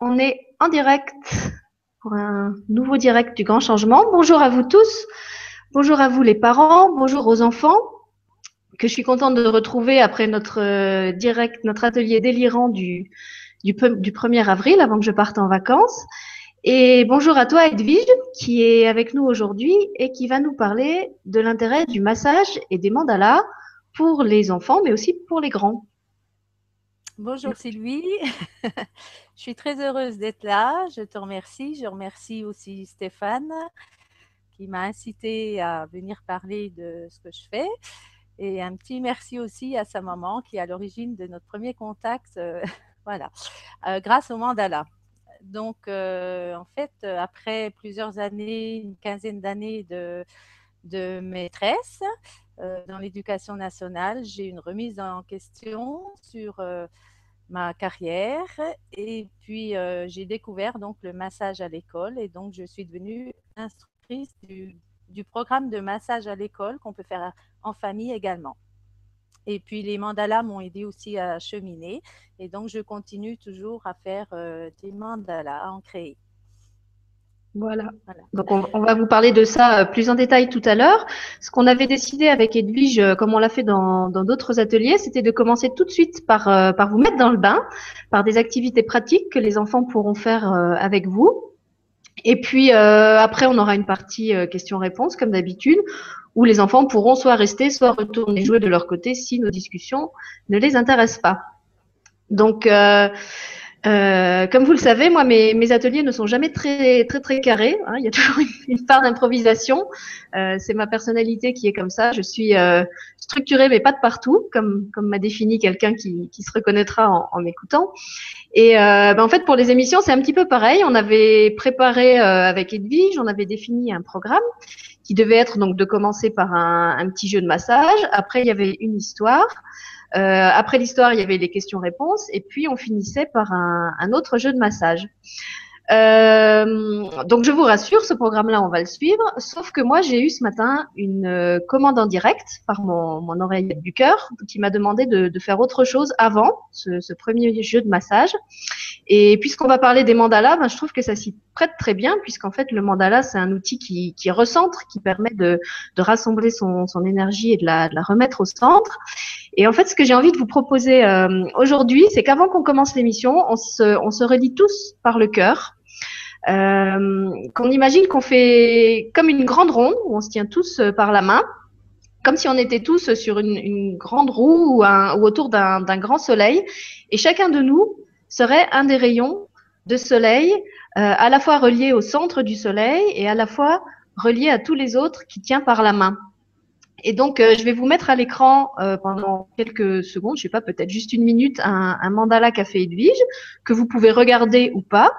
On est en direct pour un nouveau direct du grand changement. Bonjour à vous tous, bonjour à vous les parents, bonjour aux enfants que je suis contente de retrouver après notre euh, direct, notre atelier délirant du, du 1er avril avant que je parte en vacances. Et bonjour à toi Edwige qui est avec nous aujourd'hui et qui va nous parler de l'intérêt du massage et des mandalas pour les enfants mais aussi pour les grands. Bonjour Sylvie, je suis très heureuse d'être là. Je te remercie. Je remercie aussi Stéphane qui m'a incité à venir parler de ce que je fais. Et un petit merci aussi à sa maman qui est à l'origine de notre premier contact, euh, voilà, euh, grâce au mandala. Donc, euh, en fait, après plusieurs années, une quinzaine d'années de, de maîtresse, euh, dans l'éducation nationale, j'ai une remise en question sur euh, ma carrière et puis euh, j'ai découvert donc le massage à l'école et donc je suis devenue instructrice du, du programme de massage à l'école qu'on peut faire en famille également. Et puis les mandalas m'ont aidé aussi à cheminer et donc je continue toujours à faire des mandalas, à en créer. Voilà. Donc on, va vous parler de ça euh, plus en détail tout à l'heure. Ce qu'on avait décidé avec Edwige, euh, comme on l'a fait dans d'autres ateliers, c'était de commencer tout de suite par, euh, par vous mettre dans le bain, par des activités pratiques que les enfants pourront faire avec vous. Et puis après, on aura une partie questions-réponses comme d'habitude, où les enfants pourront soit rester, soit retourner jouer de leur côté si nos discussions ne les intéressent pas. Donc euh, comme vous le savez, moi, mes, mes, ateliers ne sont jamais très très très carrés. Hein. Il y a toujours une, part d'improvisation. Euh, c'est ma personnalité qui est comme ça. Je suis euh, structurée, mais pas de partout, comme comme m'a défini quelqu'un qui, qui, se reconnaîtra en, en m'écoutant. Et euh, ben, en fait, pour les émissions, c'est un petit peu pareil. On avait préparé euh, avec Edwige, on avait défini un programme qui devait être donc de commencer par un, un petit jeu de massage. Après, il y avait une histoire. Euh, après l'histoire, il y avait les questions-réponses, et puis on finissait par un, un autre jeu de massage. Euh, donc je vous rassure, ce programme-là, on va le suivre. Sauf que moi, j'ai eu ce matin une euh, commande en direct par mon, mon oreillette du cœur qui m'a demandé de, de, faire autre chose avant ce, ce, premier jeu de massage. Et puisqu'on va parler des mandalas, ben, je trouve que ça s'y prête très bien, puisqu'en fait, le mandala, c'est un outil qui, qui recentre, qui permet de, de rassembler son, son, énergie et de la, de la, remettre au centre. Et en fait, ce que j'ai envie de vous proposer euh, aujourd'hui, c'est qu'avant qu'on commence l'émission, on se, on relie tous par le cœur. Euh, qu'on imagine qu'on fait comme une grande ronde où on se tient tous euh, par la main, comme si on était tous sur une, grande roue ou, autour d'un grand soleil, et chacun de nous serait un des rayons de soleil, à la fois relié au centre du soleil et à la fois relié à tous les autres qui tient par la main. Et donc, euh, je vais vous mettre à l'écran euh, pendant quelques secondes, je sais pas, peut-être juste une minute, un, un mandala café Edwige que vous pouvez regarder ou pas.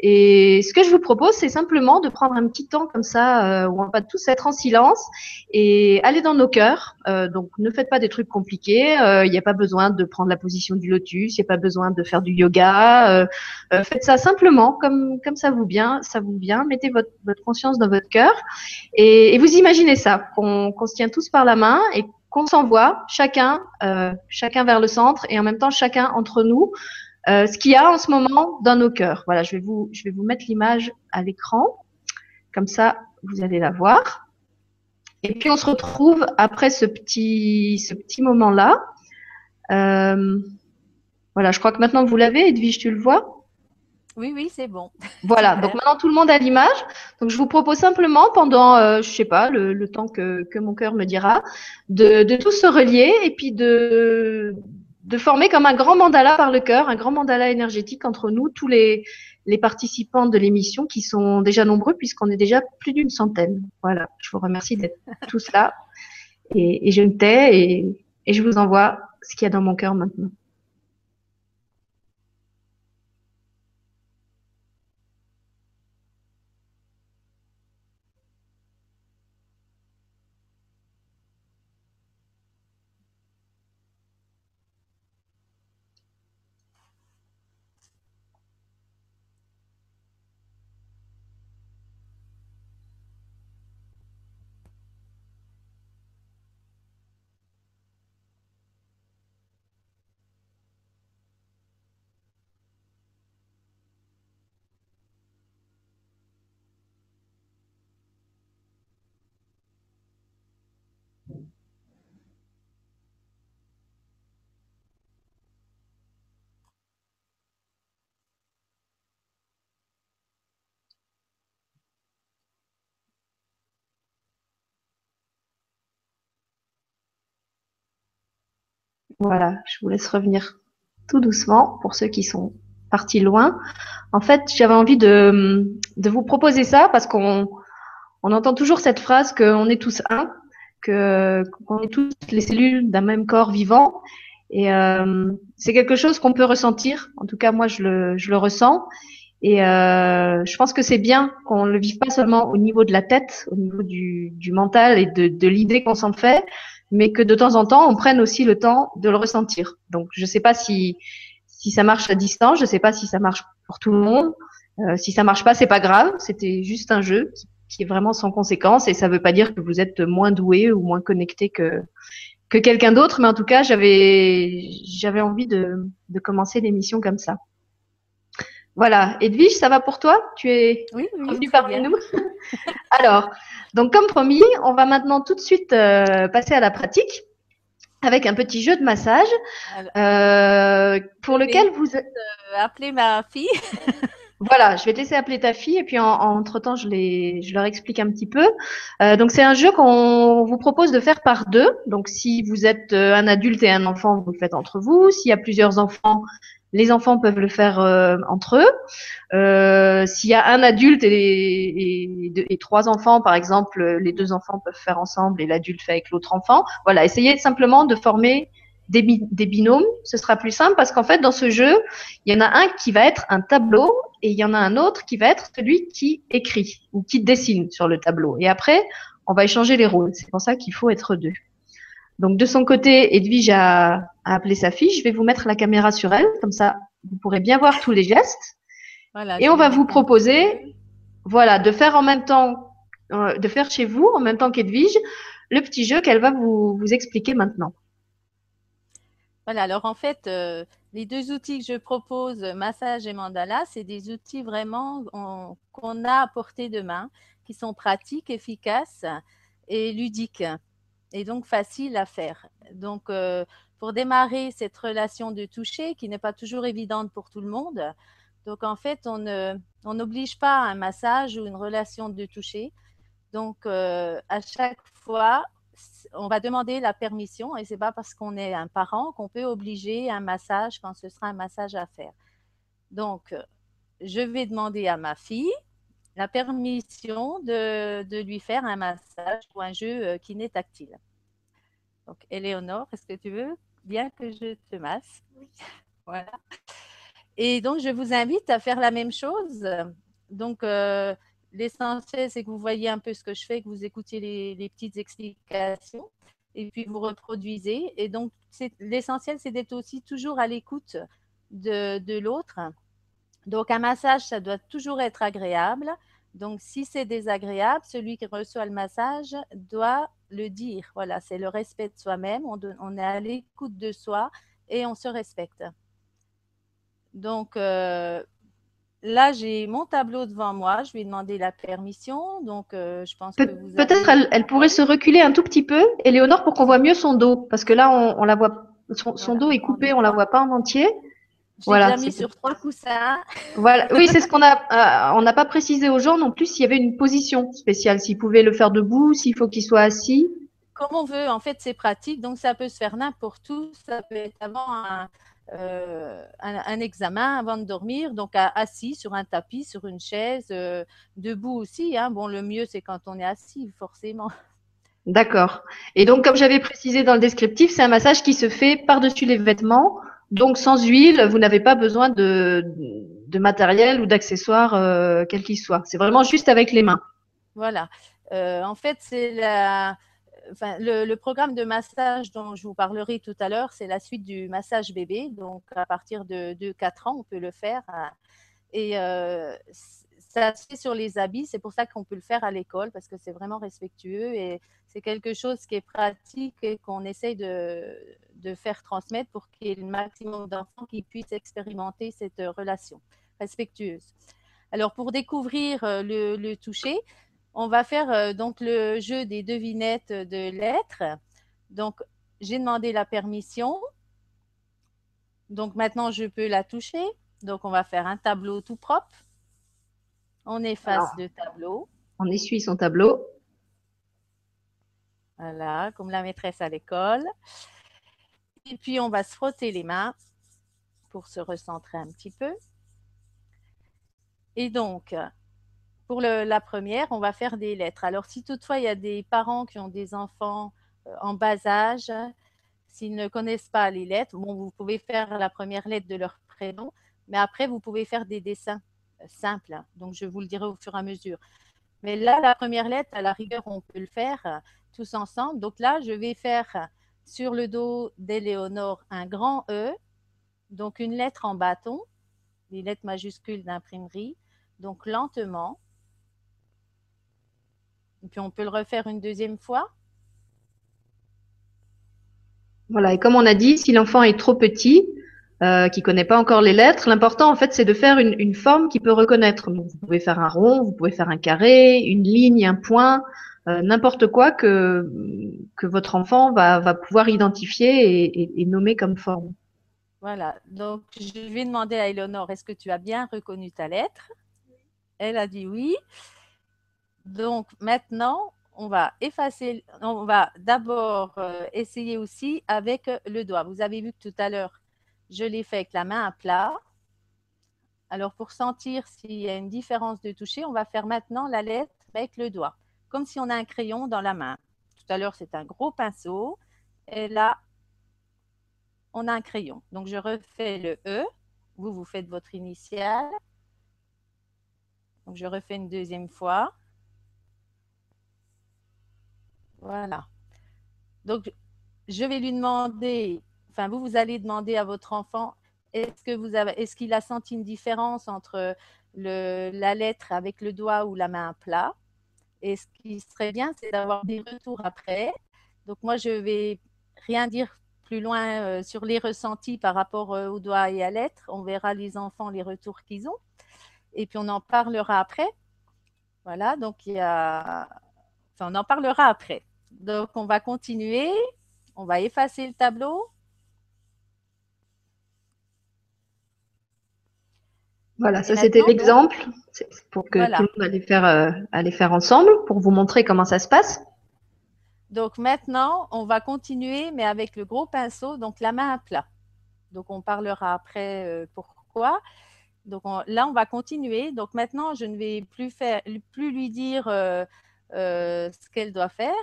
Et ce que je vous propose, c'est simplement de prendre un petit temps comme ça, euh, où on va tous être en silence et aller dans nos cœurs. Euh, donc, ne faites pas des trucs compliqués. Euh, il n'y a pas besoin de prendre la position du lotus. Il n'y a pas besoin de faire du yoga. Euh, euh, faites ça simplement, comme comme ça vous vient, ça vous vient. Mettez votre, votre conscience dans votre cœur et, et vous imaginez ça, qu'on qu'on se tient tous par la main et qu'on s'envoie chacun, chacun vers le centre et en même temps chacun entre nous. Euh, ce qu'il y a en ce moment dans nos cœurs. Voilà, je vais vous, je vais vous mettre l'image à l'écran. Comme ça, vous allez la voir. Et puis, on se retrouve après ce petit, ce petit moment-là. Euh, voilà, je crois que maintenant vous l'avez, Edwige, tu le vois? Oui, oui, c'est bon. Voilà, donc maintenant tout le monde a l'image. Donc, je vous propose simplement, pendant, euh, je sais pas, le, le temps que, que, mon cœur me dira, de, de tous se relier et puis de, de former comme un grand mandala par le cœur, un grand mandala énergétique entre nous, tous les, participants de l'émission qui sont déjà nombreux puisqu'on est déjà plus d'une centaine. Voilà, je vous remercie d'être tous là et, et, je me tais et, et je vous envoie ce qu'il y a dans mon cœur maintenant. Voilà, je vous laisse revenir tout doucement pour ceux qui sont partis loin. En fait, j'avais envie de, de vous proposer ça parce qu'on on entend toujours cette phrase qu'on est tous un, que qu'on est tous les cellules d'un même corps vivant. Et euh, c'est quelque chose qu'on peut ressentir. En tout cas, moi, je le, je le ressens. Et euh, je pense que c'est bien qu'on le vive pas seulement au niveau de la tête, au niveau du, du mental et de, de l'idée qu'on s'en fait, mais que de temps en temps, on prenne aussi le temps de le ressentir. Donc, je ne sais pas si, si ça marche à distance, je ne sais pas si ça marche pour tout le monde. Euh, si ça marche pas, c'est pas grave. C'était juste un jeu qui, qui, est vraiment sans conséquence et ça ne veut pas dire que vous êtes moins doué ou moins connecté que que quelqu'un d'autre. Mais en tout cas, j'avais j'avais envie de, de commencer l'émission comme ça. Voilà. Edwige, ça va pour toi? Tu es oui, oui, parmi nous? Alors, donc comme promis, on va maintenant tout de suite euh, passer à la pratique avec un petit jeu de massage euh, pour lequel vous euh, appelez ma fille. Voilà, je vais te laisser appeler ta fille et puis en, entre temps je, les, je leur explique un petit peu. Euh, donc c'est un jeu qu'on vous propose de faire par deux. Donc si vous êtes un adulte et un enfant, vous le faites entre vous. S'il y a plusieurs enfants, les enfants peuvent le faire euh, entre eux. Euh, S'il y a un adulte et, trois enfants, par exemple, les deux enfants peuvent faire ensemble et l'adulte fait avec l'autre enfant. Voilà, essayez simplement de former des, des, binômes, ce sera plus simple parce qu'en fait, dans ce jeu, il y en a un qui va être un tableau et il y en a un autre qui va être celui qui écrit ou qui dessine sur le tableau. Et après, on va échanger les rôles. C'est pour ça qu'il faut être deux. Donc, de son côté, Edwige a, a, appelé sa fille. Je vais vous mettre la caméra sur elle, comme ça, vous pourrez bien voir tous les gestes. Voilà, et on va vous proposer, voilà, de faire en même temps, euh, de faire chez vous, en même temps qu'Edwige, le petit jeu qu'elle va vous, vous expliquer maintenant. Voilà, alors en fait, euh, les deux outils que je propose, massage et mandala, c'est des outils vraiment qu'on a à portée de main, qui sont pratiques, efficaces et ludiques, et donc faciles à faire. Donc, euh, pour démarrer cette relation de toucher, qui n'est pas toujours évidente pour tout le monde, donc en fait, on n'oblige pas un massage ou une relation de toucher. Donc, euh, à chaque fois, on va demander la permission et c'est pas parce qu'on est un parent qu'on peut obliger un massage quand ce sera un massage à faire. Donc, je vais demander à ma fille la permission de, de lui faire un massage ou un jeu euh, qui n'est tactile. Donc, Éléonore, est-ce que tu veux bien que je te masse? Oui. Voilà. Et donc, je vous invite à faire la même chose. Donc, euh, L'essentiel, c'est que vous voyez un peu ce que je fais, que vous écoutiez les, petites explications et puis vous reproduisez. Et donc, l'essentiel, c'est d'être aussi toujours à l'écoute de, de l'autre. Donc, un massage, ça doit toujours être agréable. Donc, si c'est désagréable, celui qui reçoit le massage doit le dire. Voilà, c'est le respect de soi-même. On, on, est à l'écoute de soi et on se respecte. Donc, euh, Là, j'ai mon tableau devant moi. Je lui ai demandé la permission. Donc, euh, je pense Pe que vous Peut-être avez... elle, elle, pourrait se reculer un tout petit peu, Éléonore, pour qu'on voit mieux son dos. Parce que là, on, on la voit, son, son dos est coupé, on la voit pas en entier. Voilà, déjà mis sur trois coussins. Voilà, oui, c'est ce qu'on a. Euh, on n'a pas précisé aux gens non plus s'il y avait une position spéciale, s'ils pouvaient le faire debout, s'il faut qu'il soit assis. Comme on veut, en fait, c'est pratique, donc ça peut se faire n'importe où. Ça peut être avant un, euh, un, un, examen avant de dormir, donc à, assis sur un tapis, sur une chaise, euh, debout aussi. Hein. Bon, le mieux, c'est quand on est assis, forcément. D'accord. Et donc, comme j'avais précisé dans le descriptif, c'est un massage qui se fait par-dessus les vêtements. Donc, sans huile, vous n'avez pas besoin de, matériel ou d'accessoires, euh, quel qu'il soit. C'est vraiment juste avec les mains. Voilà. Euh, en fait, c'est le, programme de massage dont je vous parlerai tout à l'heure, c'est la suite du massage bébé. Donc, à partir de, de 4 ans, on peut le faire. Et euh, ça se fait sur les habits. C'est pour ça qu'on peut le faire à l'école parce que c'est vraiment respectueux et c'est quelque chose qui est pratique et qu'on essaye de, de, faire transmettre pour qu'il y ait le maximum d'enfants qui puissent expérimenter cette relation respectueuse. Alors, pour découvrir euh, le, le toucher, on va faire euh, donc le jeu des devinettes de lettres. Donc, j'ai demandé la permission. Donc, maintenant, je peux la toucher. Donc, on va faire un tableau tout propre. On efface Alors, le tableau. On essuie son tableau. Voilà, comme la maîtresse à l'école. Et puis, on va se frotter les mains pour se recentrer un petit peu. Et donc, pour la première, on va faire des lettres. Alors, si toutefois il y a des parents qui ont des enfants euh, en bas âge, s'ils ne connaissent pas les lettres, bon, vous pouvez faire la première lettre de leur prénom, mais après, vous pouvez faire des dessins euh, simples. Donc, je vous le dirai au fur et à mesure. Mais là, la première lettre, à la rigueur, on peut le faire euh, tous ensemble. Donc là, je vais faire sur le dos d'Éléonore un grand E, donc une lettre en bâton, les lettres majuscules d'imprimerie. Donc lentement. Et puis on peut le refaire une deuxième fois. Voilà, et comme on a dit, si l'enfant est trop petit, euh, qui connaît pas encore les lettres, l'important en fait c'est de faire une, une forme qu'il peut reconnaître. vous pouvez faire un rond, vous pouvez faire un carré, une ligne, un point, euh, n'importe quoi que, votre enfant va, va pouvoir identifier et, et, nommer comme forme. Voilà, donc je vais demander à Eleonore, est-ce que tu as bien reconnu ta lettre? Elle a dit oui. Donc maintenant, on va effacer, on va d'abord euh, essayer aussi avec le doigt. Vous avez vu que tout à l'heure, je l'ai fait avec la main à plat. Alors, pour sentir s'il y a une différence de toucher, on va faire maintenant la lettre avec le doigt, comme si on a un crayon dans la main. Tout à l'heure, c'est un gros pinceau. Et là, on a un crayon. Donc, je refais le E. Vous, vous faites votre initiale. Donc, je refais une deuxième fois. Voilà. Donc, je vais lui demander enfin vous, vous allez demander à votre enfant, est-ce qu'il a senti une différence entre la lettre avec le doigt ou la main à plat? Et ce qui serait bien, c'est d'avoir des retours après. Donc moi, je vais rien dire plus loin euh, sur les ressentis par rapport euh, au doigt et à la lettre. On verra les enfants, les retours qu'ils ont. Et puis on en parlera après. Voilà, donc il y a... Enfin, on en parlera après. Donc on va continuer. On va effacer le tableau. Voilà, ça c'était l'exemple pour que tout le monde allait faire, euh, faire ensemble pour vous montrer comment ça se passe. Donc maintenant, on va continuer, mais avec le gros pinceau, donc la main à plat. Donc on parlera après euh, pourquoi. Donc là, on va continuer. Donc maintenant, je ne vais plus, faire, plus lui dire euh, ce qu'elle doit faire.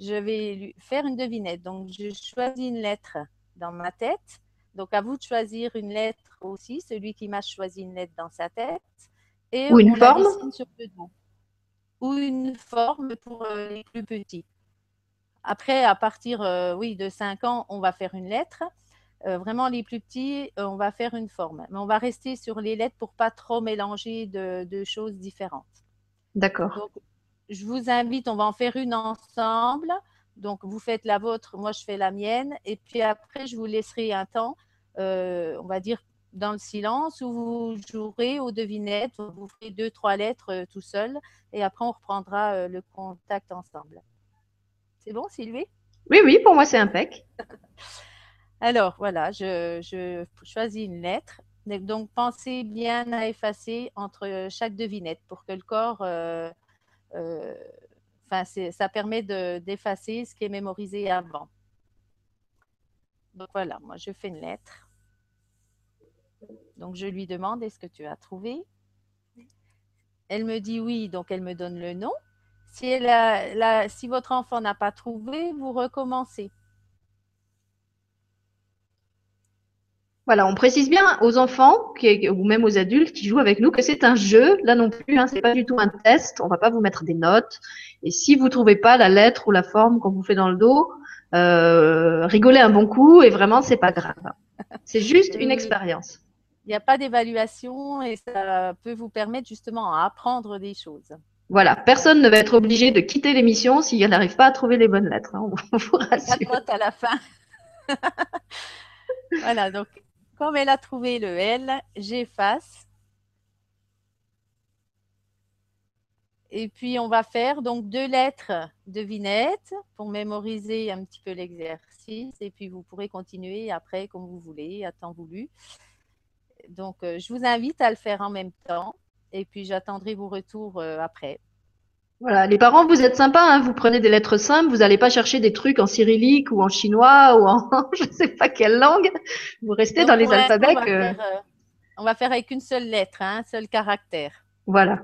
Je vais lui faire une devinette. Donc je choisis une lettre dans ma tête. Donc à vous de choisir une lettre aussi, celui qui m'a choisi une lettre dans sa tête. Et Ou une forme sur le dos. Ou une forme pour euh, les plus petits. Après, à partir euh, oui, de 5 ans, on va faire une lettre. Euh, vraiment, les plus petits, on va faire une forme. Mais on va rester sur les lettres pour pas trop mélanger de, de choses différentes. D'accord. Je vous invite, on va en faire une ensemble. Donc, vous faites la vôtre, moi je fais la mienne. Et puis après, je vous laisserai un temps, on va dire dans le silence où vous jouerez aux devinettes, vous ferez deux, trois lettres euh, tout seul et après on reprendra euh, le contact ensemble. C'est bon, Sylvie? Oui, oui, pour moi c'est impec. Alors voilà, je, choisis une lettre. Donc pensez bien à effacer entre chaque devinette pour que le corps, euh, ça permet d'effacer ce qui est mémorisé avant. Donc voilà, moi je fais une lettre. Donc, je lui demande, est-ce que tu as trouvé? Elle me dit oui, donc elle me donne le nom. Si, elle si votre enfant n'a pas trouvé, vous recommencez. Voilà, on précise bien aux enfants ou même aux adultes qui jouent avec nous que c'est un jeu. Là non plus, hein, c'est pas du tout un test. On va pas vous mettre des notes. Et si vous trouvez pas la lettre ou la forme qu'on vous fait dans le dos, euh, rigolez un bon coup et vraiment c'est pas grave. C'est juste une expérience il n'y a pas d'évaluation et ça peut vous permettre justement à apprendre des choses. Voilà, personne ne va être obligé de quitter l'émission s'il n'arrive pas à trouver les bonnes lettres. Hein, on vous rassure. à la fin. voilà, donc comme elle a trouvé le L, j'efface. Et puis, on va faire donc deux lettres devinettes pour mémoriser un petit peu l'exercice. Et puis, vous pourrez continuer après comme vous voulez, à temps voulu. Donc, euh, je vous invite à le faire en même temps et puis j'attendrai vos retours euh, après. Voilà, les parents, vous êtes sympas, hein, vous prenez des lettres simples, vous n'allez pas chercher des trucs en cyrillique ou en chinois ou en je ne sais pas quelle langue. Vous restez dans les alphabets. On va, faire, euh, on va, faire, avec une seule lettre, hein, un seul caractère. Voilà.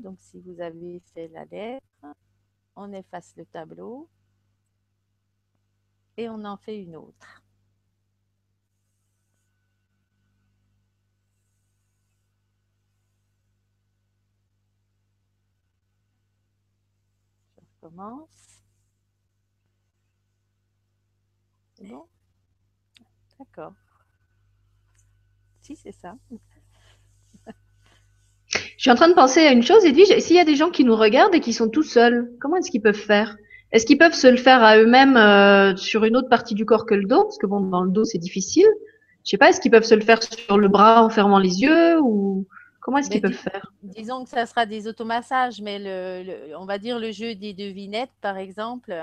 Donc si vous avez fait la lettre, on efface le tableau et on en fait une autre. Je recommence. C'est bon? D'accord. Si, c'est ça. Je suis en train de penser à une chose, Edwige. S'il y a des gens qui nous regardent et qui sont tout seuls, comment est-ce qu'ils peuvent faire? Est-ce qu'ils peuvent se le faire à eux-mêmes euh, sur une autre partie du corps que le dos? Parce que bon, dans le dos, c'est difficile. Je sais pas, est-ce qu'ils peuvent se le faire sur le bras en fermant les yeux ou comment est-ce qu'ils peuvent faire? Disons que ça sera des automassages, mais le, on va dire le jeu des devinettes, par exemple,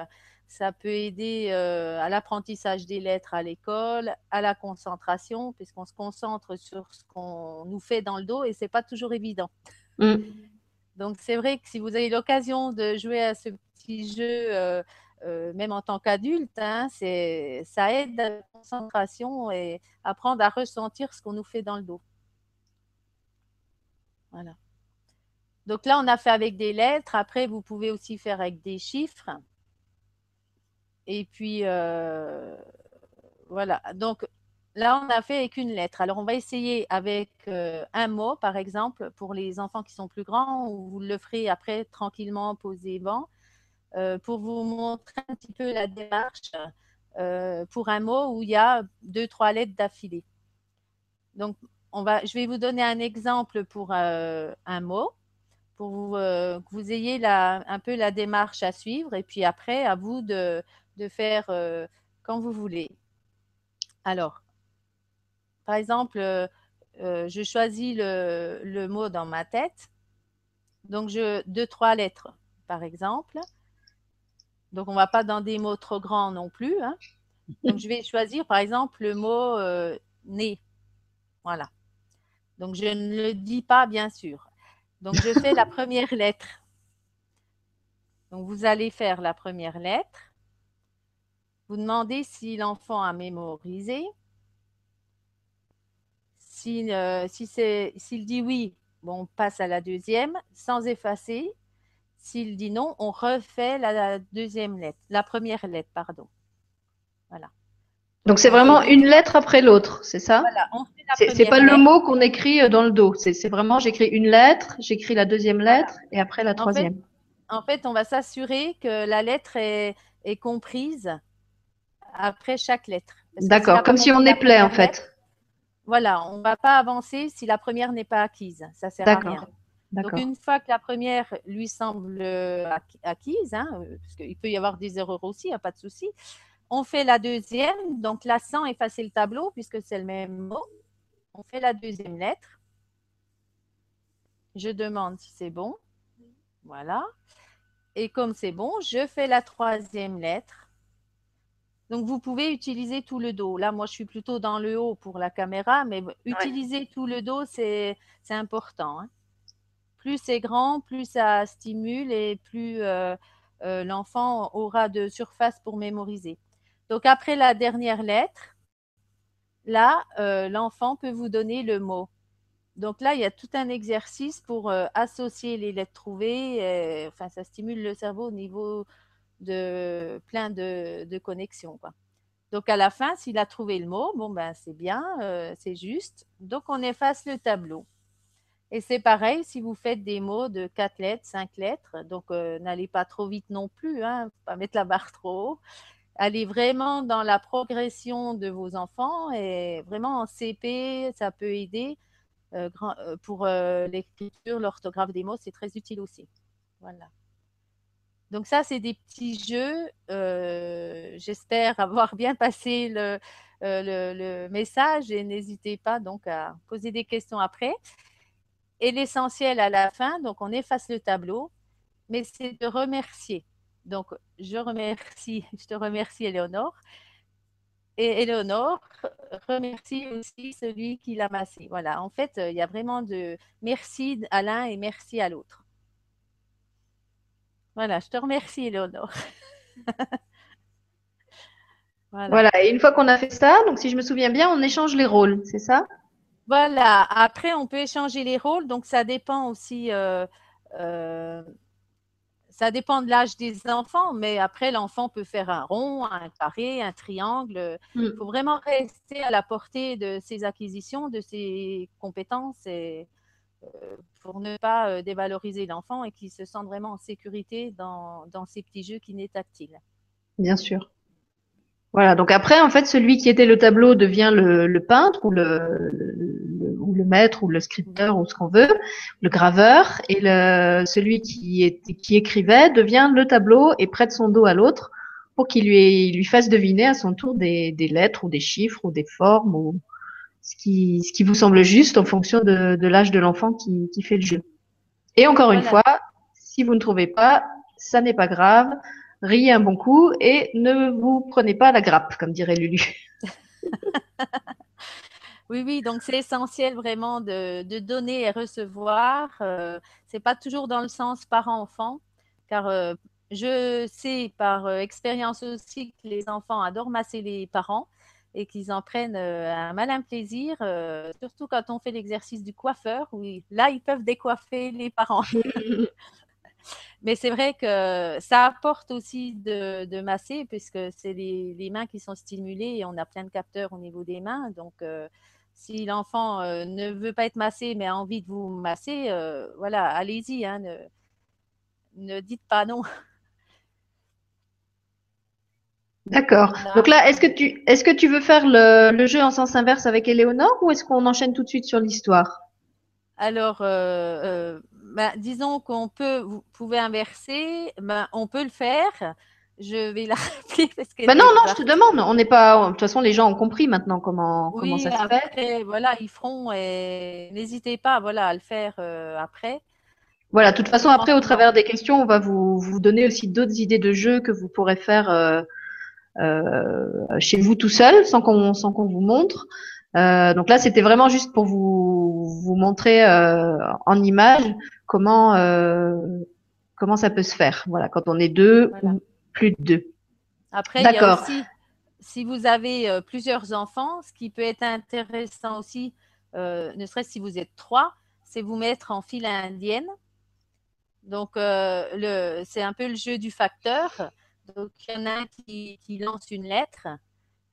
ça peut aider euh, à l'apprentissage des lettres à l'école, à la concentration, puisqu'on se concentre sur ce qu'on nous fait dans le dos et ce n'est pas toujours évident. Mm. Donc, c'est vrai que si vous avez l'occasion de jouer à ce petit jeu, euh, euh, même en tant qu'adulte, hein, ça aide à la concentration et apprendre à ressentir ce qu'on nous fait dans le dos. Voilà. Donc là, on a fait avec des lettres. Après, vous pouvez aussi faire avec des chiffres. Et puis, euh, voilà. Donc, là, on a fait avec une lettre. Alors, on va essayer avec euh, un mot, par exemple, pour les enfants qui sont plus grands, ou vous le ferez après tranquillement posément, euh, pour vous montrer un petit peu la démarche pour un mot où il y a deux, trois lettres d'affilée. Donc, on va, je vais vous donner un exemple pour un mot pour que vous ayez la, un peu la démarche à suivre. Et puis après, à vous de, de faire euh, quand vous voulez. Alors, par exemple, euh, euh, je choisis le, mot dans ma tête. Donc, je, deux, trois lettres, par exemple. Donc, on ne va pas dans des mots trop grands non plus. Hein. Donc, je vais choisir, par exemple, le mot né. Voilà. Donc, je ne le dis pas, bien sûr. Donc, je fais la première lettre. Donc, vous allez faire la première lettre. Vous demandez si l'enfant a mémorisé. Euh, s'il dit oui, bon, on passe à la deuxième sans effacer. S'il dit non, on refait la, deuxième lettre, la première lettre, pardon. Voilà. Donc c'est vraiment une lettre après l'autre, c'est ça? Voilà. C'est pas le mot qu'on écrit euh, dans le dos. C'est vraiment j'écris une lettre, j'écris la deuxième lettre et après la troisième. En fait, on va s'assurer que la lettre est, est comprise après chaque lettre. D'accord, comme si on éplait en fait. Voilà, on ne va pas avancer si la première n'est pas acquise. Ça sert à rien. Donc, une fois que la première lui semble acquise, hein, parce qu'il peut y avoir des erreurs aussi, il n'y a pas de souci, on fait la deuxième. Donc, là, sans effacer le tableau, puisque c'est le même mot, on fait la deuxième lettre. Je demande si c'est bon. Voilà. Et comme c'est bon, je fais la troisième lettre. Donc, vous pouvez utiliser tout le dos. Là, moi, je suis plutôt dans le haut pour la caméra, mais utiliser tout le dos, c'est important. Hein. Plus c'est grand, plus ça stimule et plus euh, euh, l'enfant aura de surface pour mémoriser. Donc, après la dernière lettre, là, euh, l'enfant peut vous donner le mot. Donc là, il y a tout un exercice pour associer les lettres trouvées. enfin, ça stimule le cerveau au niveau de plein de, connexions. Quoi. Donc à la fin, s'il a trouvé le mot, bon ben c'est bien, euh, c'est juste. Donc on efface le tableau. Et c'est pareil si vous faites des mots de 4 lettres, 5 lettres. Donc euh, n'allez pas trop vite non plus, hein, pas mettre la barre trop haut. Allez vraiment dans la progression de vos enfants et vraiment en CP, ça peut aider euh, pour l'écriture, l'orthographe des mots, c'est très utile aussi. Voilà. Donc ça, c'est des petits jeux. J'espère avoir bien passé le, le, message et n'hésitez pas donc à poser des questions après. Et l'essentiel à la fin, donc on efface le tableau, mais c'est de remercier. Donc je remercie, je te remercie Éléonore. Et Éléonore remercie aussi celui qui l'a massé. Voilà, en fait, il y a vraiment de merci à l'un et merci à l'autre. Voilà, je te remercie Éléonore. voilà. et une fois qu'on a fait ça, donc si je me souviens bien, on échange les rôles, c'est ça? Voilà, après on peut échanger les rôles, donc ça dépend aussi, euh, euh, ça dépend de l'âge des enfants, mais après l'enfant peut faire un rond, un carré, un triangle. Il mm. faut vraiment rester à la portée de ses acquisitions, de ses compétences et pour ne pas dévaloriser l'enfant et qu'il se sente vraiment en sécurité dans, dans ces petits jeux qui n'est tactile. Bien sûr. Voilà, donc après, en fait, celui qui était le tableau devient le, peintre ou le, ou le maître ou le scripteur ou ce qu'on veut, le graveur, et le, celui qui, qui écrivait devient le tableau et prête son dos à l'autre pour qu'il lui, lui fasse deviner à son tour des, des, lettres ou des chiffres ou des formes ou ce qui, ce qui vous semble juste en fonction de, de l'âge de l'enfant qui, qui fait le jeu. Et encore une fois, si vous ne trouvez pas, ça n'est pas grave riez un bon coup et ne vous prenez pas la grappe, comme dirait Lulu. oui, oui, donc c'est essentiel vraiment de, donner et recevoir. Euh, c'est pas toujours dans le sens parent-enfant, car euh, je sais par euh, expérience aussi que les enfants adorent masser les parents et qu'ils en prennent un malin plaisir, surtout quand on fait l'exercice du coiffeur. Oui, là, ils peuvent décoiffer les parents. Mais c'est vrai que ça apporte aussi de, masser, puisque c'est les, mains qui sont stimulées et on a plein de capteurs au niveau des mains. Donc, euh, si l'enfant euh, ne veut pas être massé, mais a envie de vous masser, euh, voilà, allez-y, hein, ne, dites pas non. D'accord. Donc là, est-ce que tu est-ce que tu veux faire le, le, jeu en sens inverse avec Éléonore ou est-ce qu'on enchaîne tout de suite sur l'histoire? Alors, ben, disons qu'on peut, vous pouvez inverser, ben, on peut le faire. Je vais la rappeler parce que. Ben non, non, je te demande. On n'est pas. De toute façon, les gens ont compris maintenant comment, comment ça se fait. Voilà, ils feront et n'hésitez pas, voilà, à le faire euh, après. Voilà, de toute façon, après, au travers des questions, on va vous, vous donner aussi d'autres idées de jeux que vous pourrez faire euh, euh, chez vous tout seul, sans qu'on sans qu'on vous montre. Euh, donc là, c'était vraiment juste pour vous, vous montrer euh, en image comment euh, comment ça peut se faire. Voilà, quand on est deux ou plus de deux. Après, il y a aussi, si vous avez plusieurs enfants, ce qui peut être intéressant aussi, ne serait-ce si vous êtes trois, c'est vous mettre en file indienne. Donc, c'est un peu le jeu du facteur. Donc, il y en a un qui, qui lance une lettre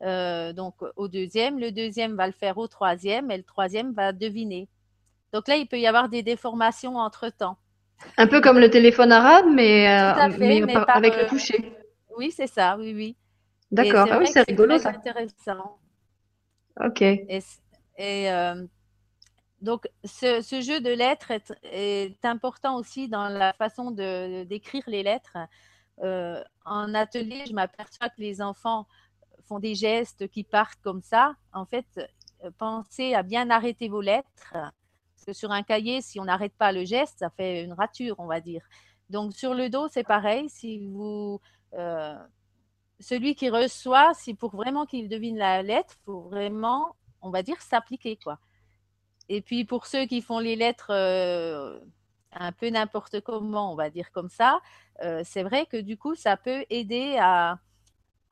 euh, donc au deuxième, le deuxième va le faire au troisième et le troisième va deviner. Donc là, il peut y avoir des déformations entre-temps. Un peu comme le téléphone arabe, mais, euh, avec le toucher. Oui, c'est ça, oui, oui. D'accord, ah oui, c'est rigolo ça. intéressant. Ok. Et, euh, donc, ce, jeu de lettres est, important aussi dans la façon d'écrire les lettres. En atelier, je m'aperçois que les enfants font des gestes qui partent comme ça, en fait, euh, pensez à bien arrêter vos lettres. Parce que sur un cahier, si on n'arrête pas le geste, ça fait une rature, on va dire. Donc sur le dos, c'est pareil. Si vous, euh, celui qui reçoit, si pour vraiment qu'il devine la lettre, faut vraiment, on va dire, s'appliquer quoi. Et puis pour ceux qui font les lettres euh, un peu n'importe comment, on va dire comme ça, c'est vrai que du coup, ça peut aider à,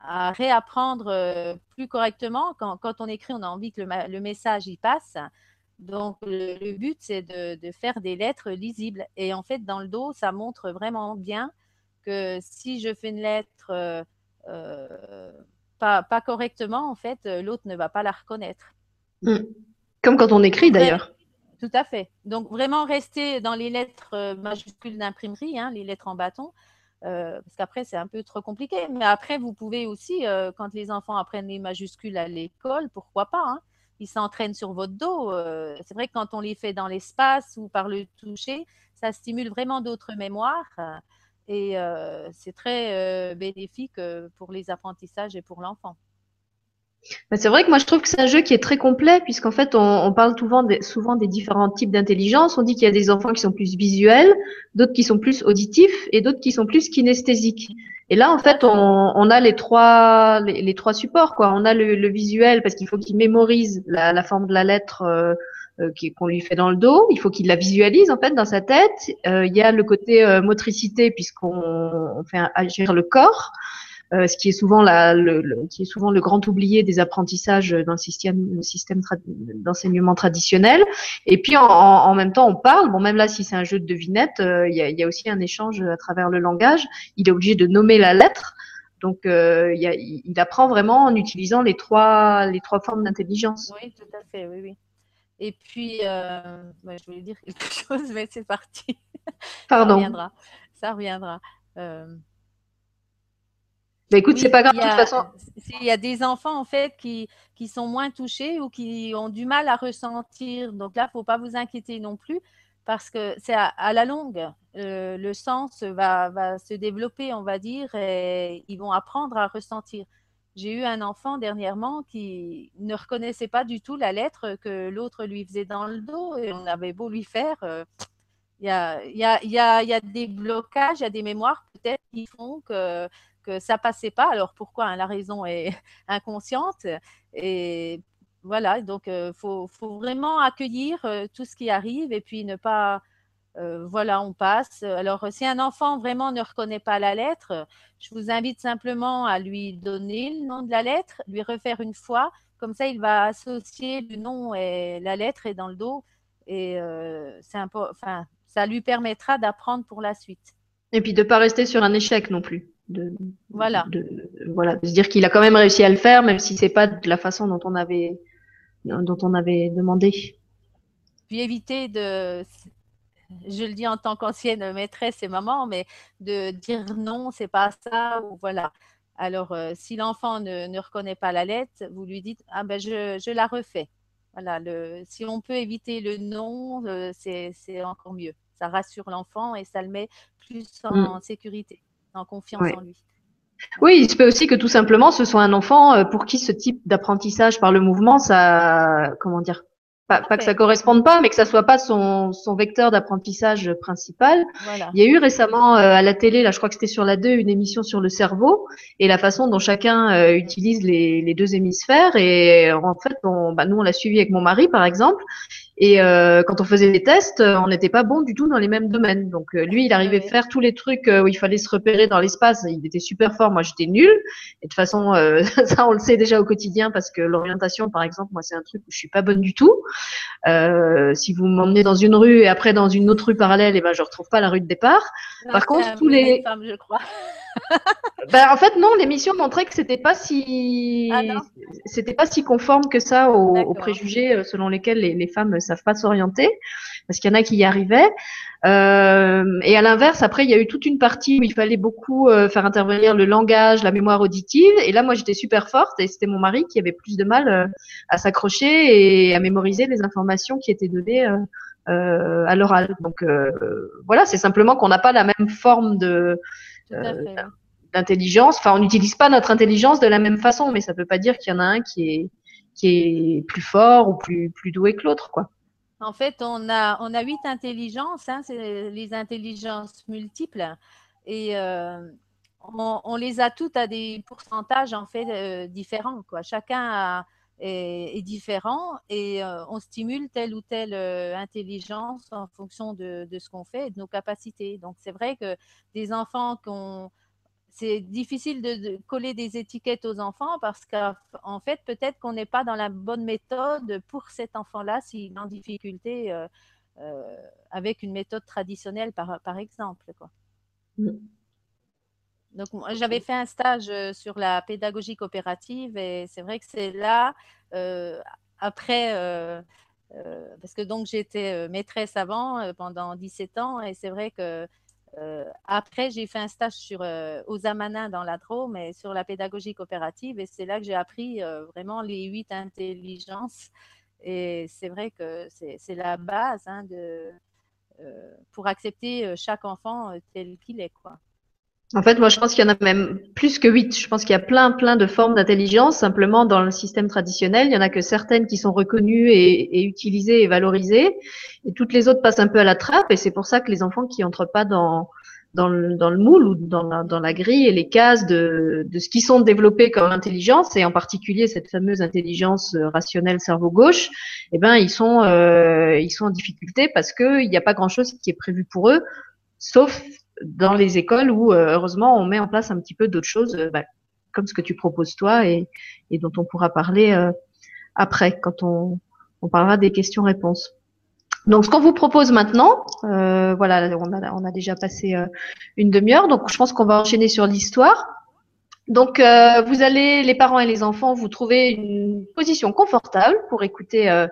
à réapprendre euh, plus correctement. Quand, on écrit, on a envie que le, message y passe. Donc, le, but, c'est de, faire des lettres lisibles. Et en fait, dans le dos, ça montre vraiment bien que si je fais une lettre euh, pas, correctement, en fait, l'autre ne va pas la reconnaître. Hmm. Comme quand on écrit d'ailleurs. Tout à fait. Donc, vraiment rester dans les lettres majuscules d'imprimerie, hein, les lettres en bâton. Euh, parce qu'après, c'est un peu trop compliqué. Mais après, vous pouvez aussi, euh, quand les enfants apprennent les majuscules à l'école, pourquoi pas hein, Ils s'entraînent sur votre dos. Euh, c'est vrai que quand on les fait dans l'espace ou par le toucher, ça stimule vraiment d'autres mémoires. Et c'est très bénéfique pour les apprentissages et pour l'enfant. Bah, c'est vrai que moi je trouve que c'est un jeu qui est très complet puisqu'en fait on, parle souvent des, souvent des différents types d'intelligence. On dit qu'il y a des enfants qui sont plus visuels, d'autres qui sont plus auditifs et d'autres qui sont plus kinesthésiques. Et là en fait on, a les trois les, trois supports quoi. On a le, visuel parce qu'il faut qu'il mémorise la, forme de la lettre euh, euh, qu'on lui fait dans le dos. Il faut qu'il la visualise en fait dans sa tête. Euh, il y a le côté motricité puisqu'on fait agir le corps. Euh, ce qui est souvent la, le, qui est souvent le grand oublié des apprentissages dans le système, système d'enseignement traditionnel. Et puis en, en, même temps, on parle. Bon, même là, si c'est un jeu de devinette, euh, il y, a, y, a, aussi un échange à travers le langage. Il est obligé de nommer la lettre. Donc, euh, y a, il apprend vraiment en utilisant les trois, les trois formes d'intelligence. Oui, tout à fait, oui, oui. Et puis, je voulais dire quelque chose, mais c'est parti. Pardon. Ça reviendra. Ça reviendra. Euh, bah, écoute, c'est pas grave de toute façon. Il y a des enfants en fait qui, qui sont moins touchés ou qui ont du mal à ressentir. Donc là, il ne faut pas vous inquiéter non plus parce que c'est à, la longue, euh, le sens va, va, se développer, on va dire, et ils vont apprendre à ressentir. J'ai eu un enfant dernièrement qui ne reconnaissait pas du tout la lettre que l'autre lui faisait dans le dos et on avait beau lui faire. Euh, il y, a, y, a, a, y, a, des blocages, il y a des mémoires peut-être qui font que que ça passait pas. Alors pourquoi hein, La raison est inconsciente. Et voilà, donc il euh, faut, vraiment accueillir euh, tout ce qui arrive et puis ne pas. Euh, voilà, on passe. Alors, si un enfant vraiment ne reconnaît pas la lettre, je vous invite simplement à lui donner le nom de la lettre, lui refaire une fois. Comme ça, il va associer le nom et la lettre est dans le dos. Et enfin, ça lui permettra d'apprendre pour la suite. Et puis de ne pas rester sur un échec non plus de, voilà. De, voilà, de se dire qu'il a quand même réussi à le faire, même si c'est pas de la façon dont on avait, dont on avait demandé. Puis éviter de, je le dis en tant qu'ancienne maîtresse et maman, mais de dire non, c'est pas ça, ou voilà. Alors, euh, si l'enfant ne, ne, reconnaît pas la lettre, vous lui dites ah ben je, je la refais. Voilà, le, si on peut éviter le non, euh, c'est encore mieux. Ça rassure l'enfant et ça le met plus en mm. sécurité en confiance en lui. Oui, il se peut aussi que tout simplement ce soit un enfant euh, pour qui ce type d'apprentissage par le mouvement, ça, comment dire, pas, pas, que ça corresponde pas, mais que ça soit pas son, son vecteur d'apprentissage principal. Il y a eu récemment euh, à la télé, là, je crois que c'était sur la 2, une émission sur le cerveau et la façon dont chacun euh, utilise les, les, deux hémisphères. Et en fait, on, bah, nous, on l'a suivi avec mon mari, par exemple. Et euh, quand on faisait des tests, euh, on n'était pas bon du tout dans les mêmes domaines. Donc euh, lui, il arrivait à faire tous les trucs où il fallait se repérer dans l'espace. Il était super fort. Moi, j'étais nul. Et de toute façon, ça, on le sait déjà au quotidien parce que l'orientation, par exemple, moi, c'est un truc où je suis pas bonne du tout. si vous m'emmenez dans une rue et après dans une autre rue parallèle, et eh ben je retrouve pas la rue de départ. Par contre, tous les femmes, je crois. Ben, en fait, non, l'émission montrait que c'était pas si, ah, c'était pas si conforme que ça aux, préjugés selon lesquels les, les femmes savent pas s'orienter, parce qu'il y en a qui y arrivaient. Euh, et à l'inverse, après, il y a eu toute une partie où il fallait beaucoup euh, faire intervenir le langage, la mémoire auditive. Et là, moi, j'étais super forte et c'était mon mari qui avait plus de mal euh, à s'accrocher et à mémoriser les informations qui étaient données à l'oral. Donc voilà, c'est simplement qu'on n'a pas la même forme de d'intelligence. Enfin, on n'utilise pas notre intelligence de la même façon, mais ça ne veut pas dire qu'il y en a un qui est qui est plus fort ou plus, plus doué que l'autre, quoi. En fait, on a, on a huit intelligences, hein, c'est les intelligences multiples, et euh, on, les a toutes à des pourcentages en fait euh, différents. Quoi. Chacun est, différent et euh, on stimule telle ou telle intelligence en fonction de, de ce qu'on fait et de nos capacités. Donc, c'est vrai que des enfants qui c'est difficile de, coller des étiquettes aux enfants parce qu'en fait, peut-être qu'on n'est pas dans la bonne méthode pour cet enfant-là s'il est en difficulté euh, euh, avec une méthode traditionnelle, par, par exemple. Quoi. Mm. Donc, j'avais fait un stage sur la pédagogie coopérative et c'est vrai que c'est là, après, parce que donc j'étais maîtresse avant pendant 17 ans et c'est vrai que après, j'ai fait un stage sur, aux Amanins dans la Drôme et sur la pédagogie coopérative. Et c'est là que j'ai appris vraiment les huit intelligences. Et c'est vrai que c'est la base hein, de, pour accepter chaque enfant tel qu'il est. Quoi. En fait, moi, je pense qu'il y en a même plus que huit. Je pense qu'il y a plein, plein de formes d'intelligence. Simplement, dans le système traditionnel, il y en a que certaines qui sont reconnues et, et, utilisées et valorisées, et toutes les autres passent un peu à la trappe. Et c'est pour ça que les enfants qui entrent pas dans dans le, dans le moule ou dans la, dans la grille et les cases de, de ce qui sont développés comme intelligence, et en particulier cette fameuse intelligence euh, rationnelle cerveau gauche, eh ben ils sont euh, ils sont en difficulté parce que il n'y a pas grand chose qui est prévu pour eux, sauf dans les écoles où euh, heureusement on met en place un petit peu d'autres choses, euh, bah, comme ce que tu proposes toi et, et dont on pourra parler euh, après quand on, on parlera des questions-réponses. Donc, ce qu'on vous propose maintenant, euh, voilà, on a, on a, déjà passé une demi-heure, donc je pense qu'on va enchaîner sur l'histoire. Donc, euh, vous allez, les parents et les enfants, vous trouver une position confortable pour écouter euh,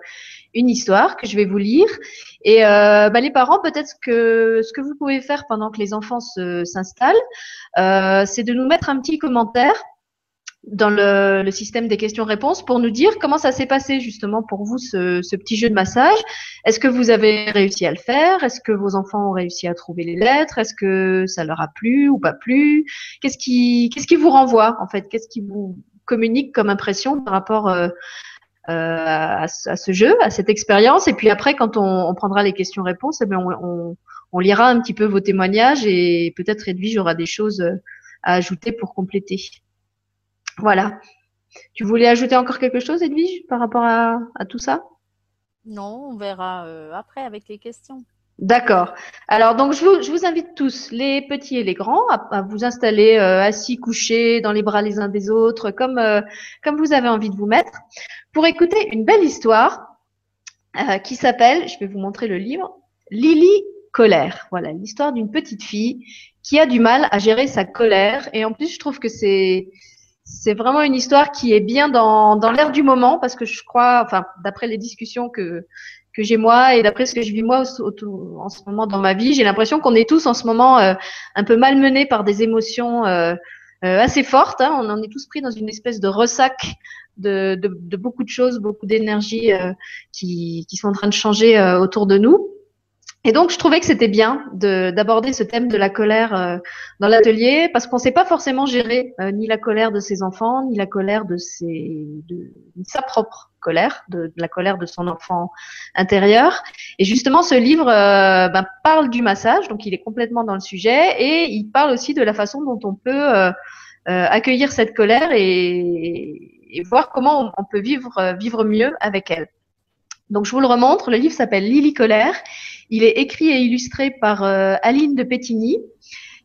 une histoire que je vais vous lire. Et euh, bah, les parents, peut-être que ce que vous pouvez faire pendant que les enfants s'installent, euh, c'est de nous mettre un petit commentaire dans le, le système des questions-réponses pour nous dire comment ça s'est passé justement pour vous ce, ce petit jeu de massage. Est-ce que vous avez réussi à le faire? Est-ce que vos enfants ont réussi à trouver les lettres? Est-ce que ça leur a plu ou pas plu? Qu'est-ce qui, qu'est-ce qui vous renvoie en fait? Qu'est-ce qui vous communique comme impression par rapport euh, euh, à, ce jeu, à cette expérience? Et puis après, quand on, on prendra les questions-réponses, eh bien on, on, on, lira un petit peu vos témoignages et peut-être Edwige aura des choses à ajouter pour compléter. Voilà. Tu voulais ajouter encore quelque chose, Edwige, par rapport à, à tout ça? Non, on verra euh, après avec les questions. D'accord. Alors donc je vous, je vous, invite tous, les petits et les grands, à, à vous installer euh, assis, couchés, dans les bras les uns des autres, comme euh, comme vous avez envie de vous mettre, pour écouter une belle histoire qui s'appelle, je vais vous montrer le livre, Lily colère. Voilà, l'histoire d'une petite fille qui a du mal à gérer sa colère. Et en plus, je trouve que c'est c'est vraiment une histoire qui est bien dans, dans l'air du moment parce que je crois, enfin, d'après les discussions que que j'ai moi et d'après ce que je vis moi en ce moment dans ma vie, j'ai l'impression qu'on est tous en ce moment euh, un peu malmenés par des émotions euh, euh, assez fortes. Hein. On en est tous pris dans une espèce de ressac de, de, de beaucoup de choses, beaucoup d'énergie qui, qui sont en train de changer autour de nous. Et donc, je trouvais que c'était bien d'aborder ce thème de la colère euh, dans l'atelier parce qu'on ne sait pas forcément gérer euh, ni la colère de ses enfants, ni la colère de, ses, de, de sa propre colère, de, de, la colère de son enfant intérieur. Et justement, ce livre euh, ben, parle du massage, donc il est complètement dans le sujet, et il parle aussi de la façon dont on peut euh, euh, accueillir cette colère et, et voir comment on, peut vivre, vivre mieux avec elle. Donc, je vous le remontre. Le livre s'appelle Lily Colère. Il est écrit et illustré par euh, Aline de Pétigny,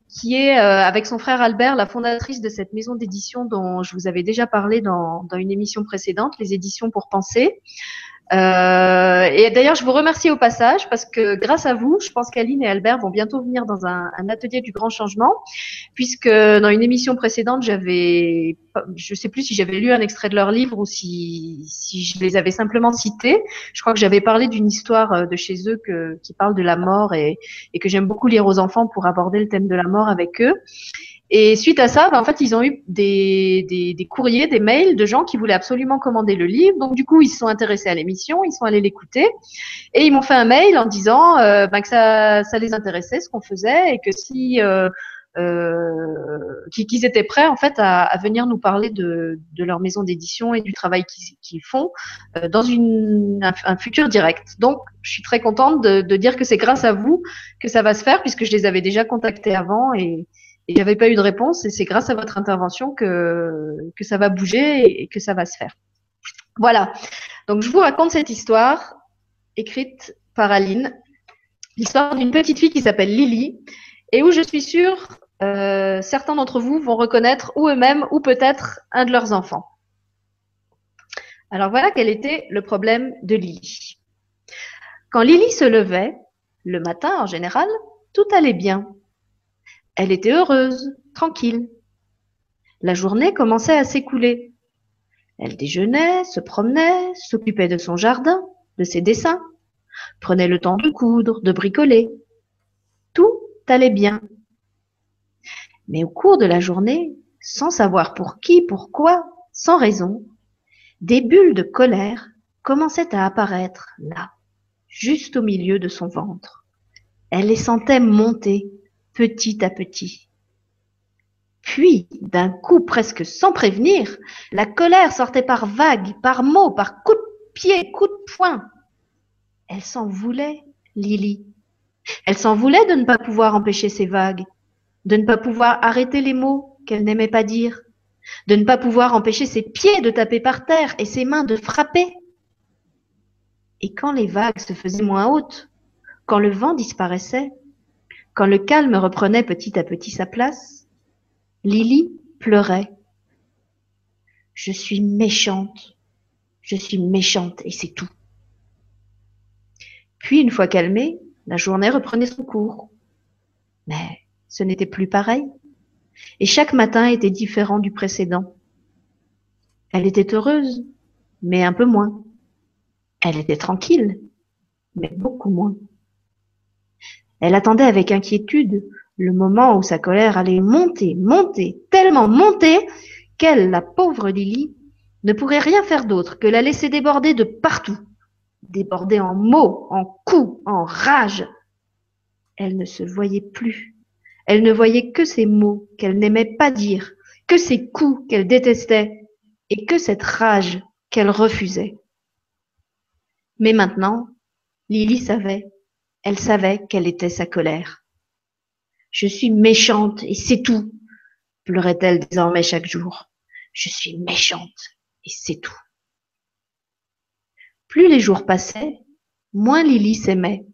qui est, euh, avec son frère Albert, la fondatrice de cette maison d'édition dont je vous avais déjà parlé dans, dans une émission précédente, les éditions pour penser. Euh, et d'ailleurs, je vous remercie au passage parce que grâce à vous, je pense qu'Aline et Albert vont bientôt venir dans un, atelier du grand changement, puisque dans une émission précédente, j'avais, je sais plus si j'avais lu un extrait de leur livre ou si, si je les avais simplement cités. Je crois que j'avais parlé d'une histoire euh, de chez eux que, qui parle de la mort et, et que j'aime beaucoup lire aux enfants pour aborder le thème de la mort avec eux. Et suite à ça, ben, en fait, ils ont eu des, courriers, des mails de gens qui voulaient absolument commander le livre. Donc, du coup, ils se sont intéressés à l'émission, ils sont allés l'écouter et ils m'ont fait un mail en disant euh, ben, que ça, les intéressait ce qu'on faisait et que si euh, euh, qu'ils étaient prêts en fait à, venir nous parler de, leur maison d'édition et du travail qu'ils qu font dans un, futur direct. Donc, je suis très contente de, de dire que c'est grâce à vous que ça va se faire puisque je les avais déjà contactés avant et et j'avais pas eu de réponse et c'est grâce à votre intervention que, que ça va bouger et que ça va se faire. Voilà. Donc je vous raconte cette histoire écrite par Aline, l'histoire d'une petite fille qui s'appelle Lily et où je suis sûre euh, certains d'entre vous vont reconnaître ou eux-mêmes ou peut-être un de leurs enfants. Alors voilà quel était le problème de Lily. Quand Lily se levait, le matin en général, tout allait bien. Elle était heureuse, tranquille. La journée commençait à s'écouler. Elle déjeunait, se promenait, s'occupait de son jardin, de ses dessins, prenait le temps de coudre, de bricoler. Tout allait bien. Mais au cours de la journée, sans savoir pour qui, pourquoi, sans raison, des bulles de colère commençaient à apparaître là, juste au milieu de son ventre. Elle les sentait monter, petit à petit. Puis, d'un coup presque sans prévenir, la colère sortait par vagues, par mots, par coups de pied, coups de poing. Elle s'en voulait, Lily. Elle s'en voulait de ne pas pouvoir empêcher ces vagues, de ne pas pouvoir arrêter les mots qu'elle n'aimait pas dire, de ne pas pouvoir empêcher ses pieds de taper par terre et ses mains de frapper. Et quand les vagues se faisaient moins hautes, quand le vent disparaissait, quand le calme reprenait petit à petit sa place, Lily pleurait. Je suis méchante. Je suis méchante et c'est tout. Puis, une fois calmée, la journée reprenait son cours. Mais ce n'était plus pareil. Et chaque matin était différent du précédent. Elle était heureuse, mais un peu moins. Elle était tranquille, mais beaucoup moins. Elle attendait avec inquiétude le moment où sa colère allait monter, monter, tellement monter qu'elle, la pauvre Lily, ne pourrait rien faire d'autre que la laisser déborder de partout, déborder en mots, en coups, en rage. Elle ne se voyait plus. Elle ne voyait que ces mots qu'elle n'aimait pas dire, que ces coups qu'elle détestait, et que cette rage qu'elle refusait. Mais maintenant, Lily savait, elle savait quelle était sa colère. Je suis méchante et c'est tout, pleurait-elle désormais chaque jour. Je suis méchante et c'est tout. Plus les jours passaient, moins Lily s'aimait.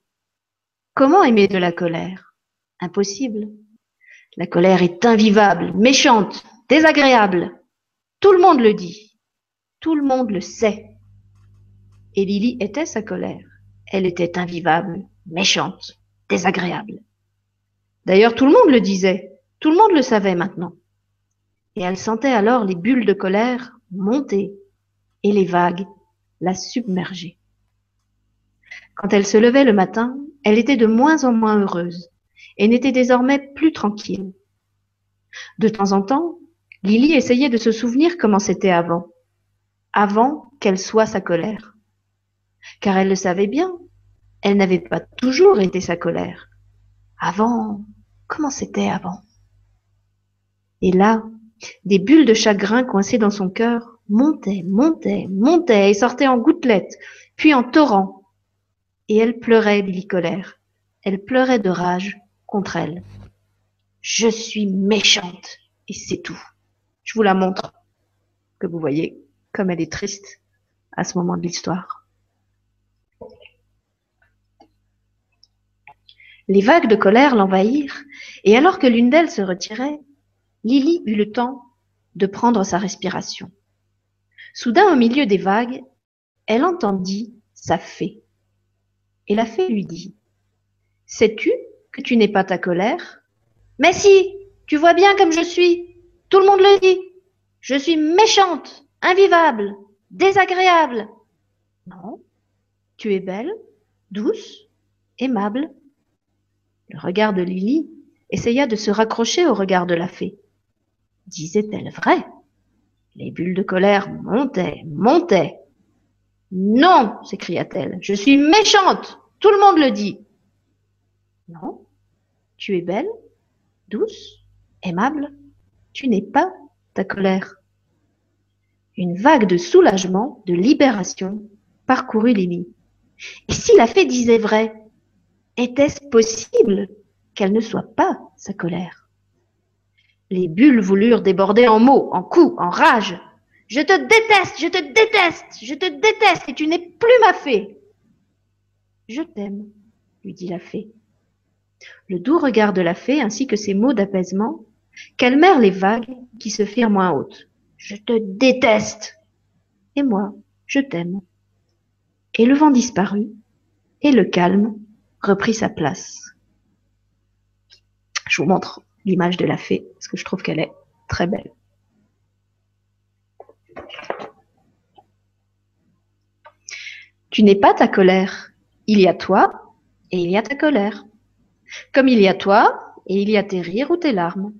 Comment aimer de la colère? Impossible. La colère est invivable, méchante, désagréable. Tout le monde le dit. Tout le monde le sait. Et Lily était sa colère. Elle était invivable, méchante, désagréable. D'ailleurs, tout le monde le disait, tout le monde le savait maintenant. Et elle sentait alors les bulles de colère monter et les vagues la submerger. Quand elle se levait le matin, elle était de moins en moins heureuse et n'était désormais plus tranquille. De temps en temps, Lily essayait de se souvenir comment c'était avant, avant qu'elle soit sa colère. Car elle le savait bien, elle n'avait pas toujours été sa colère. Avant, comment c'était avant? Et là, des bulles de chagrin coincées dans son cœur montaient, montaient, montaient et sortaient en gouttelettes, puis en torrents. Et elle pleurait, Billy Colère. Elle pleurait de rage contre elle. Je suis méchante et c'est tout. Je vous la montre, que vous voyez comme elle est triste à ce moment de l'histoire. Les vagues de colère l'envahirent, et alors que l'une d'elles se retirait, Lily eut le temps de prendre sa respiration. Soudain, au milieu des vagues, elle entendit sa fée. Et la fée lui dit Sais-tu que tu n'es pas ta colère Mais si, tu vois bien comme je suis. Tout le monde le dit. Je suis méchante, invivable, désagréable. Non, tu es belle, douce, aimable, le regard de Lily essaya de se raccrocher au regard de la fée. Disait-elle vrai? Les bulles de colère montaient, montaient. Non, s'écria-t-elle, je suis méchante, tout le monde le dit. Non, tu es belle, douce, aimable, tu n'es pas ta colère. Une vague de soulagement, de libération parcourut Lily. Et si la fée disait vrai? Était-ce possible qu'elle ne soit pas sa colère? Les bulles voulurent déborder en mots, en coups, en rage. Je te déteste, je te déteste, je te déteste et tu n'es plus ma fée. Je t'aime, lui dit la fée. Le doux regard de la fée ainsi que ses mots d'apaisement calmèrent les vagues qui se firent moins hautes. Je te déteste. Et moi, je t'aime. Et le vent disparut, et le calme repris sa place. Je vous montre l'image de la fée parce que je trouve qu'elle est très belle. Tu n'es pas ta colère. Il y a toi et il y a ta colère. Comme il y a toi et il y a tes rires ou tes larmes.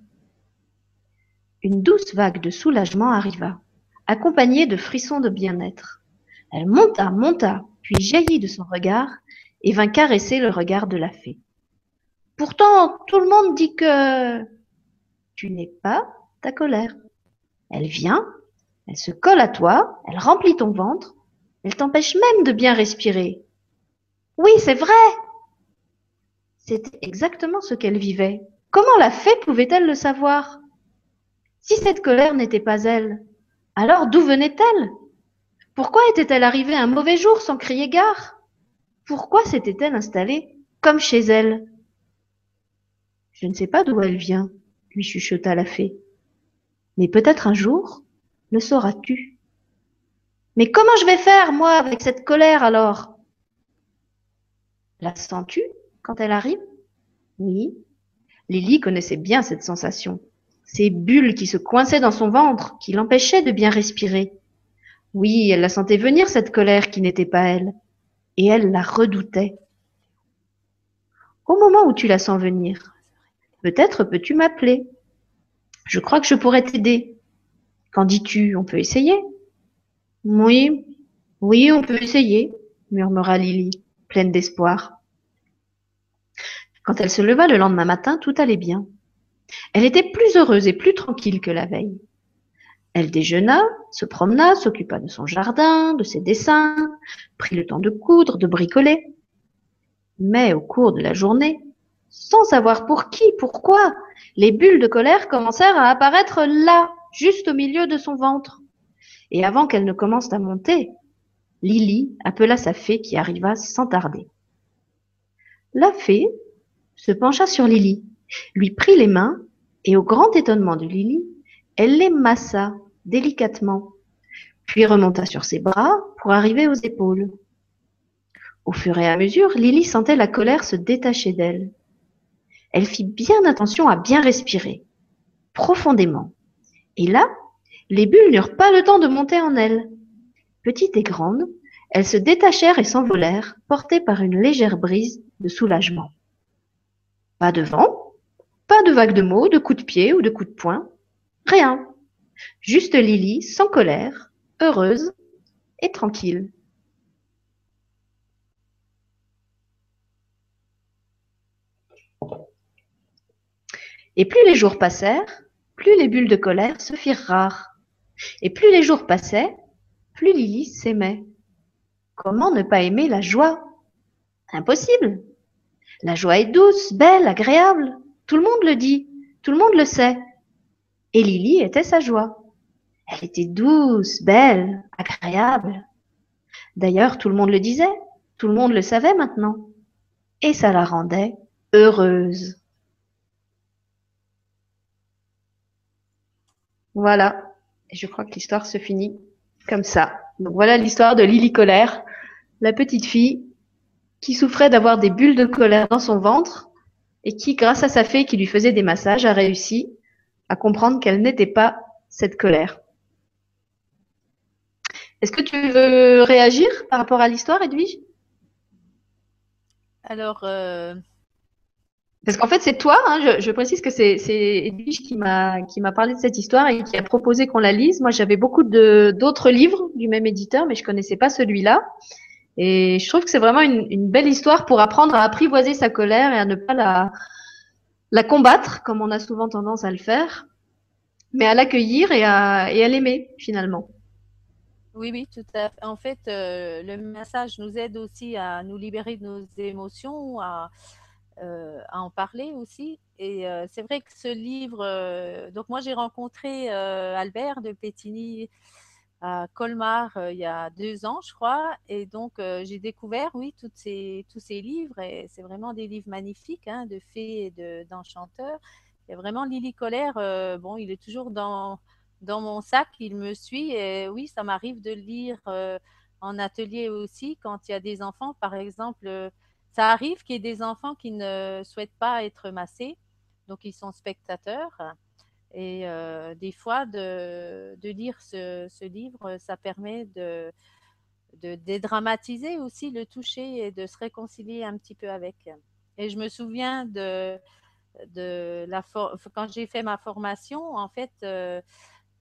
Une douce vague de soulagement arriva, accompagnée de frissons de bien-être. Elle monta, monta, puis jaillit de son regard et vint caresser le regard de la fée. Pourtant, tout le monde dit que tu n'es pas ta colère. Elle vient, elle se colle à toi, elle remplit ton ventre, elle t'empêche même de bien respirer. Oui, c'est vrai. C'était exactement ce qu'elle vivait. Comment la fée pouvait-elle le savoir? Si cette colère n'était pas elle, alors d'où venait-elle? Pourquoi était-elle arrivée un mauvais jour sans crier gare? Pourquoi s'était-elle installée comme chez elle? Je ne sais pas d'où elle vient, lui chuchota la fée. Mais peut-être un jour, le sauras-tu? Mais comment je vais faire, moi, avec cette colère alors? La sens-tu quand elle arrive? Oui. Lily connaissait bien cette sensation. Ces bulles qui se coinçaient dans son ventre, qui l'empêchaient de bien respirer. Oui, elle la sentait venir, cette colère qui n'était pas elle. Et elle la redoutait. Au moment où tu la sens venir, peut-être peux-tu m'appeler. Je crois que je pourrais t'aider. Qu'en dis-tu? On peut essayer? Oui, oui, on peut essayer, murmura Lily, pleine d'espoir. Quand elle se leva le lendemain matin, tout allait bien. Elle était plus heureuse et plus tranquille que la veille. Elle déjeuna, se promena, s'occupa de son jardin, de ses dessins, prit le temps de coudre, de bricoler. Mais au cours de la journée, sans savoir pour qui, pourquoi, les bulles de colère commencèrent à apparaître là, juste au milieu de son ventre. Et avant qu'elle ne commence à monter, Lily appela sa fée qui arriva sans tarder. La fée se pencha sur Lily, lui prit les mains et au grand étonnement de Lily, elle les massa délicatement, puis remonta sur ses bras pour arriver aux épaules. Au fur et à mesure, Lily sentait la colère se détacher d'elle. Elle fit bien attention à bien respirer, profondément. Et là, les bulles n'eurent pas le temps de monter en elle. Petites et grandes, elles se détachèrent et s'envolèrent, portées par une légère brise de soulagement. Pas de vent, pas de vagues de mots, de coups de pied ou de coups de poing, rien. Juste Lily, sans colère, heureuse et tranquille. Et plus les jours passèrent, plus les bulles de colère se firent rares. Et plus les jours passaient, plus Lily s'aimait. Comment ne pas aimer la joie? Impossible. La joie est douce, belle, agréable. Tout le monde le dit, tout le monde le sait. Et Lily était sa joie. Elle était douce, belle, agréable. D'ailleurs, tout le monde le disait, tout le monde le savait maintenant. Et ça la rendait heureuse. Voilà. Et je crois que l'histoire se finit comme ça. Donc voilà l'histoire de Lily Colère, la petite fille qui souffrait d'avoir des bulles de colère dans son ventre et qui, grâce à sa fée qui lui faisait des massages, a réussi à comprendre qu'elle n'était pas cette colère. Est-ce que tu veux réagir par rapport à l'histoire, Edwige? Alors, euh, parce qu'en fait, c'est toi, hein, je, je, précise que c'est Edwige qui m'a parlé de cette histoire et qui a proposé qu'on la lise. Moi, j'avais beaucoup d'autres livres du même éditeur, mais je connaissais pas celui-là. Et je trouve que c'est vraiment une, une, belle histoire pour apprendre à apprivoiser sa colère et à ne pas la la combattre, comme on a souvent tendance à le faire, mais à l'accueillir et à et à l'aimer finalement. Oui, oui, tout à fait. En fait, euh, le message nous aide aussi à nous libérer de nos émotions, à euh, à en parler aussi. Et euh, c'est vrai que ce livre, donc moi j'ai rencontré Albert de Pétigny à Colmar il y a deux ans, je crois, et donc j'ai découvert, oui, ces, tous ces livres, et c'est vraiment des livres magnifiques, hein, de fées et d'enchanteurs. et vraiment, Lily Colère, bon, il est toujours dans, dans mon sac, il me suit, et oui, ça m'arrive de lire en atelier aussi quand il y a des enfants, par exemple ça arrive qu'il y ait des enfants qui ne souhaitent pas être massés, donc ils sont spectateurs. Et euh, des fois, de, de lire ce, ce, livre, ça permet de, de dédramatiser aussi le toucher et de se réconcilier un petit peu avec. Et je me souviens de, de la quand j'ai fait ma formation, en fait, euh,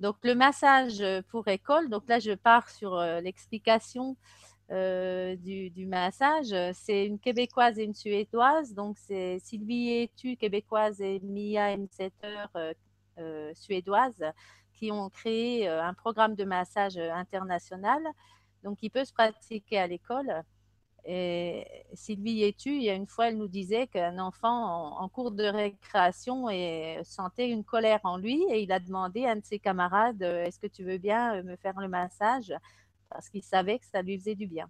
donc le massage pour école, donc là je pars sur euh, l'explication euh, du, massage. C'est une québécoise et une suédoise. Donc, c'est Sylvie Etu, québécoise, et Mia euh, suédoises qui ont créé un programme de massage international, donc qui peut se pratiquer à l'école. Et Sylvie Etu, il y a une fois, elle nous disait qu'un enfant en, cours de récréation sentait une colère en lui et il a demandé à un de ses camarades Est-ce que tu veux bien me faire le massage? Parce qu'il savait que ça lui faisait du bien.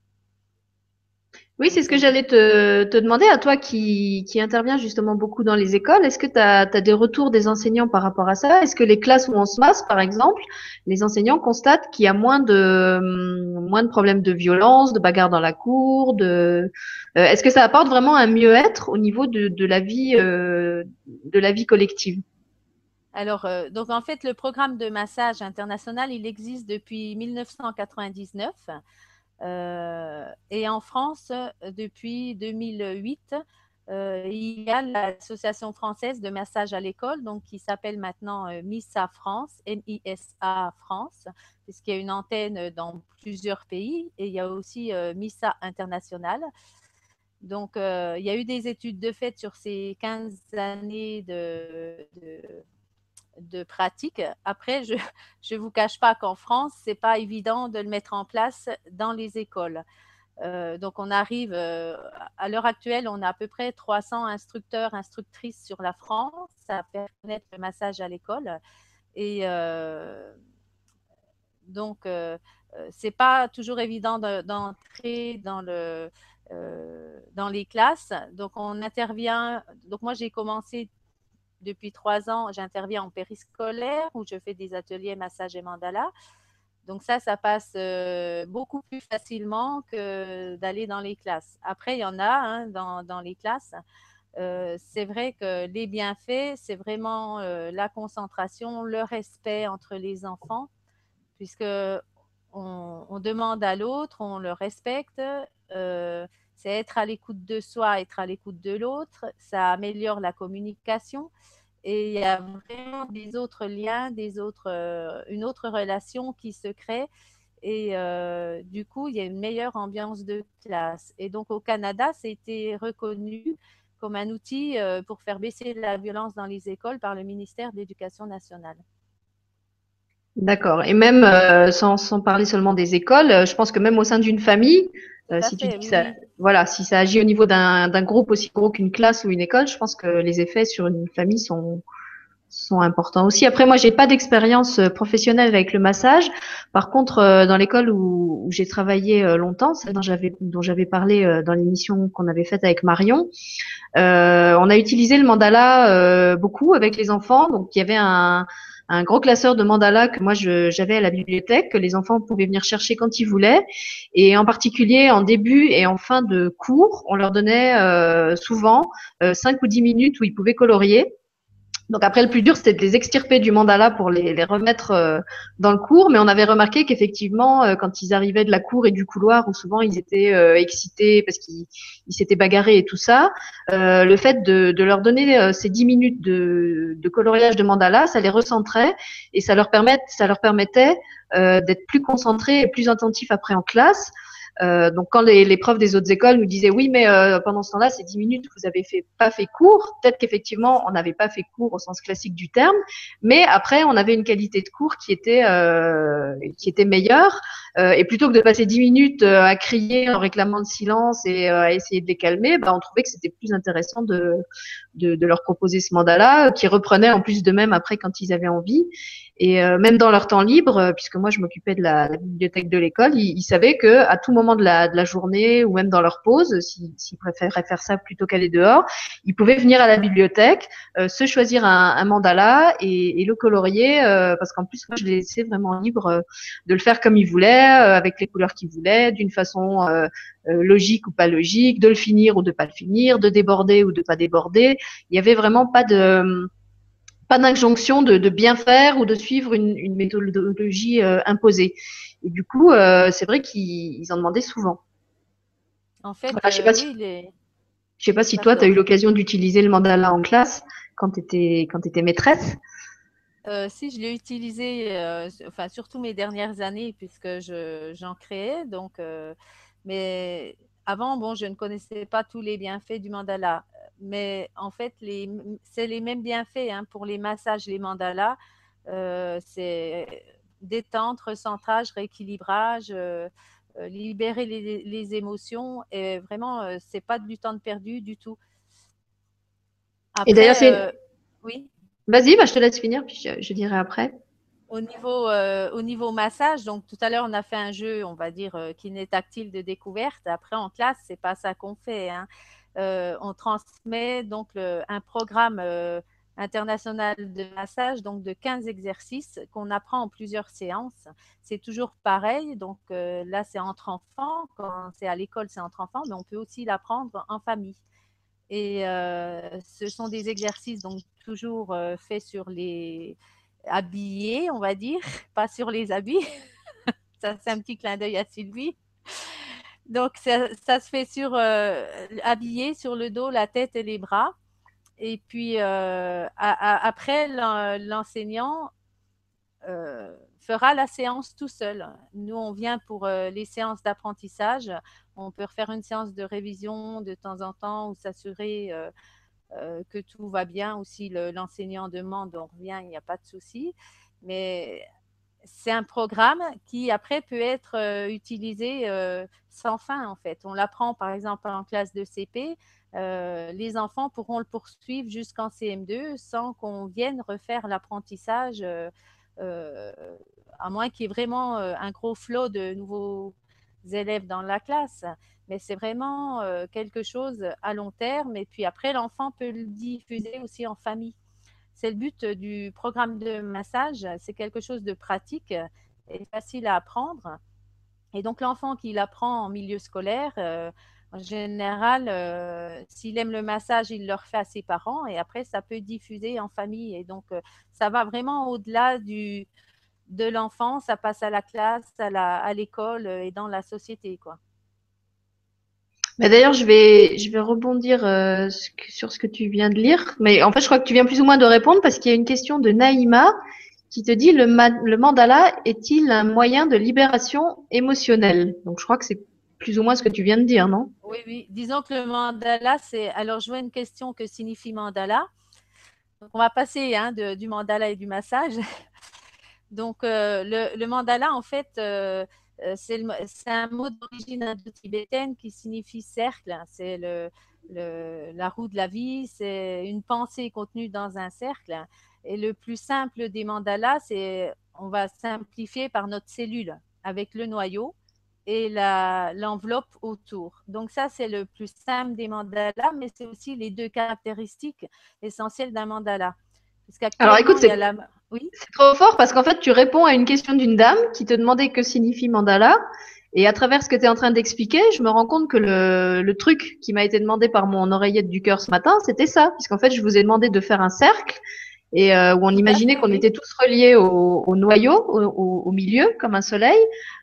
Oui, c'est ce que j'allais te, demander à toi qui, qui intervient justement beaucoup dans les écoles. Est-ce que tu as, des retours des enseignants par rapport à ça? Est-ce que les classes où on se masse, par exemple, les enseignants constatent qu'il y a moins de, moins de problèmes de violence, de bagarres dans la cour euh, Est-ce que ça apporte vraiment un mieux-être au niveau de, de la vie, euh, de la vie collective? Alors, euh, donc en fait, le programme de massage international, il existe depuis 1999. Euh, et en France, depuis 2008, euh, il y a l'association française de massage à l'école, donc qui s'appelle maintenant euh, MISA France, M-I-S-A France, puisqu'il y a une antenne dans plusieurs pays, et il y a aussi MISA International. Donc, il y a eu des études de fait sur ces 15 années de de pratique. Après, je ne vous cache pas qu'en France, c'est pas évident de le mettre en place dans les écoles. Euh, donc, on arrive, euh, à l'heure actuelle, on a à peu près 300 instructeurs, instructrices sur la France à permettre le massage à l'école. Et euh, donc, c'est pas toujours évident d'entrer dans le dans les classes. Donc, on intervient. Donc, moi, j'ai commencé depuis trois ans, j'interviens en périscolaire où je fais des ateliers massage et mandala. Donc ça, ça passe euh, beaucoup plus facilement que d'aller dans les classes. Après, il y en a hein, dans, les classes. Euh, c'est vrai que les bienfaits, c'est vraiment euh, la concentration, le respect entre les enfants, puisque on, demande à l'autre, on le respecte. C'est être à l'écoute de soi, être à l'écoute de l'autre. Ça améliore la communication. Et il y a vraiment des autres liens, des autres, euh, une autre relation qui se crée. Et euh, du coup, il y a une meilleure ambiance de classe. Et donc, au Canada, c'était reconnu comme un outil euh, pour faire baisser la violence dans les écoles par le ministère de l'Éducation nationale. D'accord. Et même sans, sans, parler seulement des écoles, je pense que même au sein d'une famille, si tu dis ça, voilà, si ça agit au niveau d'un groupe aussi gros qu'une classe ou une école, je pense que les effets sur une famille sont sont importants aussi. Après, moi, j'ai pas d'expérience euh, professionnelle avec le massage. Par contre, euh, dans l'école où, j'ai travaillé euh, longtemps, celle dont j'avais dont j'avais parlé dans l'émission qu'on avait faite avec Marion, euh, on a utilisé le mandala beaucoup avec les enfants. Donc, il y avait un un gros classeur de mandala que moi j'avais à la bibliothèque, que les enfants pouvaient venir chercher quand ils voulaient. Et en particulier en début et en fin de cours, on leur donnait euh, souvent euh, 5 ou 10 minutes où ils pouvaient colorier. Donc après, le plus dur, c'était de les extirper du mandala pour les, les remettre euh, dans le cours. Mais on avait remarqué qu'effectivement, euh, quand ils arrivaient de la cour et du couloir, où souvent ils étaient euh, excités parce qu'ils s'étaient bagarrés et tout ça, le fait de, de, leur donner ces dix minutes de, de, coloriage de mandala, ça les recentrait et ça leur, permet, ça leur permettait d'être plus concentrés et plus attentifs après en classe. Euh, donc quand les, les, profs des autres écoles nous disaient oui mais euh, pendant ce temps-là c'est 10 minutes vous avez fait pas fait cours peut-être qu'effectivement on n'avait pas fait cours au sens classique du terme mais après on avait une qualité de cours qui était euh, qui était meilleure. Euh, et plutôt que de passer 10 minutes euh, à crier en réclamant le silence et à essayer de les calmer bah, on trouvait que c'était plus intéressant de, de, de leur proposer ce mandat-là qui reprenait en plus de même après quand ils avaient envie et euh, même dans leur temps libre, euh, puisque moi je m'occupais de la, bibliothèque de l'école, ils, savaient que à tout moment de la, de la journée ou même dans leur pause, s'ils préféraient faire ça plutôt qu'aller dehors, ils pouvaient venir à la bibliothèque, euh, se choisir un, un mandala et, et, le colorier, parce qu'en plus moi je les laissais vraiment libres de le faire comme ils voulaient, avec les couleurs qu'ils voulaient, d'une façon logique ou pas logique, de le finir ou de pas le finir, de déborder ou de pas déborder. Il y avait vraiment pas de pas d'injonction de, bien faire ou de suivre une, méthodologie euh, imposée. Et du coup, euh, c'est vrai qu'ils en demandaient souvent. En fait, je sais pas si, sais pas si toi, tu as eu l'occasion d'utiliser le mandala en classe quand tu étais, maîtresse. Euh, si, je l'ai utilisé, enfin, surtout mes dernières années, puisque j'en créais. Donc, mais avant, bon, je ne connaissais pas tous les bienfaits du mandala mais en fait, c'est les mêmes bienfaits hein, pour les massages, les mandalas. c'est détente, recentrage, rééquilibrage, libérer les, émotions. Et vraiment, c'est pas du temps de perdu du tout. et d'ailleurs, c'est. oui. Vas-y, bah, je te laisse finir, puis je dirai après. Au niveau, euh, au niveau massage, donc tout à l'heure, on a fait un jeu, on va dire, euh, tactile de découverte. Après, en classe, c'est pas ça qu'on fait. Hein. Euh, on transmet donc un programme euh, international de massage, donc de 15 exercices qu'on apprend en plusieurs séances. C'est toujours pareil. Donc là, c'est entre enfants. Quand c'est à l'école, c'est entre enfants, mais on peut aussi l'apprendre en famille. Et ce sont des exercices donc toujours faits sur les habillés, on va dire, pas sur les habits. ça, c'est un petit clin d'œil à Sylvie. Donc, ça, se fait sur euh, habillé sur le dos, la tête et les bras. Et puis, euh, après, l'enseignant euh, fera la séance tout seul. Nous, on vient pour les séances d'apprentissage. On peut refaire une séance de révision de temps en temps ou s'assurer que tout va bien ou si l'enseignant demande, on revient, il n'y a pas de souci. Mais c'est un programme qui après peut être euh, utilisé euh, sans fin en fait. On l'apprend par exemple en classe de CP. les enfants pourront le poursuivre jusqu'en CM2 sans qu'on vienne refaire l'apprentissage, à moins qu'il y ait vraiment un gros flot de nouveaux élèves dans la classe mais c'est vraiment euh, quelque chose à long terme. Et puis après, l'enfant peut le diffuser aussi en famille. C'est le but du programme de massage. C'est quelque chose de pratique et facile à apprendre. Et donc l'enfant qui l'apprend en milieu scolaire, euh, en général, euh, s'il aime le massage, il le refait à ses parents et après, ça peut diffuser en famille. Et donc, ça va vraiment au-delà de l'enfant, ça passe à la classe, à l'école et dans la société. quoi. D'ailleurs, je vais, je vais rebondir euh, sur ce que tu viens de lire. Mais en fait, je crois que tu viens plus ou moins de répondre parce qu'il y a une question de Naïma qui te dit le, le mandala est-il un moyen de libération émotionnelle? Donc, je crois que c'est plus ou moins ce que tu viens de dire, non? Oui, oui. Disons que le mandala, c'est. Alors, je vois une question que signifie mandala. On va passer hein, du mandala et du massage. Donc, euh, le, mandala, en fait, euh, c'est un mot d'origine indo-tibétaine qui signifie cercle. C'est la roue de la vie, c'est une pensée contenue dans un cercle. Et le plus simple des mandalas, c'est on va simplifier par notre cellule avec le noyau et l'enveloppe autour. Donc ça, c'est le plus simple des mandalas, mais c'est aussi les deux caractéristiques essentielles d'un mandala. Alors écoute, c'est trop fort parce qu'en fait, tu réponds à une question d'une dame qui te demandait que signifie mandala. Et à travers ce que tu es en train d'expliquer, je me rends compte que le, truc qui m'a été demandé par mon oreillette du cœur ce matin, c'était ça. Puisqu'en fait, je vous ai demandé de faire un cercle et euh, où on imaginait qu'on était tous reliés au, noyau, au, milieu, comme un soleil.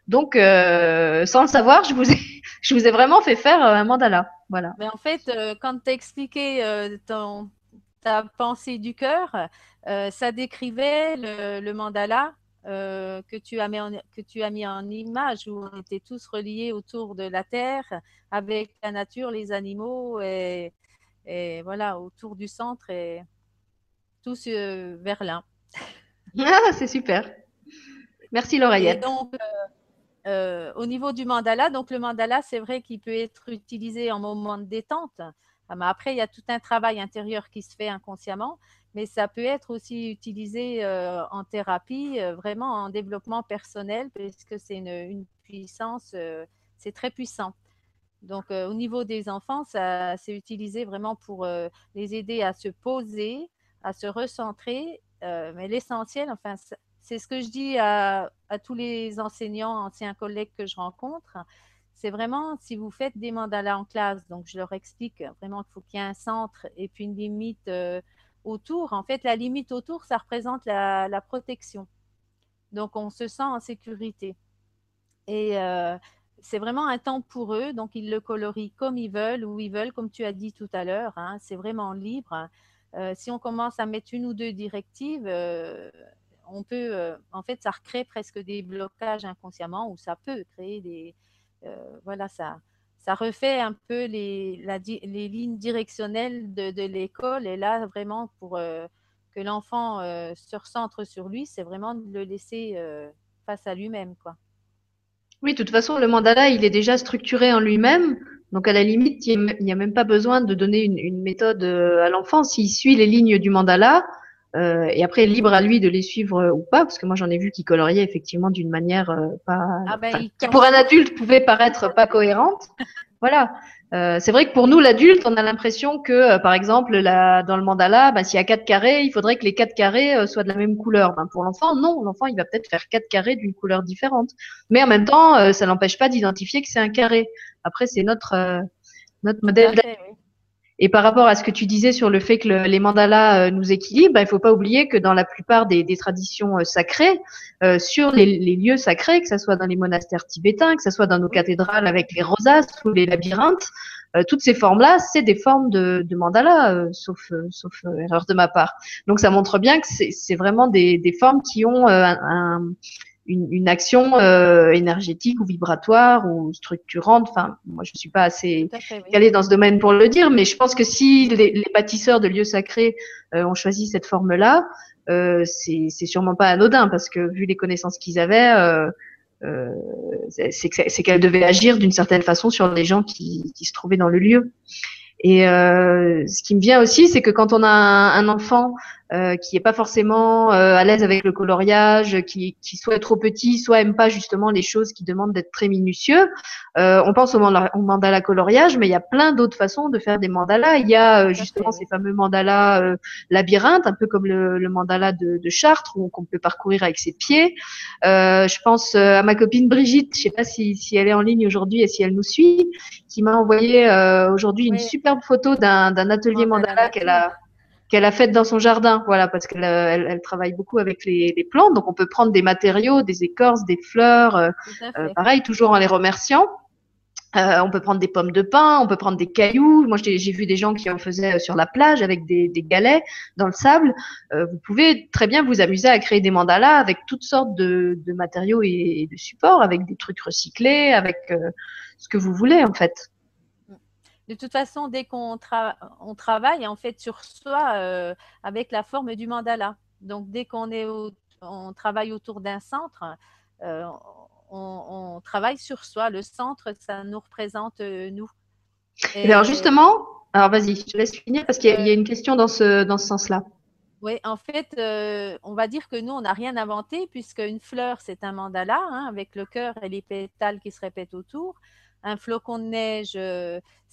Donc, euh, sans le savoir, je vous ai, je vous ai vraiment fait faire euh, un mandala. Voilà. Mais en fait, quand tu as expliqué ton, ta pensée du cœur, euh, ça décrivait le, mandala euh, que, tu as mis en, que tu as mis en image, où on était tous reliés autour de la terre, avec la nature, les animaux, et, voilà, autour du centre, et tous euh, vers l'un. Ah, c'est super. Merci l'oreillette. donc, au niveau du mandala, donc le mandala, c'est vrai qu'il peut être utilisé en moment de détente. Ah, après, il y a tout un travail intérieur qui se fait inconsciemment, mais ça peut être aussi utilisé euh, en thérapie, euh, vraiment en développement personnel, puisque c'est une, puissance, euh, c'est très puissant. Donc, au niveau des enfants, ça, c'est utilisé vraiment pour les aider à se poser, à se recentrer. mais l'essentiel, enfin, c'est ce que je dis à, à tous les enseignants, anciens collègues que je rencontre, c'est vraiment si vous faites des mandalas en classe, donc je leur explique vraiment qu'il faut qu'il y ait un centre et puis une limite euh, autour. En fait, la limite autour, ça représente la, protection. Donc, on se sent en sécurité. Et euh, c'est vraiment un temps pour eux, donc ils le colorient comme ils veulent, ou ils veulent, comme tu as dit tout à l'heure. Hein, c'est vraiment libre. Euh, si on commence à mettre une ou deux directives, on peut, en fait, ça recrée presque des blocages inconsciemment, ou ça peut créer des, voilà, ça, ça refait un peu les, les lignes directionnelles de, l'école. Et là, vraiment, pour que l'enfant se recentre sur lui, c'est vraiment de le laisser face à lui-même. quoi. Oui, de toute façon, le mandala, il est déjà structuré en lui-même. Donc, à la limite, il n'y a même pas besoin de donner une, méthode euh, à l'enfant. S'il suit les lignes du mandala, euh, et après, libre à lui de les suivre euh, ou pas, parce que moi, j'en ai vu qui coloriaient effectivement d'une manière pas, ah ben, qui pour un adulte pouvait paraître pas cohérente. Voilà. Euh, c'est vrai que pour nous, l'adulte, on a l'impression que, euh, par exemple, la, dans le mandala, bah, s'il y a quatre carrés, il faudrait que les quatre carrés euh, soient de la même couleur. Ben, pour l'enfant, non. L'enfant, il va peut-être faire quatre carrés d'une couleur différente. Mais en même temps, ça n'empêche pas d'identifier que c'est un carré. Après, c'est notre notre modèle. Et par rapport à ce que tu disais sur le fait que les mandalas euh, nous équilibrent, bah, il ne faut pas oublier que dans la plupart des, traditions euh, sacrées, euh, sur les, lieux sacrés, que ce soit dans les monastères tibétains, que ce soit dans nos cathédrales avec les rosaces ou les labyrinthes, toutes ces formes-là, c'est des formes de, de mandala, sauf, sauf erreur de ma part. Donc ça montre bien que c'est vraiment des, des, formes qui ont un, une, action euh, énergétique ou vibratoire ou structurante. Enfin, moi, je ne suis pas assez calée dans ce domaine pour le dire, mais je pense que si les, bâtisseurs de lieux sacrés euh, ont choisi cette forme-là, euh, c'est sûrement pas anodin parce que vu les connaissances qu'ils avaient, euh, euh c'est qu'elles devaient agir d'une certaine façon sur les gens qui, qui, se trouvaient dans le lieu. Et ce qui me vient aussi, c'est que quand on a un enfant euh, qui est pas forcément euh, à l'aise avec le coloriage, qui, qui soit trop petit, soit aime pas justement les choses qui demandent d'être très minutieux. Euh, on pense au, mandala, coloriage, mais il y a plein d'autres façons de faire des mandalas. Il y a justement ces fameux mandalas labyrinthes, un peu comme le, le mandala de, de Chartres, qu'on peut parcourir avec ses pieds. je pense à ma copine Brigitte, je sais pas si, si elle est en ligne aujourd'hui et si elle nous suit, qui m'a envoyé aujourd'hui une superbe photo d'un atelier mandala qu'elle a qu'elle a faite dans son jardin, voilà, parce qu'elle elle, elle, travaille beaucoup avec les, les, plantes, donc on peut prendre des matériaux, des écorces, des fleurs, euh, euh, pareil, toujours en les remerciant. Euh, on peut prendre des pommes de pin, on peut prendre des cailloux. Moi, j'ai vu des gens qui en faisaient euh, sur la plage avec des, des galets dans le sable. Euh, vous pouvez très bien vous amuser à créer des mandalas avec toutes sortes de, de matériaux et, de supports, avec des trucs recyclés, avec ce que vous voulez en fait de toute façon, dès qu'on on travaille en fait sur soi euh, avec la forme du mandala. Donc, dès qu'on est on travaille autour d'un centre, euh, on, travaille sur soi. Le centre, ça nous représente euh, nous. Et alors justement, alors vas-y, je te laisse finir parce qu'il y, a une question dans ce, dans ce sens-là. Oui, en fait, on va dire que nous, on n'a rien inventé puisque une fleur, c'est un mandala hein, avec le cœur et les pétales qui se répètent autour. Un flocon de neige,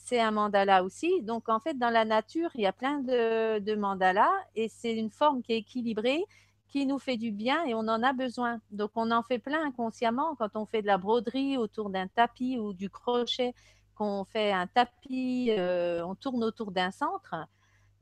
c'est un mandala aussi. Donc, en fait, dans la nature, il y a plein de, mandalas et c'est une forme qui est équilibrée, qui nous fait du bien et on en a besoin. Donc, on en fait plein inconsciemment quand on fait de la broderie autour d'un tapis ou du crochet, qu'on fait un tapis, euh, on tourne autour d'un centre.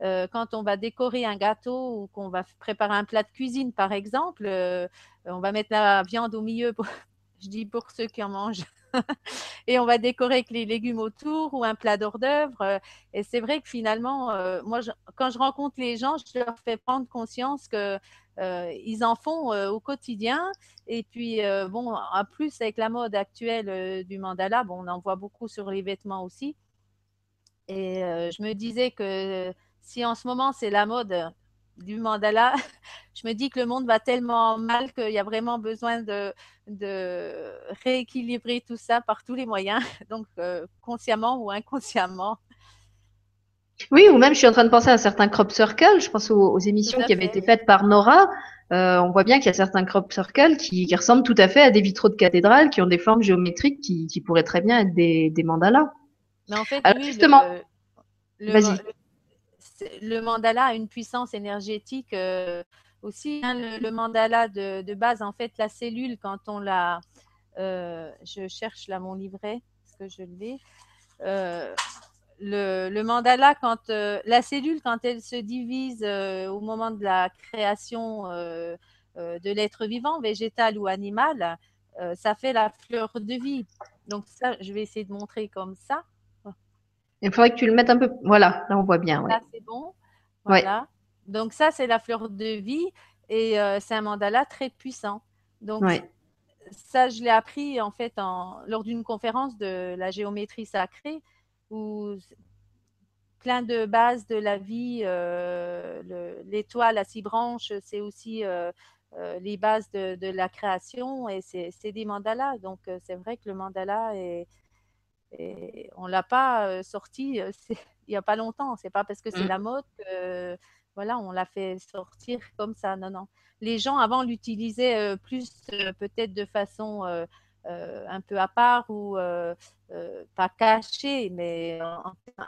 Euh, quand on va décorer un gâteau ou qu'on va préparer un plat de cuisine, par exemple, euh, on va mettre la viande au milieu, je dis pour ceux qui en mangent et on va décorer avec les légumes autour ou un plat d'hors d'œuvre. Euh, et c'est vrai que finalement, euh, moi, quand je rencontre les gens, je leur fais prendre conscience que euh, ils en font au quotidien. Et puis, bon, en plus, avec la mode actuelle du mandala, bon, on en voit beaucoup sur les vêtements aussi. Et je me disais que si en ce moment c'est la mode du mandala, je me dis que le monde va tellement mal qu'il y a vraiment besoin de, de, rééquilibrer tout ça par tous les moyens, donc euh, consciemment ou inconsciemment. Oui, ou même je suis en train de penser à certains crop circles. Je pense aux, émissions qui avaient été faites par Nora. Euh, on voit bien qu'il y a certains crop circles qui, ressemblent tout à fait à des vitraux de cathédrale, qui ont des formes géométriques qui, pourraient très bien être des, mandalas. Mais en fait, justement, vas-y le mandala a une puissance énergétique euh, aussi. Hein, le, mandala de, base, en fait, la cellule, quand on la. Euh, je cherche là mon livret, parce que je l'ai. Euh, le, mandala, quand la cellule, quand elle se divise au moment de la création de l'être vivant, végétal ou animal, ça fait la fleur de vie. Donc ça, je vais essayer de montrer comme ça. Il faudrait que tu le mettes un peu. Voilà, là on voit bien. Là c'est bon. Voilà. Donc ça c'est la fleur de vie et euh, c'est un mandala très puissant. Donc ça, je l'ai appris en fait en, lors d'une conférence de la géométrie sacrée où plein de bases de la vie, euh, l'étoile à six branches, c'est aussi euh, les bases de, de, la création et c'est des mandalas. Donc c'est vrai que le mandala est, on l'a pas sorti il n'y a pas longtemps. C'est pas parce que c'est mmh. la mode que voilà, on l'a fait sortir comme ça. Non, non. Les gens avant l'utilisaient plus peut-être de façon un peu à part ou pas cachée, mais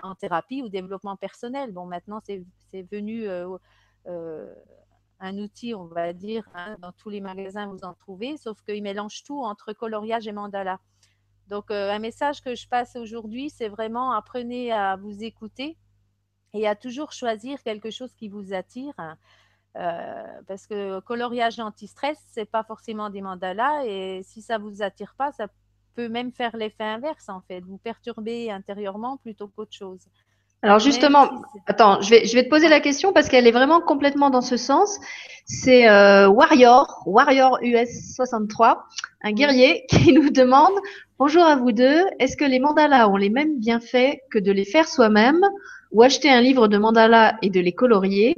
en, thérapie ou développement personnel. Bon, maintenant, c'est venu un outil, on va dire, hein, dans tous les magasins, vous en trouvez, sauf qu'il mélange tout entre coloriage et mandala. Donc, un message que je passe aujourd'hui, c'est vraiment apprenez à vous écouter et à toujours choisir quelque chose qui vous attire. Euh, parce que coloriage anti-stress, c'est pas forcément des mandalas et si ça vous attire pas, ça peut même faire l'effet inverse en fait, vous perturber intérieurement plutôt qu'autre chose. Alors justement, attends, je vais, je vais te poser la question parce qu'elle est vraiment complètement dans ce sens. C'est euh, Warrior, Warrior US 63, un guerrier qui nous demande Bonjour à vous deux, est-ce que les mandalas ont les mêmes bienfaits que de les faire soi-même ou acheter un livre de mandalas et de les colorier?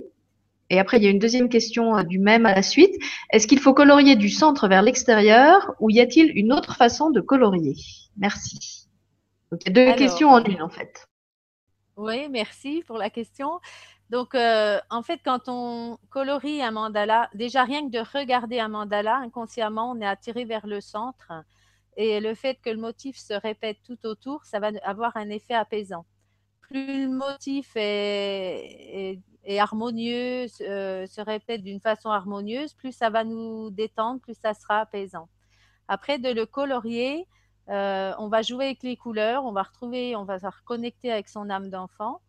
Et après, il y a une deuxième question euh, du même à la suite. Est-ce qu'il faut colorier du centre vers l'extérieur ou y a-t-il une autre façon de colorier? Merci. Donc, il y a deux questions en une, en fait. Oui, merci pour la question. Donc, euh, en fait, quand on colorie un mandala, déjà rien que de regarder un mandala, inconsciemment, on est attiré vers le centre. Et le fait que le motif se répète tout autour, ça va avoir un effet apaisant. Plus le motif est harmonieux, euh, se répète d'une façon harmonieuse, plus ça va nous détendre, plus ça sera apaisant. Après, de le colorier, euh, on va jouer avec les couleurs, on va retrouver, on va se reconnecter avec son âme d'enfant.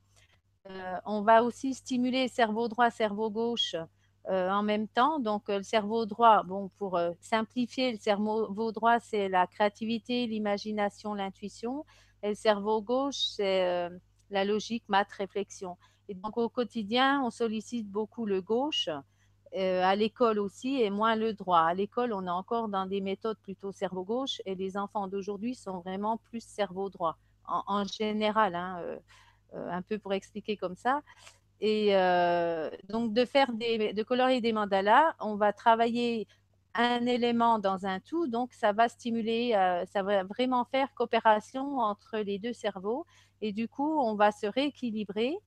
Euh, on va aussi stimuler cerveau droit, cerveau gauche en même temps. Donc, le cerveau droit, bon, pour simplifier, le cerveau droit, c'est la créativité, l'imagination, l'intuition. Et le cerveau gauche, c'est la logique, maths, réflexion. Et donc au quotidien, on sollicite beaucoup le gauche, euh, à l'école aussi, et moins le droit. À l'école, on est encore dans des méthodes plutôt cerveau gauche, et les enfants d'aujourd'hui sont vraiment plus cerveau droit, en, général, hein, euh, euh, un peu pour expliquer comme ça. Et donc de faire des, de colorier des mandalas, on va travailler un élément dans un tout, donc ça va stimuler, ça va vraiment faire coopération entre les deux cerveaux, et du coup, on va se rééquilibrer.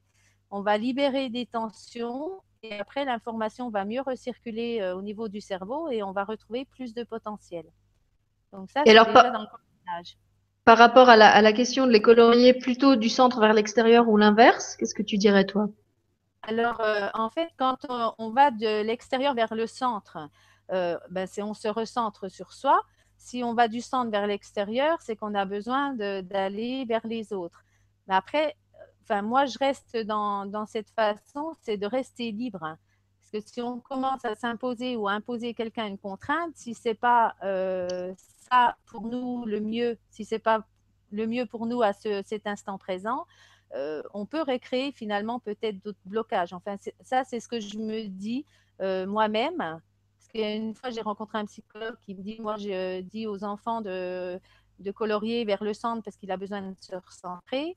On va libérer des tensions. Et après l'information va mieux recirculer euh, au niveau du cerveau et on va retrouver plus de potentiel. Donc ça, c'est déjà par, dans le Par rapport à la, question de les colorier plutôt du centre vers l'extérieur ou l'inverse, qu'est-ce que tu dirais toi? Alors euh, en fait, quand on, va de l'extérieur vers le centre, euh, ben, on se recentre sur soi. Si on va du centre vers l'extérieur, c'est qu'on a besoin d'aller vers les autres. Mais après, enfin, moi, je reste dans, cette façon, c'est de rester libre. Parce que si on commence à s'imposer ou à imposer quelqu'un une contrainte, si c'est pas euh, ça pour nous le mieux, si c'est pas le mieux pour nous à cet instant présent, euh, on peut recréer finalement peut-être d'autres blocages. Enfin, ça, c'est ce que je me dis euh, moi-même. Parce qu'une fois, j'ai rencontré un psychologue qui me dit, moi, je dis aux enfants de, colorier vers le centre parce qu'il a besoin de se recentrer.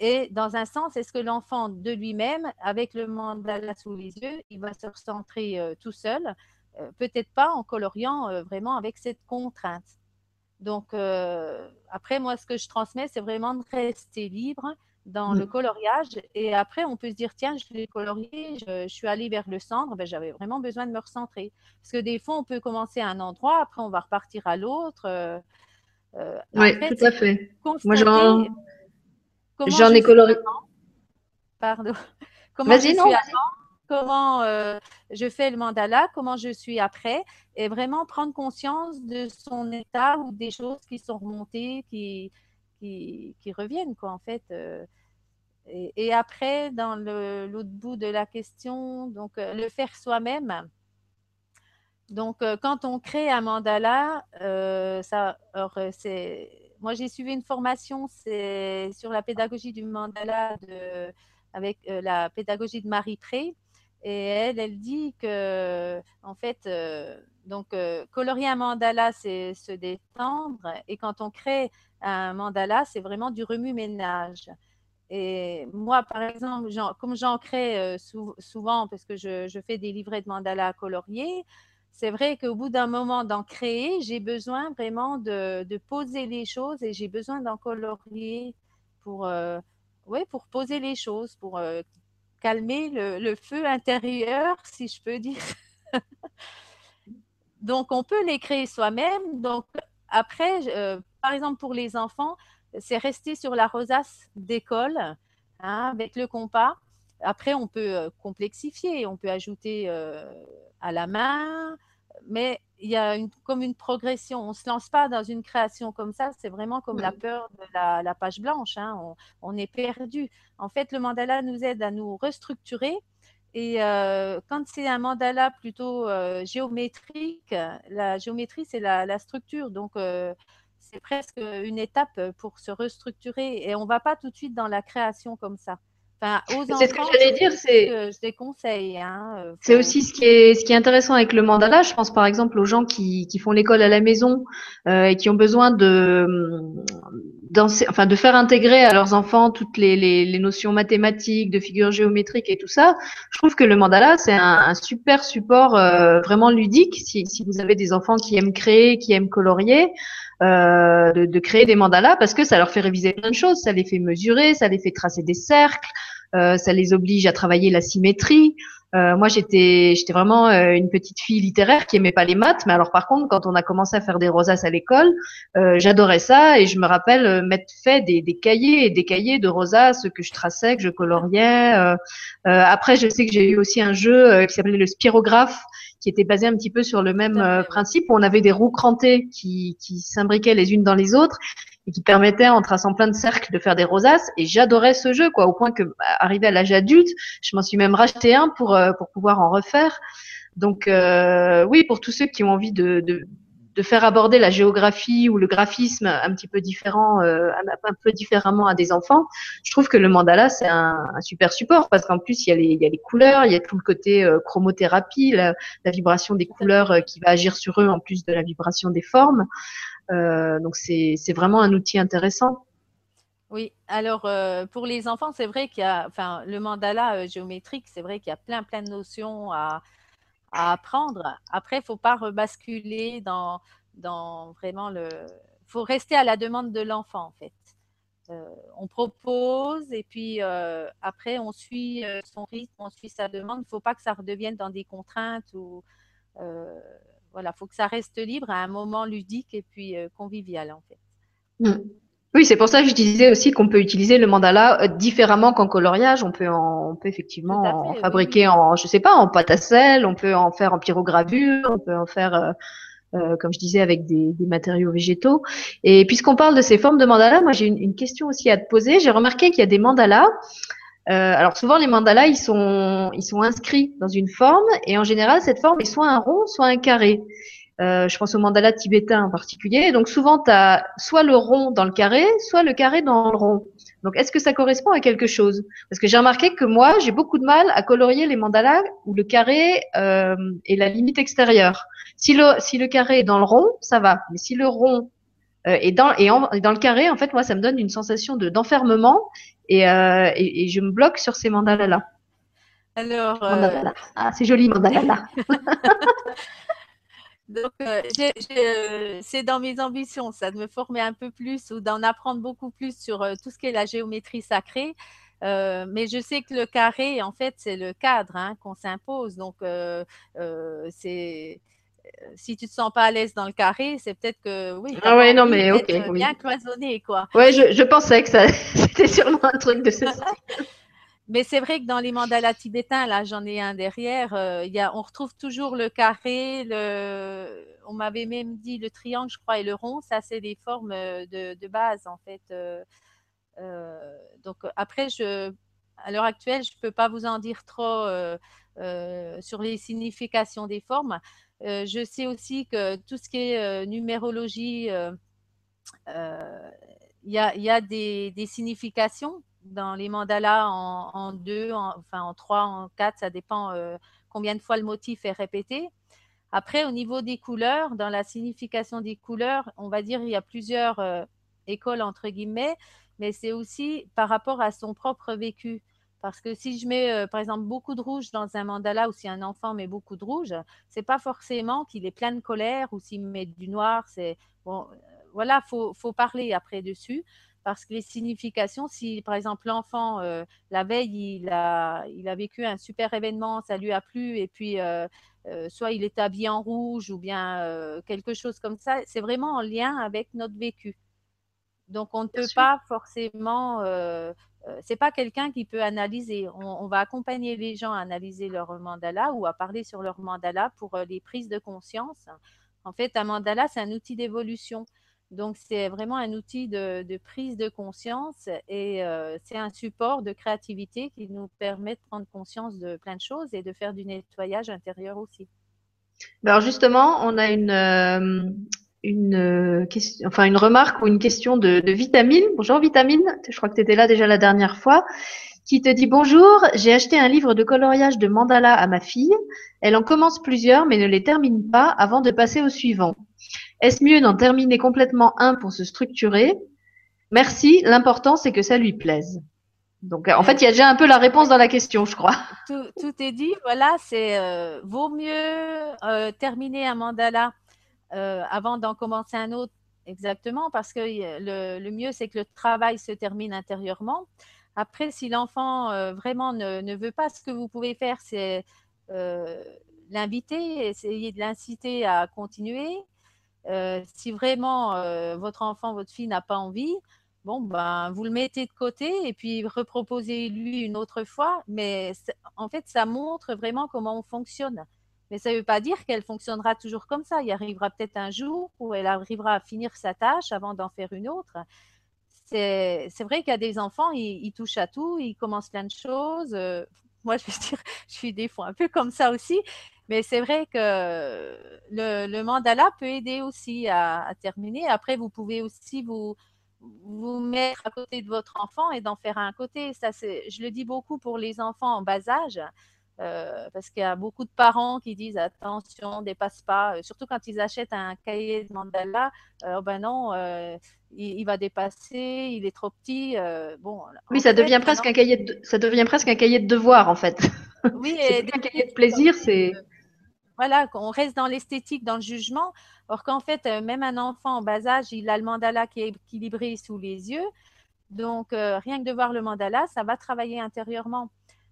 Et dans un sens, est-ce que l'enfant de lui-même, avec le mandala sous les yeux, il va se recentrer euh, tout seul? Peut-être pas en coloriant vraiment avec cette contrainte. Donc, après, moi, ce que je transmets, c'est vraiment de rester libre dans le mm. coloriage. Et après, on peut se dire, tiens, je l'ai colorié, je, suis allée vers le centre, ben, j'avais vraiment besoin de me recentrer. Parce que des fois, on peut commencer à un endroit, après, on va repartir à l'autre. oui, tout à fait. Moi, j'en J'en ai coloré. Pardon. Comment je non, suis comment euh, je fais le mandala, comment je suis après, et vraiment prendre conscience de son état ou des choses qui sont remontées, qui, qui, reviennent, quoi, en fait. Euh. et, après, dans l'autre bout de la question, donc euh, le faire soi-même. Donc, quand on crée un mandala, ça, c'est moi, j'ai suivi une formation sur la pédagogie du mandala avec euh, la pédagogie de Marie Pré. Et elle, elle dit que, en fait, donc, colorier un mandala, c'est se détendre. Et quand on crée un mandala, c'est vraiment du remue-ménage. Et moi, par exemple, comme j'en crée souvent, parce que je, fais des livrets de mandala coloriés, c'est vrai qu'au bout d'un moment d'en créer, j'ai besoin vraiment de, poser les choses et j'ai besoin d'en colorier pour, euh, pour poser les choses, pour euh, calmer le, feu intérieur, si je peux dire. Donc, on peut les créer soi-même. Donc, après, euh, par exemple, pour les enfants, c'est rester sur la rosace d'école hein, avec le compas. Après, on peut complexifier, on peut ajouter à la main, mais il y a une, comme une progression. On ne se lance pas dans une création comme ça, c'est vraiment comme la peur de la, page blanche. Hein. On, est perdu. En fait, le mandala nous aide à nous restructurer. Et euh, quand c'est un mandala plutôt euh, géométrique, la géométrie, c'est la, structure. Donc, euh, c'est presque une étape pour se restructurer. Et on ne va pas tout de suite dans la création comme ça c'est ce que j'allais dire, c'est des conseils. Hein, euh, c'est aussi ce qui est ce qui est intéressant avec le mandala. Je pense par exemple aux gens qui, qui font l'école à la maison euh, et qui ont besoin de enfin de faire intégrer à leurs enfants toutes les, les, les, notions mathématiques, de figures géométriques et tout ça. Je trouve que le mandala c'est un, un, super support euh, vraiment ludique. Si, si vous avez des enfants qui aiment créer, qui aiment colorier. Euh, de, de, créer des mandalas parce que ça leur fait réviser plein de choses, ça les fait mesurer, ça les fait tracer des cercles, ça les oblige à travailler la symétrie. Euh, moi, j'étais, j'étais vraiment euh, une petite fille littéraire qui aimait pas les maths, mais alors par contre, quand on a commencé à faire des rosaces à l'école, j'adorais ça et je me rappelle m'être fait des, des, cahiers et des cahiers de rosaces que je traçais, que je coloriais. après, je sais que j'ai eu aussi un jeu qui s'appelait le spirographe, qui était basé un petit peu sur le même principe où on avait des roues crantées qui, qui s'imbriquaient les unes dans les autres et qui permettait en traçant plein de cercles de faire des rosaces. Et j'adorais ce jeu quoi au point que arrivé à l'âge adulte je m'en suis même racheté un pour euh, pour pouvoir en refaire. Donc euh, oui pour tous ceux qui ont envie de, de, de faire aborder la géographie ou le graphisme un petit peu différent euh, un, peu différemment à des enfants je trouve que le mandala c'est un, un, super support parce qu'en plus il y a les il y a les couleurs il y a tout le côté euh, chromothérapie la, la, vibration des couleurs euh, qui va agir sur eux en plus de la vibration des formes donc c'est vraiment un outil intéressant. Oui, alors euh, pour les enfants, c'est vrai qu'il y a, enfin, le mandala euh, géométrique, c'est vrai qu'il y a plein, plein de notions à, apprendre. Après, il ne faut pas rebasculer dans, dans vraiment le. Il faut rester à la demande de l'enfant, en fait. on propose et puis après, on suit son rythme, on suit sa demande. Il ne faut pas que ça redevienne dans des contraintes ou voilà, faut que ça reste libre à un moment ludique et puis euh, convivial en fait. Mm. Oui, c'est pour ça que je disais aussi qu'on peut utiliser le mandala euh, différemment qu'en coloriage. On peut, on peut effectivement en fabriquer en, je sais pas, en pâte à sel. On peut en faire en pyrogravure. On peut en faire, euh, comme je disais, avec des, matériaux végétaux. Et puisqu'on parle de ces formes de mandala, moi j'ai une, une, question aussi à te poser. J'ai remarqué qu'il y a des mandalas alors souvent les mandalas ils sont inscrits dans une forme et en général cette forme est soit un rond soit un carré. Euh, je pense au mandala tibétain en particulier. Donc souvent tu as soit le rond dans le carré, soit le carré dans le rond. Donc est-ce que ça correspond à quelque chose? Parce que j'ai remarqué que moi j'ai beaucoup de mal à colorier les mandalas où le carré euh, est la limite extérieure. Si le carré est dans le rond, ça va. Mais si le rond euh, et dans et, dans le carré, en fait, moi, ça me donne une sensation de d'enfermement et, euh, et, je me bloque sur ces mandalas là. Alors, euh... ah, c'est joli mandala. Donc, euh, euh, c'est dans mes ambitions, ça, de me former un peu plus ou d'en apprendre beaucoup plus sur tout ce qui est la géométrie sacrée. mais je sais que le carré, en fait, c'est le cadre hein, qu'on s'impose. Donc, c'est si tu te sens pas à l'aise dans le carré, c'est peut-être que oui. Ah ouais, non, mais ok. Bien cloisonné, quoi. Ouais, je, je pensais que ça, c'était sûrement un truc de ce Mais c'est vrai que dans les mandalas tibétains, là, j'en ai un derrière, euh, y a, on retrouve toujours le carré, on m'avait même dit le triangle, je crois, et le rond, ça, c'est des formes euh, de, base, en fait. Euh, donc, après, à l'heure actuelle, je ne peux pas vous en dire trop sur les significations des formes. Je sais aussi que tout ce qui est numérologie, il y a, des, significations dans les mandalas en, deux, enfin en trois, en quatre, ça dépend euh, combien de fois le motif est répété. Après, au niveau des couleurs, dans la signification des couleurs, on va dire il y a plusieurs euh, écoles entre guillemets, mais c'est aussi par rapport à son propre vécu. Parce que si je mets, euh, par exemple, beaucoup de rouge dans un mandala ou si un enfant met beaucoup de rouge, c'est pas forcément qu'il est plein de colère ou s'il met du noir. C'est bon, voilà, faut, faut parler après dessus parce que les significations, si par exemple l'enfant, euh, la veille, il a, il a vécu un super événement, ça lui a plu, et puis euh, euh, soit il est habillé en rouge ou bien quelque chose comme ça, c'est vraiment en lien avec notre vécu. Donc on ne peut pas forcément, c'est pas quelqu'un qui peut analyser. On, on, va accompagner les gens à analyser leur mandala ou à parler sur leur mandala pour les prises de conscience. En fait, un mandala, c'est un outil d'évolution. Donc, c'est vraiment un outil de, prise de conscience et euh, c'est un support de créativité qui nous permet de prendre conscience de plein de choses et de faire du nettoyage intérieur aussi. Alors justement, on a une, euh, question, enfin une remarque ou une question de, de Vitamine. Bonjour Vitamine, je crois que tu étais là déjà la dernière fois qui te dit bonjour, j'ai acheté un livre de coloriage de mandala à ma fille. Elle en commence plusieurs mais ne les termine pas avant de passer au suivant. Est-ce mieux d'en terminer complètement un pour se structurer? Merci, l'important c'est que ça lui plaise. Donc en fait, il y a déjà un peu la réponse dans la question, je crois. Tout, est dit, voilà, c'est euh, vaut mieux euh, terminer un mandala euh, avant d'en commencer un autre, exactement, parce que le, mieux c'est que le travail se termine intérieurement. Après, si l'enfant vraiment ne, ne, veut pas, ce que vous pouvez faire, c'est l'inviter, essayer de l'inciter à continuer, euh, si vraiment euh, votre enfant, votre fille n'a pas envie, bon, ben, vous le mettez de côté et puis reproposez-lui une autre fois. Mais en fait, ça montre vraiment comment on fonctionne. Mais ça ne veut pas dire qu'elle fonctionnera toujours comme ça. Il arrivera peut-être un jour où elle arrivera à finir sa tâche avant d'en faire une autre. C'est vrai qu'il y a des enfants, ils, touchent à tout, ils commencent plein de choses. Euh, moi, je veux dire, je suis des fois un peu comme ça aussi. Mais c'est vrai que le, mandala peut aider aussi à, terminer. Après, vous pouvez aussi vous, vous mettre à côté de votre enfant et d'en faire un côté. Ça, je le dis beaucoup pour les enfants en bas âge. Euh, parce qu'il y a beaucoup de parents qui disent attention, dépasse pas, euh, surtout quand ils achètent un cahier de mandala, euh, oh ben non, il, va dépasser, il est trop petit. bon, oui, ça devient presque un cahier de, ça devient presque un cahier de devoir en fait. Oui, et un cahier de plaisir, c'est voilà, qu'on reste dans l'esthétique, dans le jugement, or qu'en fait, euh, même un enfant en bas âge, il a le mandala qui est équilibré sous les yeux. Donc, euh, rien que de voir le mandala, ça va travailler intérieurement.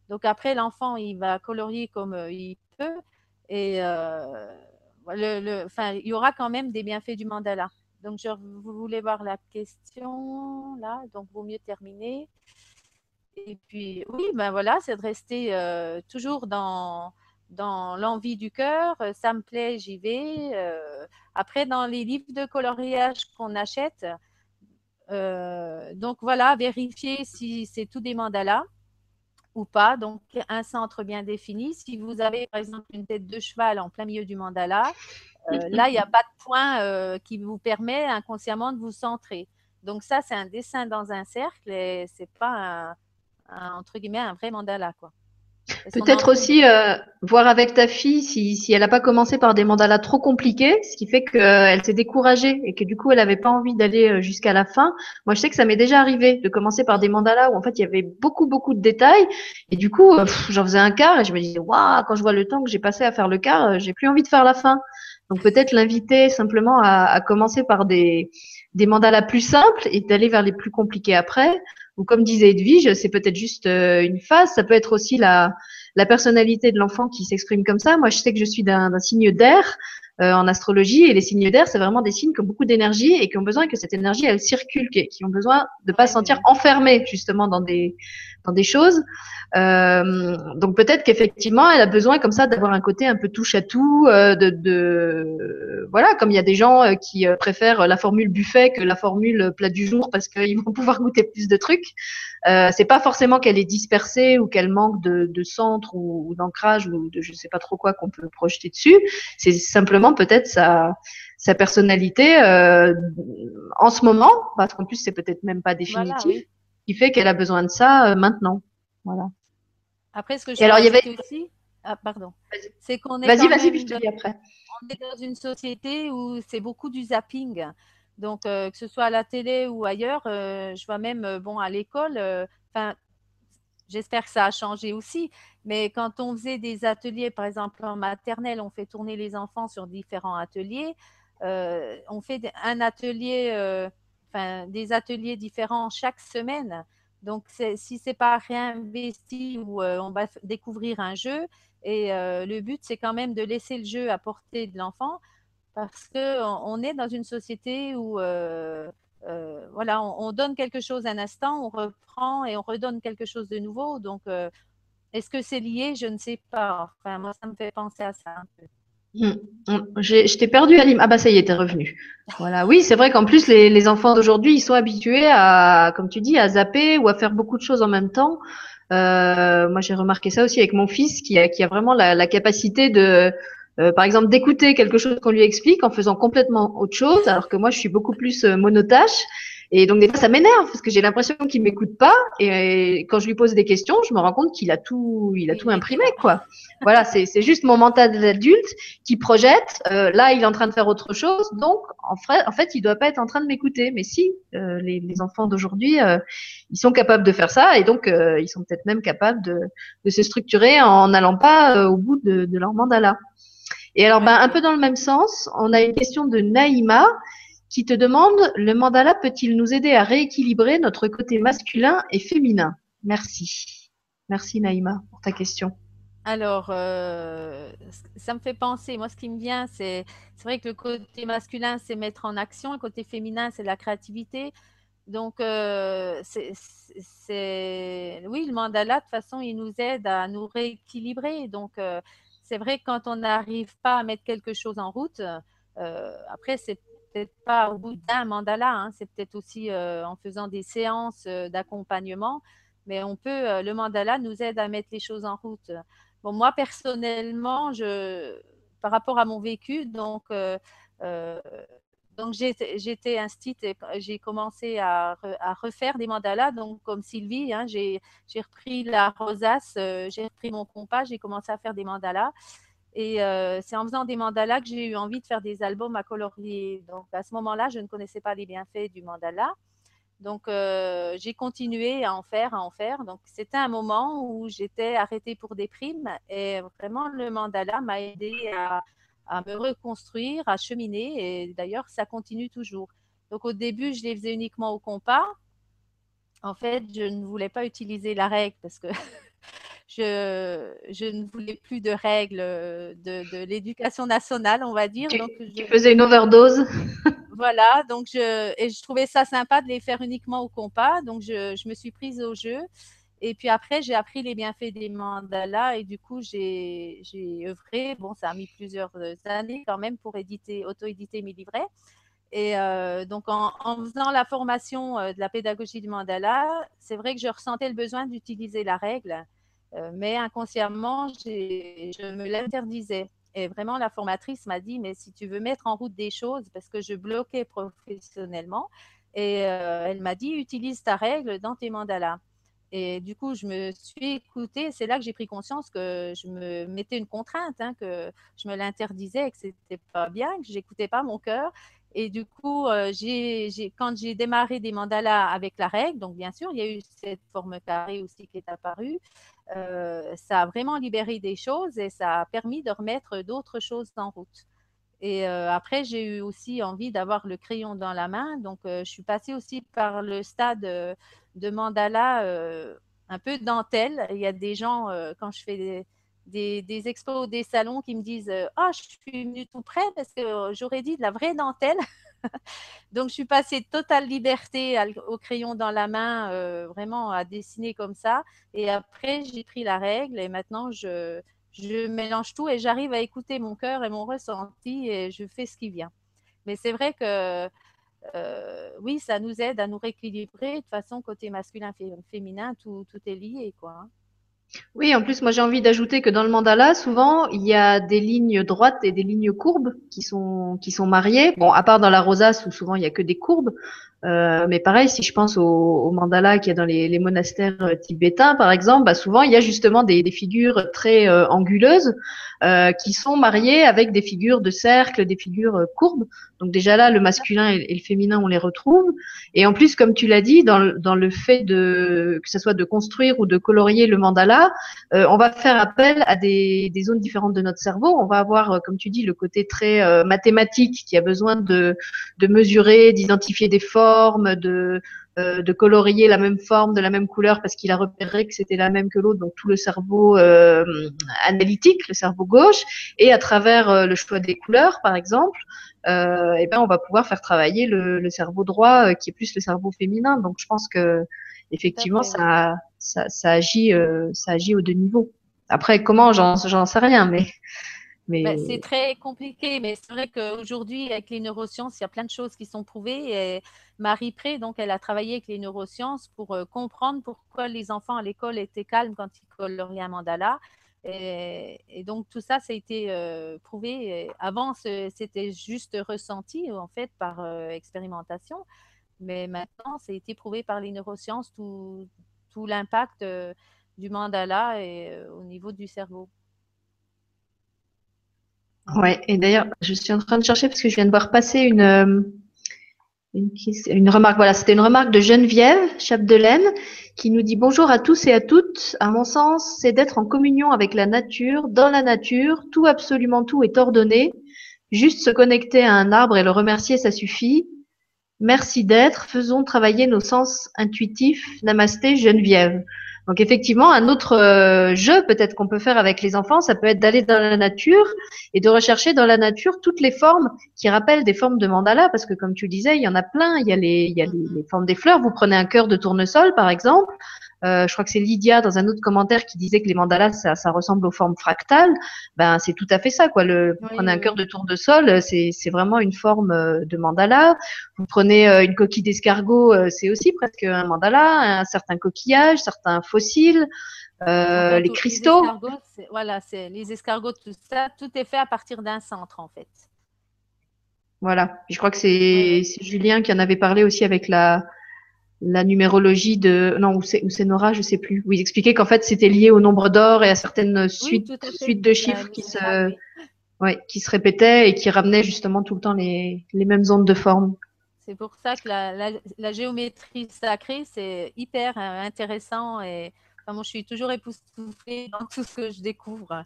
Donc, après, l'enfant, il va colorier comme euh, il peut. Et le, il y aura quand même des bienfaits du mandala. Donc, je, vous voulez voir la question là, donc vaut mieux terminer. Et puis, oui, ben voilà, c'est de rester toujours dans, dans l'envie du cœur, euh, ça me plaît, j'y vais. Euh, après, dans les livres de coloriage qu'on achète, euh, donc voilà, vérifier si c'est tout des mandalas ou pas. Donc, un centre bien défini. Si vous avez, par exemple, une tête de cheval en plein milieu du mandala, là, il n'y a pas de point qui vous permet inconsciemment de vous centrer. Donc, ça, c'est un dessin dans un cercle et c'est pas entre guillemets, un vrai mandala, quoi. Peut-être aussi euh, voir avec ta fille si, si elle n'a pas commencé par des mandalas trop compliqués, ce qui fait qu'elle s'est découragée et que du coup elle n'avait pas envie d'aller euh, jusqu'à la fin. Moi je sais que ça m'est déjà arrivé de commencer par des mandalas où en fait il y avait beaucoup beaucoup de détails et du coup euh, j'en faisais un quart et je me disais waouh quand je vois le temps que j'ai passé à faire le quart, j'ai plus envie de faire la fin. Donc peut-être l'inviter simplement à, à commencer par des des mandalas plus simples et d'aller vers les plus compliqués après ou comme disait Edwige, c'est peut-être juste euh, une phase, ça peut être aussi la, personnalité de l'enfant qui s'exprime comme ça. Moi, je sais que je suis d'un signe d'air euh, en astrologie et les signes d'air, c'est vraiment des signes qui ont beaucoup d'énergie et qui ont besoin que cette énergie, elle circule, qui, qui ont besoin de pas se sentir enfermés justement dans des, dans des choses. Euh, donc peut-être qu'effectivement, elle a besoin comme ça d'avoir un côté un peu touche à tout, euh, de, de, voilà, comme il y a des gens euh, qui euh, préfèrent la formule buffet que la formule plat du jour parce qu'ils vont pouvoir goûter plus de trucs. Euh, c'est pas forcément qu'elle est dispersée ou qu'elle manque de, de centre ou, ou d'ancrage ou de je sais pas trop quoi qu'on peut projeter dessus. C'est simplement peut-être sa sa personnalité euh, en ce moment, parce qu'en plus c'est peut-être même pas définitif. Qui fait qu'elle a besoin de ça maintenant. Voilà. Après, ce que je alors, il y avait aussi, ah, pardon, c'est qu'on est. Vas-y, vas-y, je te dis après. On est dans une société où c'est beaucoup du zapping. Donc, euh, que ce soit à la télé ou ailleurs, euh, je vois même, euh, bon, à l'école, enfin, j'espère que ça a changé aussi, mais quand on faisait des ateliers, par exemple en maternelle, on fait tourner les enfants sur différents ateliers. on fait un atelier, enfin, des ateliers différents chaque semaine. Donc, si c'est pas réinvesti ou on va découvrir un jeu, et le but, c'est quand même de laisser le jeu à portée de l'enfant parce qu'on est dans une société où euh, euh, voilà, on, donne quelque chose un instant, on reprend et on redonne quelque chose de nouveau. Donc, euh, est-ce que c'est lié? Je ne sais pas. Enfin, moi, ça me fait penser à ça un peu. Hum, je t'ai perdu, Alim. Ah bah ça y est, t'es revenu. Voilà, oui, c'est vrai qu'en plus les, les enfants d'aujourd'hui, ils sont habitués à, comme tu dis, à zapper ou à faire beaucoup de choses en même temps. moi, j'ai remarqué ça aussi avec mon fils, qui a, qui a vraiment la, la capacité de euh, par exemple, d'écouter quelque chose qu'on lui explique en faisant complètement autre chose, alors que moi, je suis beaucoup plus euh, monotache. Et donc, des fois, ça m'énerve parce que j'ai l'impression qu'il m'écoute pas. Et quand je lui pose des questions, je me rends compte qu'il a tout, il a tout imprimé, quoi. Voilà, c'est, c'est juste mon mental d'adulte qui projette. Euh, là, il est en train de faire autre chose. Donc, en fait, en fait, il doit pas être en train de m'écouter. Mais si, les, les, enfants d'aujourd'hui, ils sont capables de faire ça. Et donc, ils sont peut-être même capables de, de se structurer en n'allant pas au bout de, de leur mandala. Et alors, ben, un peu dans le même sens, on a une question de Naïma qui te demande le mandala peut-il nous aider à rééquilibrer notre côté masculin et féminin? Merci. Merci Naïma pour ta question. Alors, euh, ça me fait penser, moi ce qui me vient, c'est vrai que le côté masculin, c'est mettre en action, le côté féminin, c'est la créativité. Donc, euh, c'est oui, le mandala, de toute façon, il nous aide à nous rééquilibrer. Donc, euh, c'est vrai que quand on n'arrive pas à mettre quelque chose en route, après, c'est peut-être pas au bout d'un mandala, hein, c'est peut-être aussi euh, en faisant des séances euh, d'accompagnement, mais on peut, le mandala nous aide à mettre les choses en route. Bon, moi, personnellement, je, par rapport à mon vécu, donc, donc j'étais instite j'ai commencé à, refaire des mandalas. Donc comme Sylvie, hein, j'ai repris la rosace, euh, j'ai repris mon compas, j'ai commencé à faire des mandalas. Et euh, c'est en faisant des mandalas que j'ai eu envie de faire des albums à colorier. Donc à ce moment-là, je ne connaissais pas les bienfaits du mandala. Donc euh, j'ai continué à en faire, à en faire. Donc c'était un moment où j'étais arrêtée pour des primes et vraiment le mandala m'a aidé à à me reconstruire, à cheminer. Et d'ailleurs, ça continue toujours. Donc au début, je les faisais uniquement au compas. En fait, je ne voulais pas utiliser la règle parce que je, je, ne voulais plus de règles de, l'éducation nationale, on va dire. Tu, donc, je, faisais une overdose? voilà, donc je, et je trouvais ça sympa de les faire uniquement au compas. Donc je, je me suis prise au jeu. Et puis après, j'ai appris les bienfaits des mandalas et du coup, j'ai œuvré. Bon, ça a mis plusieurs euh, années quand même pour éditer, auto-éditer mes livrets. Et euh, donc, en, faisant la formation euh, de la pédagogie du mandala, c'est vrai que je ressentais le besoin d'utiliser la règle, mais inconsciemment, je me l'interdisais. Et vraiment, la formatrice m'a dit, mais si tu veux mettre en route des choses, parce que je bloquais professionnellement, et elle m'a dit, utilise ta règle dans tes mandalas. Et du coup, je me suis écoutée. C'est là que j'ai pris conscience que je me mettais une contrainte, hein, que je me l'interdisais, que c'était pas bien, que j'écoutais pas mon cœur. Et du coup, euh, quand j'ai démarré des mandalas avec la règle, donc bien sûr, il y a eu cette forme carrée aussi qui est apparue. Euh, ça a vraiment libéré des choses et ça a permis de remettre d'autres choses en route. Et euh, après, j'ai eu aussi envie d'avoir le crayon dans la main. Donc, je suis passée aussi par le stade de mandala euh, un peu dentelle. Il y a des gens, euh, quand je fais des, des, expos, des salons, qui me disent Ah, je suis venue tout près parce que j'aurais dit de la vraie dentelle. Donc, je suis passée totale liberté au crayon dans la main, euh, vraiment à dessiner comme ça. Et après, j'ai pris la règle et maintenant, je, je mélange tout et j'arrive à écouter mon cœur et mon ressenti et je fais ce qui vient. Mais c'est vrai que euh, oui, ça nous aide à nous rééquilibrer. De toute façon, côté masculin, féminin, tout, tout est lié, quoi. Oui, en plus, moi j'ai envie d'ajouter que dans le mandala, souvent, il y a des lignes droites et des lignes courbes qui sont qui sont mariées. Bon, à part dans la rosace où souvent il y a que des courbes, Euh, mais pareil, si je pense au, mandala qu'il y a dans les, monastères euh, tibétains, par exemple, bah souvent il y a justement des, figures très euh, anguleuses qui sont mariées avec des figures de cercle, des figures courbes. Donc déjà là, le masculin et, le féminin, on les retrouve. Et en plus, comme tu l'as dit, dans, le fait de que ce soit de construire ou de colorier le mandala, on va faire appel à des, zones différentes de notre cerveau. On va avoir, comme tu dis, le côté très mathématique qui a besoin de mesurer, d'identifier des formes de, euh, de colorier la même forme, de la même couleur, parce qu'il a repéré que c'était la même que l'autre, donc tout le cerveau euh, analytique, le cerveau gauche, et à travers euh, le choix des couleurs, par exemple, et ben on va pouvoir faire travailler le, le cerveau droit, qui est plus le cerveau féminin. Donc je pense que effectivement ça, ça, ça agit, ça agit aux deux niveaux. Après comment, j'en sais rien, mais Ben, c'est très compliqué, mais c'est vrai qu'aujourd'hui, avec les neurosciences, il y a plein de choses qui sont prouvées. Marie Pré, donc, elle a travaillé avec les neurosciences pour euh, comprendre pourquoi les enfants à l'école étaient calmes quand ils coloriaient un mandala. Et, donc, tout ça, ça a été euh, prouvé. Avant, c'était juste ressenti, en fait, par euh, expérimentation. Mais maintenant, ça a été prouvé par les neurosciences, tout, tout l'impact du mandala et, au niveau du cerveau. Ouais, et d'ailleurs, je suis en train de chercher parce que je viens de voir passer une, euh, une, une remarque. Voilà, c'était une remarque de Geneviève Chapdelaine qui nous dit bonjour à tous et à toutes. À mon sens, c'est d'être en communion avec la nature, dans la nature, tout, absolument tout est ordonné. Juste se connecter à un arbre et le remercier, ça suffit. Merci d'être. Faisons travailler nos sens intuitifs. Namasté, Geneviève. Donc effectivement, un autre euh, jeu peut-être qu'on peut faire avec les enfants, ça peut être d'aller dans la nature et de rechercher dans la nature toutes les formes qui rappellent des formes de mandala, parce que comme tu disais, il y en a plein. Il y a il y a les, les formes des fleurs. Vous prenez un cœur de tournesol, par exemple. Euh, je crois que c'est Lydia dans un autre commentaire qui disait que les mandalas ça, ça ressemble aux formes fractales. Ben c'est tout à fait ça quoi. Le, prenez un cœur de tour de sol, c'est c'est vraiment une forme euh, de mandala. Vous prenez euh, une coquille d'escargot, euh, c'est aussi presque un mandala. Un certain coquillage, certains fossiles. Euh, les cristaux. Les voilà, c'est les escargots, tout ça, tout est fait à partir d'un centre en fait. Voilà. je crois que c'est Julien qui en avait parlé aussi avec la, la numérologie de non ou c'est Nora je sais plus où il expliquait qu'en fait c'était lié au nombre d'or et à certaines suites à suites de chiffres qui se ouais, qui se répétaient et qui ramenaient justement tout le temps les, les mêmes ondes de forme. C'est pour ça que la, la, la géométrie sacrée c'est hyper euh, intéressant et enfin, moi je suis toujours époustouflée dans tout ce que je découvre.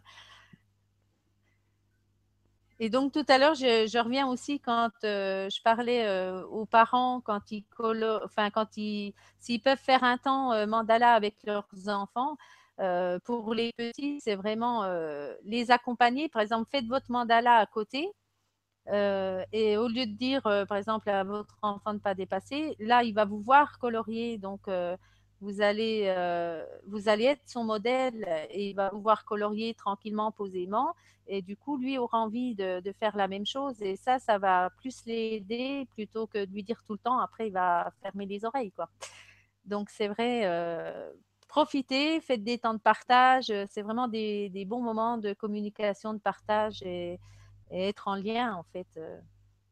Et donc tout à l'heure, je, reviens aussi quand euh, je parlais euh, aux parents quand ils enfin quand ils s'ils peuvent faire un temps euh, mandala avec leurs enfants. Pour les petits, c'est vraiment les accompagner. Par exemple, faites votre mandala à côté. et au lieu de dire, par exemple, à votre enfant de ne pas dépasser, là, il va vous voir colorier. Donc, vous allez, euh, vous allez être son modèle et il va vous voir colorier tranquillement, posément. Et du coup, lui aura envie de, faire la même chose. Et ça, ça va plus l'aider plutôt que de lui dire tout le temps. Après, il va fermer les oreilles. Quoi. Donc, c'est vrai, euh, profitez, faites des temps de partage. C'est vraiment des, bons moments de communication, de partage et, être en lien, en fait.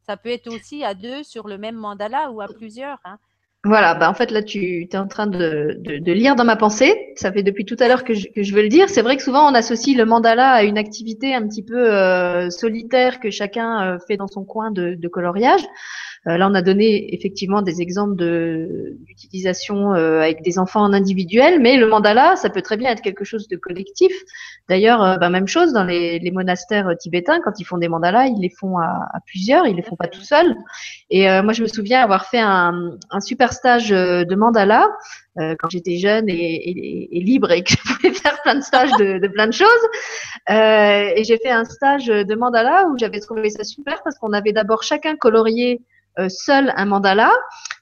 Ça peut être aussi à deux sur le même mandala ou à plusieurs. Hein. Voilà, bah en fait là tu es en train de, de, de, lire dans ma pensée. Ça fait depuis tout à l'heure que je, que je veux le dire. C'est vrai que souvent on associe le mandala à une activité un petit peu euh, solitaire que chacun euh, fait dans son coin de, de coloriage. Euh, là, on a donné effectivement des exemples d'utilisation avec des enfants en individuel, mais le mandala, ça peut très bien être quelque chose de collectif. D'ailleurs, bah, même chose dans les, les, monastères tibétains, quand ils font des mandalas, ils les font à, à plusieurs, ils les font pas tout seuls. Et moi, je me souviens avoir fait un, un super stage de mandala quand j'étais jeune et, libre et que je pouvais faire plein de stages de, de plein de choses. et j'ai fait un stage de mandala où j'avais trouvé ça super parce qu'on avait d'abord chacun colorié euh, seul un mandala.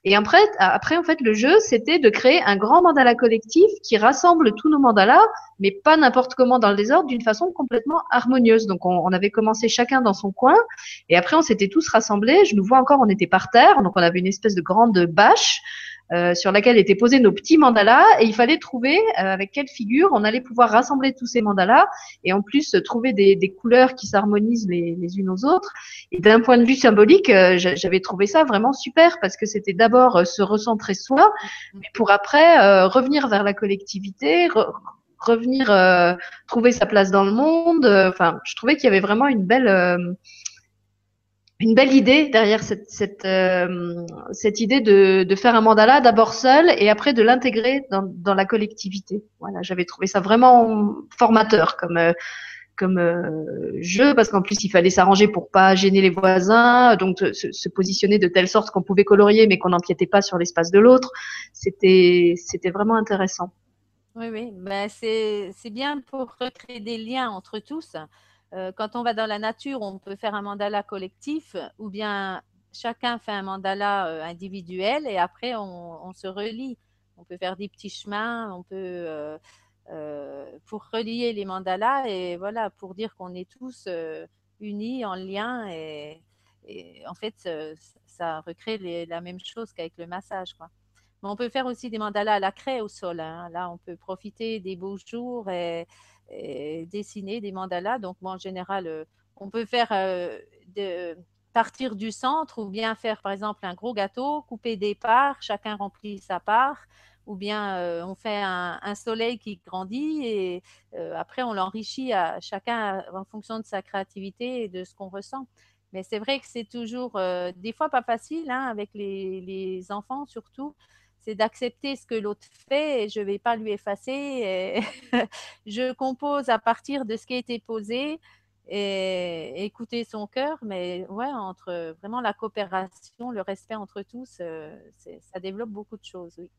Et après, après, en fait, le jeu, c'était de créer un grand mandala collectif qui rassemble tous nos mandalas, mais pas n'importe comment dans le désordre, d'une façon complètement harmonieuse. Donc, on, on, avait commencé chacun dans son coin, et après, on s'était tous rassemblés. Je nous vois encore, on était par terre, donc on avait une espèce de grande bâche euh, sur laquelle étaient posés nos petits mandalas et il fallait trouver euh, avec quelle figure on allait pouvoir rassembler tous ces mandalas et en plus euh, trouver des, des couleurs qui s'harmonisent les, les, unes aux autres. Et d'un point de vue symbolique, euh, j'avais trouvé ça vraiment super parce que c'était d'abord d'abord se recentrer soi, mais pour après revenir vers la collectivité, revenir trouver sa place dans le monde. Enfin, je trouvais qu'il y avait vraiment une belle une belle idée derrière cette, cette, euh, cette idée de, de, faire un mandala d'abord seul et après de l'intégrer dans, dans, la collectivité. Voilà, j'avais trouvé ça vraiment formateur comme euh, comme euh, jeu parce qu'en plus il fallait s'arranger pour pas gêner les voisins, donc se, positionner de telle sorte qu'on pouvait colorier mais qu'on n'empiétait pas sur l'espace de l'autre. C'était c'était vraiment intéressant. Oui, oui, ben, c'est bien pour recréer des liens entre tous. Euh, quand on va dans la nature, on peut faire un mandala collectif ou bien chacun fait un mandala euh, individuel et après on, se relie. On peut faire des petits chemins, on peut euh, pour relier les mandalas et voilà pour dire qu'on est tous unis en lien et, en fait ça, recrée la même chose qu'avec le massage quoi. Mais on peut faire aussi des mandalas à la craie au sol. Hein. Là, on peut profiter des beaux jours et, dessiner des mandalas. Donc, moi, en général, euh, on peut faire euh, partir du centre ou bien faire, par exemple, un gros gâteau, couper des parts, chacun remplit sa part ou bien euh, on fait un, soleil qui grandit et après on l'enrichit à chacun en fonction de sa créativité et de ce qu'on ressent. Mais c'est vrai que c'est toujours des fois pas facile hein, avec les, enfants surtout c'est d'accepter ce que l'autre fait et je ne vais pas lui effacer. je compose à partir de ce qui a été posé et écouter son cœur, mais ouais, entre vraiment la coopération, le respect entre tous, euh, ça développe beaucoup de choses, oui.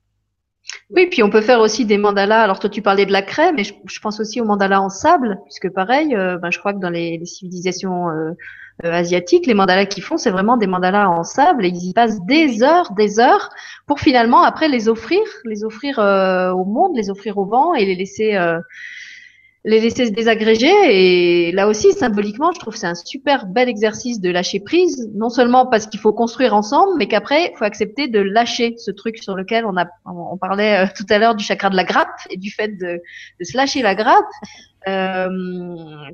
Puis on peut faire aussi des mandalas. Alors toi, tu parlais de la craie, mais je, pense aussi aux mandalas en sable, puisque pareil, euh, ben, je crois que dans les, civilisations euh, euh, asiatiques, les mandalas qu'ils font, c'est vraiment des mandalas en sable et ils y passent des heures, des heures pour finalement après les offrir, les offrir au monde, les offrir au vent et les laisser les laisser se désagréger. Et là aussi, symboliquement, je trouve c'est un super bel exercice de lâcher prise, non seulement parce qu'il faut construire ensemble, mais qu'après, il faut accepter de lâcher ce truc sur lequel on a, on parlait euh, tout à l'heure du chakra de la grappe et du fait de, de se lâcher la grappe. Euh,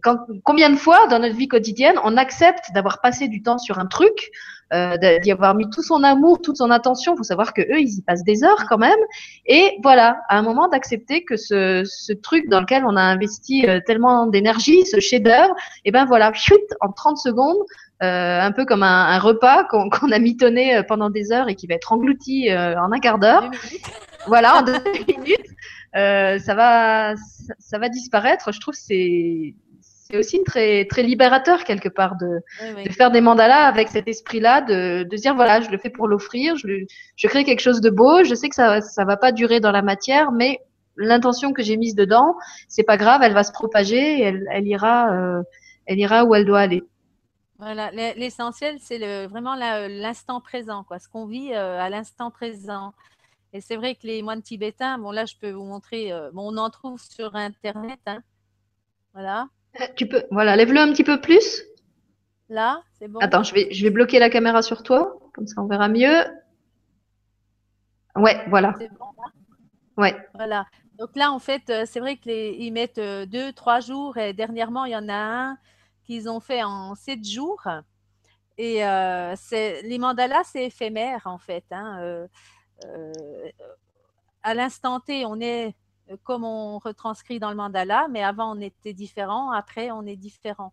quand, combien de fois dans notre vie quotidienne on accepte d'avoir passé du temps sur un truc, euh, d'y avoir mis tout son amour, toute son attention. Il faut savoir que eux, ils y passent des heures quand même. Et voilà, à un moment d'accepter que ce, ce, truc dans lequel on a investi euh, tellement d'énergie, ce chef-d'œuvre, et eh ben voilà, chut, en 30 secondes, euh, un peu comme un, un repas qu'on a mitonné pendant des heures et qui va être englouti euh, en un quart d'heure. Voilà, en deux minutes. Euh, ça va, ça, va disparaître. Je trouve c'est c'est aussi très très libérateur quelque part de, de faire des mandalas avec cet esprit-là, de, de dire voilà, je le fais pour l'offrir, je, je crée quelque chose de beau. Je sais que ça ça va pas durer dans la matière, mais l'intention que j'ai mise dedans, c'est pas grave, elle va se propager, et elle, elle ira, euh, elle ira où elle doit aller. Voilà, l'essentiel, c'est le, vraiment l'instant présent, quoi, ce qu'on vit euh, à l'instant présent. Et c'est vrai que les moines tibétains, bon là je peux vous montrer, euh, bon, on en trouve sur internet, hein. voilà. Euh, tu peux, voilà, lève-le un petit peu plus. Là, c'est bon. Attends, je vais, je vais bloquer la caméra sur toi, comme ça on verra mieux. Ouais, voilà. C'est bon. Ouais. Voilà. Donc là, en fait, euh, c'est vrai qu'ils mettent deux, trois jours. Et dernièrement, il y en a un qu'ils ont fait en sept jours. Et c'est les mandalas, c'est éphémère en fait. Hein. Euh, à l'instant T, on est euh, comme on retranscrit dans le mandala, mais avant on était différent, après on est différent.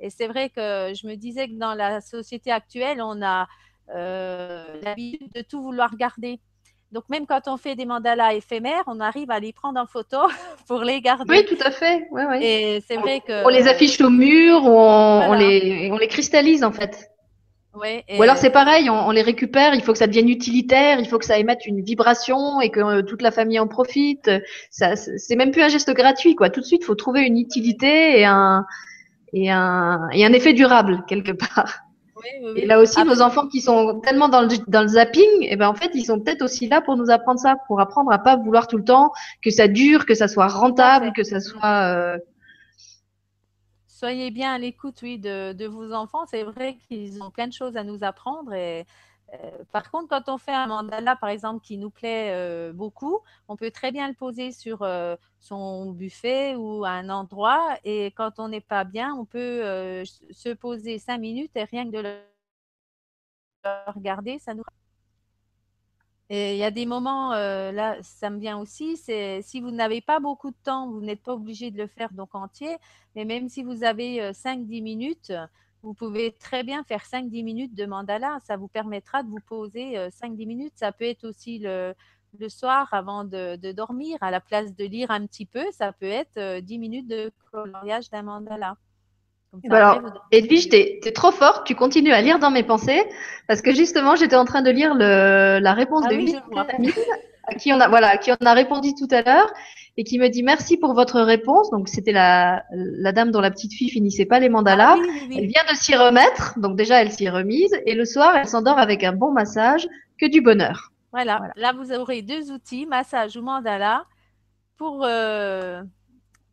Et c'est vrai que je me disais que dans la société actuelle, on a euh, l'habitude de tout vouloir garder. Donc même quand on fait des mandalas éphémères, on arrive à les prendre en photo pour les garder. Oui, tout à fait. Et c'est vrai que on les affiche au mur, ou on, les, on les cristallise en fait. Ou alors c'est pareil, on, les récupère, il faut que ça devienne utilitaire, il faut que ça émette une vibration et que euh, toute la famille en profite. Ça, c'est même plus un geste gratuit, quoi. Tout de suite, il faut trouver une utilité et un, et un, et un effet durable quelque part. Et là aussi, nos enfants qui sont tellement dans le, dans le zapping, et eh ben en fait, ils sont peut-être aussi là pour nous apprendre ça, pour apprendre à pas vouloir tout le temps que ça dure, que ça soit rentable, que ça soit euh, soyez bien à l'écoute, oui, de, vos enfants. C'est vrai qu'ils ont plein de choses à nous apprendre. Et, euh, par contre, quand on fait un mandala, par exemple, qui nous plaît euh, beaucoup, on peut très bien le poser sur euh, son buffet ou un endroit. Et quand on n'est pas bien, on peut se poser cinq minutes et rien que de le regarder, ça nous. Et il y a des moments, euh, là, ça me vient aussi, c'est si vous n'avez pas beaucoup de temps, vous n'êtes pas obligé de le faire donc entier, mais même si vous avez 5-10 minutes, vous pouvez très bien faire 5-10 minutes de mandala. Ça vous permettra de vous poser 5-10 minutes. Ça peut être aussi le, le soir avant de, dormir, à la place de lire un petit peu, ça peut être 10 minutes de coloriage d'un mandala. Alors, Edwige, tu es, trop forte, tu continues à lire dans mes pensées, parce que justement, j'étais en train de lire le, la réponse ah de oui, à qui on a, voilà, qui on a répondu tout à l'heure, et qui me dit merci pour votre réponse. Donc, c'était la, la dame dont la petite fille finissait pas les mandalas. Ah elle vient de s'y remettre, donc déjà, elle s'y remise, et le soir, elle s'endort avec un bon massage, que du bonheur. Voilà. là, vous aurez deux outils, massage ou mandala, pour, euh,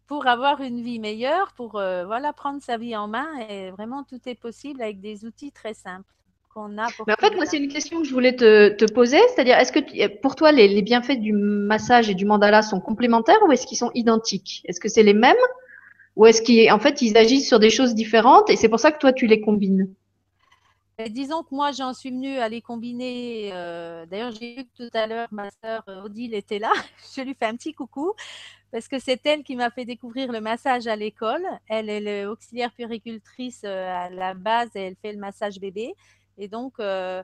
pour avoir une vie meilleure, pour euh, voilà, prendre sa vie en main. Et vraiment, tout est possible avec des outils très simples qu'on a. Pour Mais en fait, moi, c'est une question que je voulais te, te poser. C'est-à-dire, est-ce que pour toi, les, les, bienfaits du massage et du mandala sont complémentaires ou est-ce qu'ils sont identiques? Est-ce que c'est les mêmes ou est-ce qu'en fait, ils agissent sur des choses différentes et c'est pour ça que toi, tu les combines? Disons que moi, j'en suis venue à les combiner. Euh, d'ailleurs, j'ai vu que tout à l'heure, ma sœur Odile était là. Je lui fais un petit coucou parce que c'est elle qui m'a fait découvrir le massage à l'école. Elle est l'auxiliaire puéricultrice euh, à la base et elle fait le massage bébé. Et donc, euh,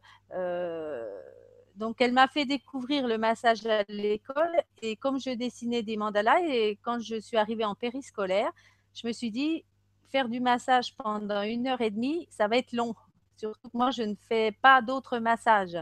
donc elle m'a fait découvrir le massage à l'école. Et comme je dessinais des mandalas et quand je suis arrivée en périscolaire, je me suis dit, faire du massage pendant une heure et demie, ça va être long. Surtout que moi, je ne fais pas d'autres massages.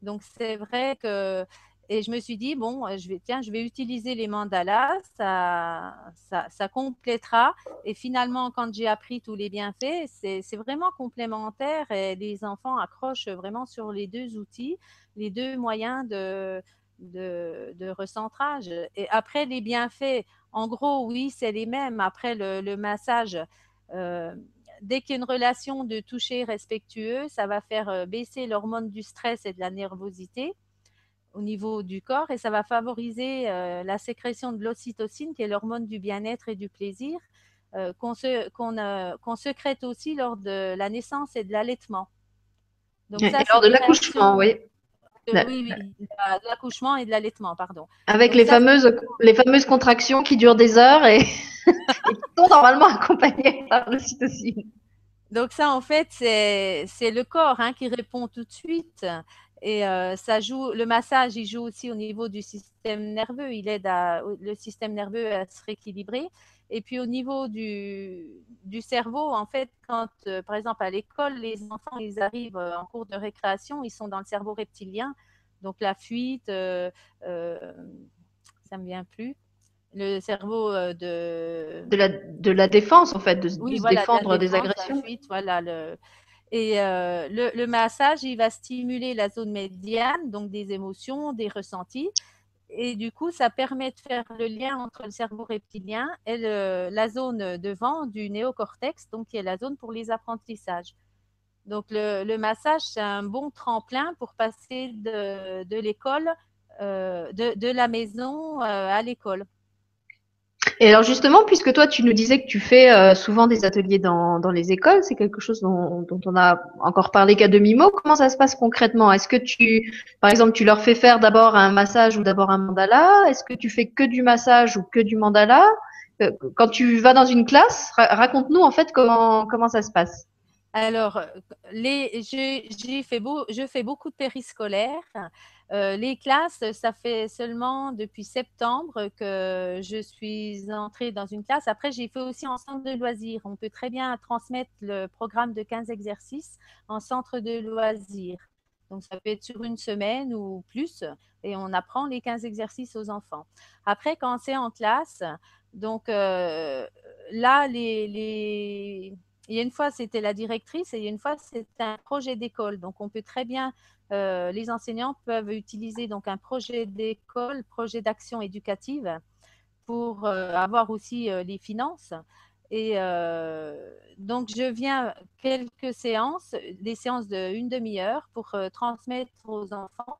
Donc, c'est vrai que. Et je me suis dit, bon, je vais, tiens, je vais utiliser les mandalas, ça, ça, ça complétera. Et finalement, quand j'ai appris tous les bienfaits, c'est vraiment complémentaire et les enfants accrochent vraiment sur les deux outils, les deux moyens de, de, recentrage. Et après, les bienfaits, en gros, oui, c'est les mêmes. Après, le, le massage, euh, dès qu'il y a une relation de toucher respectueux, ça va faire euh, baisser l'hormone du stress et de la nervosité au niveau du corps et ça va favoriser euh, la sécrétion de l'ocytocine, qui est l'hormone du bien-être et du plaisir, euh, qu'on secrète aussi lors de la naissance et de l'allaitement. Donc, et lors de l'accouchement, oui. oui, oui, de l'accouchement et de l'allaitement, pardon. Avec les, fameuses, les fameuses contractions qui durent des heures et et qui sont normalement accompagnés par l'ocytocine. Donc ça, en fait, c'est le corps hein, qui répond tout de suite. Et euh, ça joue, le massage, il joue aussi au niveau du système nerveux. Il aide à, le système nerveux à se rééquilibrer. Et puis au niveau du, du cerveau, en fait, quand, euh, par exemple, à l'école, les enfants, ils arrivent euh, en cours de récréation, ils sont dans le cerveau reptilien. Donc la fuite, ça ne me vient plus le cerveau de... De la, de la défense, en fait, de, se défendre des agressions. voilà, le... Et euh, le, massage, il va stimuler la zone médiane, donc des émotions, des ressentis. Et du coup, ça permet de faire le lien entre le cerveau reptilien et la zone devant du néocortex, donc qui est la zone pour les apprentissages. Donc, le, massage, c'est un bon tremplin pour passer de, l'école, euh, de, de, la maison à l'école. Et alors justement, puisque toi, tu nous disais que tu fais euh, souvent des ateliers dans, les écoles, c'est quelque chose dont, on a encore parlé qu'à demi-mot. Comment ça se passe concrètement? Est-ce que tu, par exemple, tu leur fais faire d'abord un massage ou d'abord un mandala? Est-ce que tu fais que du massage ou que du mandala? Euh, Quand tu vas dans une classe, raconte-nous en fait comment, comment ça se passe. Alors, les, j'ai fait beau, je fais beaucoup de périscolaires. Euh, les classes, ça fait seulement depuis septembre que je suis entrée dans une classe. Après, j'ai fait aussi en centre de loisirs. On peut très bien transmettre le programme de 15 exercices en centre de loisirs. Donc, ça peut être sur une semaine ou plus et on apprend les 15 exercices aux enfants. Après, quand c'est en classe, donc euh, là, il y a une fois, c'était la directrice et il y a une fois, c'était un projet d'école. Donc, on peut très bien euh, les enseignants peuvent utiliser donc un projet d'école, projet d'action éducative pour euh, avoir aussi euh, les finances. Et donc, je viens quelques séances, des séances d'une demi-heure pour transmettre aux enfants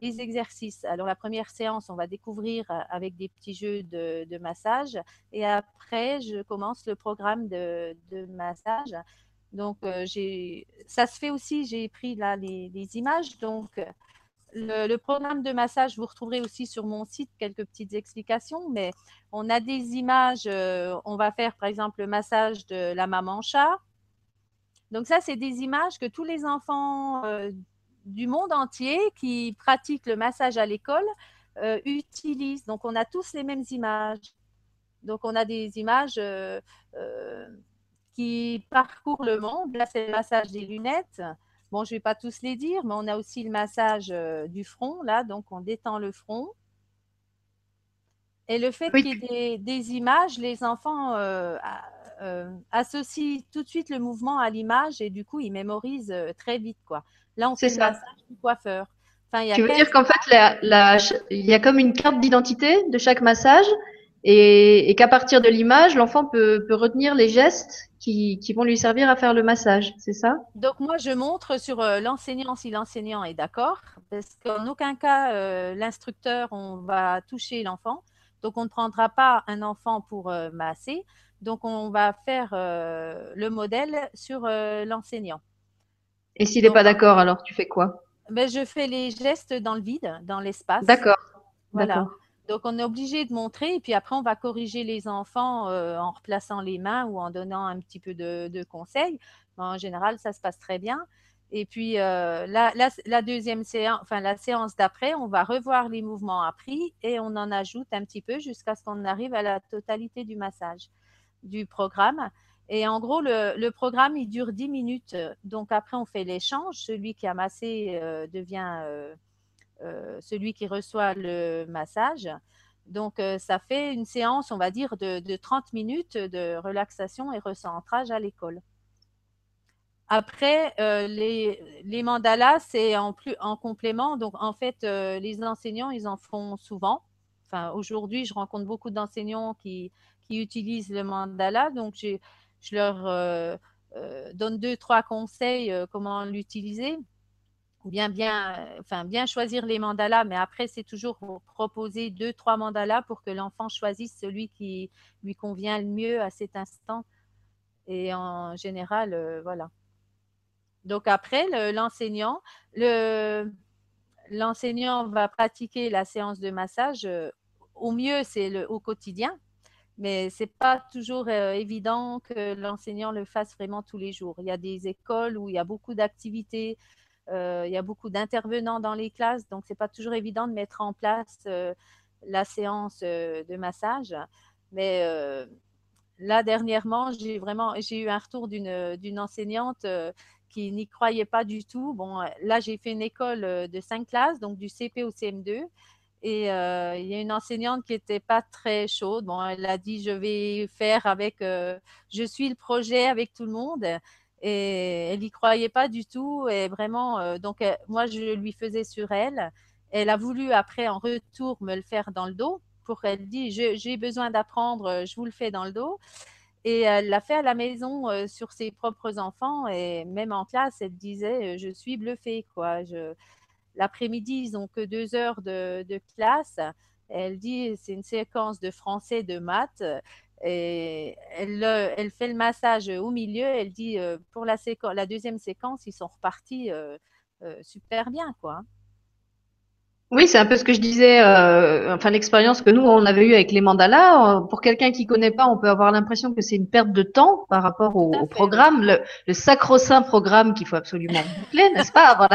les exercices. Alors, la première séance, on va découvrir avec des petits jeux de, massage. Et après, je commence le programme de, de massage donc, euh, ça se fait aussi, j'ai pris là les, images. Donc, le, programme de massage, vous retrouverez aussi sur mon site quelques petites explications, mais on a des images. Euh, on va faire par exemple le massage de la maman chat. Donc ça, c'est des images que tous les enfants euh, du monde entier qui pratiquent le massage à l'école utilisent. Donc on a tous les mêmes images. Donc on a des images qui parcourent le monde. Là, c'est le massage des lunettes. Bon, je ne vais pas tous les dire, mais on a aussi le massage euh, du front, là, donc on détend le front. Et le fait qu'il y ait des, images, les enfants euh, euh, associent tout de suite le mouvement à l'image et du coup, ils mémorisent très vite. Quoi. Là, on fait le massage du coiffeur. Enfin, tu veux dire qu'en fait, il y a comme une carte d'identité de chaque massage et, qu'à partir de l'image, l'enfant peut, peut, retenir les gestes qui, qui, vont lui servir à faire le massage, c'est ça? Donc moi, je montre sur euh, l'enseignant si l'enseignant est d'accord, parce qu'en aucun cas, euh, l'instructeur, on va toucher l'enfant. Donc on ne prendra pas un enfant pour euh, masser. Donc on va faire le modèle sur l'enseignant. Et s'il n'est pas d'accord, alors tu fais quoi? Ben, Je fais les gestes dans le vide, dans l'espace. D'accord. Voilà. Donc, on est obligé de montrer, et puis après, on va corriger les enfants euh, en replaçant les mains ou en donnant un petit peu de, conseils. en général, ça se passe très bien. Et puis, euh, la, deuxième séance, enfin, la séance d'après, on va revoir les mouvements appris et on en ajoute un petit peu jusqu'à ce qu'on arrive à la totalité du massage, du programme. Et en gros, le, programme, il dure 10 minutes. Donc, après, on fait l'échange. Celui qui a massé euh, devient celui qui reçoit le massage. Donc, euh, ça fait une séance, on va dire, de, 30 minutes de relaxation et recentrage à l'école. Après, euh, les, mandalas, c'est en, en complément. Donc, en fait, les enseignants, ils en font souvent. Enfin, aujourd'hui, je rencontre beaucoup d'enseignants qui, utilisent le mandala. Donc, je leur donne deux, trois conseils comment l'utiliser ou bien bien, enfin, bien choisir les mandalas, mais après, c'est toujours proposer deux, trois mandalas pour que l'enfant choisisse celui qui lui convient le mieux à cet instant. Et en général, euh, voilà. Donc après, l'enseignant, le, l'enseignant va pratiquer la séance de massage. Euh, au mieux, c'est au quotidien, mais c'est pas toujours euh, évident que l'enseignant le fasse vraiment tous les jours. Il y a des écoles où il y a beaucoup d'activités, euh, il y a beaucoup d'intervenants dans les classes, donc c'est pas toujours évident de mettre en place euh, la séance euh, de massage. Mais là, dernièrement, j'ai vraiment j'ai eu un retour d'une enseignante qui n'y croyait pas du tout. Bon, là, j'ai fait une école de cinq classes, donc du CP au CM2. Et il y a une enseignante qui n'était pas très chaude. Bon, elle a dit, je vais faire avec, je suis le projet avec tout le monde et elle n'y croyait pas du tout. Et vraiment, euh, donc moi, je lui faisais sur elle. Elle a voulu après, en retour, me le faire dans le dos pour qu'elle dise j'ai besoin d'apprendre, euh, je vous le fais dans le dos. Et elle l'a fait à la maison euh, sur ses propres enfants et même en classe, elle disait je suis bluffée quoi. L'après-midi, ils n'ont que deux heures de classe. Elle dit c'est une séquence de français, de maths. Et elle, elle, fait le massage au milieu. Elle dit euh, pour la, deuxième séquence, ils sont repartis euh, euh, super bien, quoi. Oui, c'est un peu ce que je disais, euh, enfin l'expérience que nous on avait eue avec les mandalas. Pour quelqu'un qui connaît pas, on peut avoir l'impression que c'est une perte de temps par rapport au, programme, le, le sacro-saint programme qu'il faut absolument boucler, n'est-ce pas, avant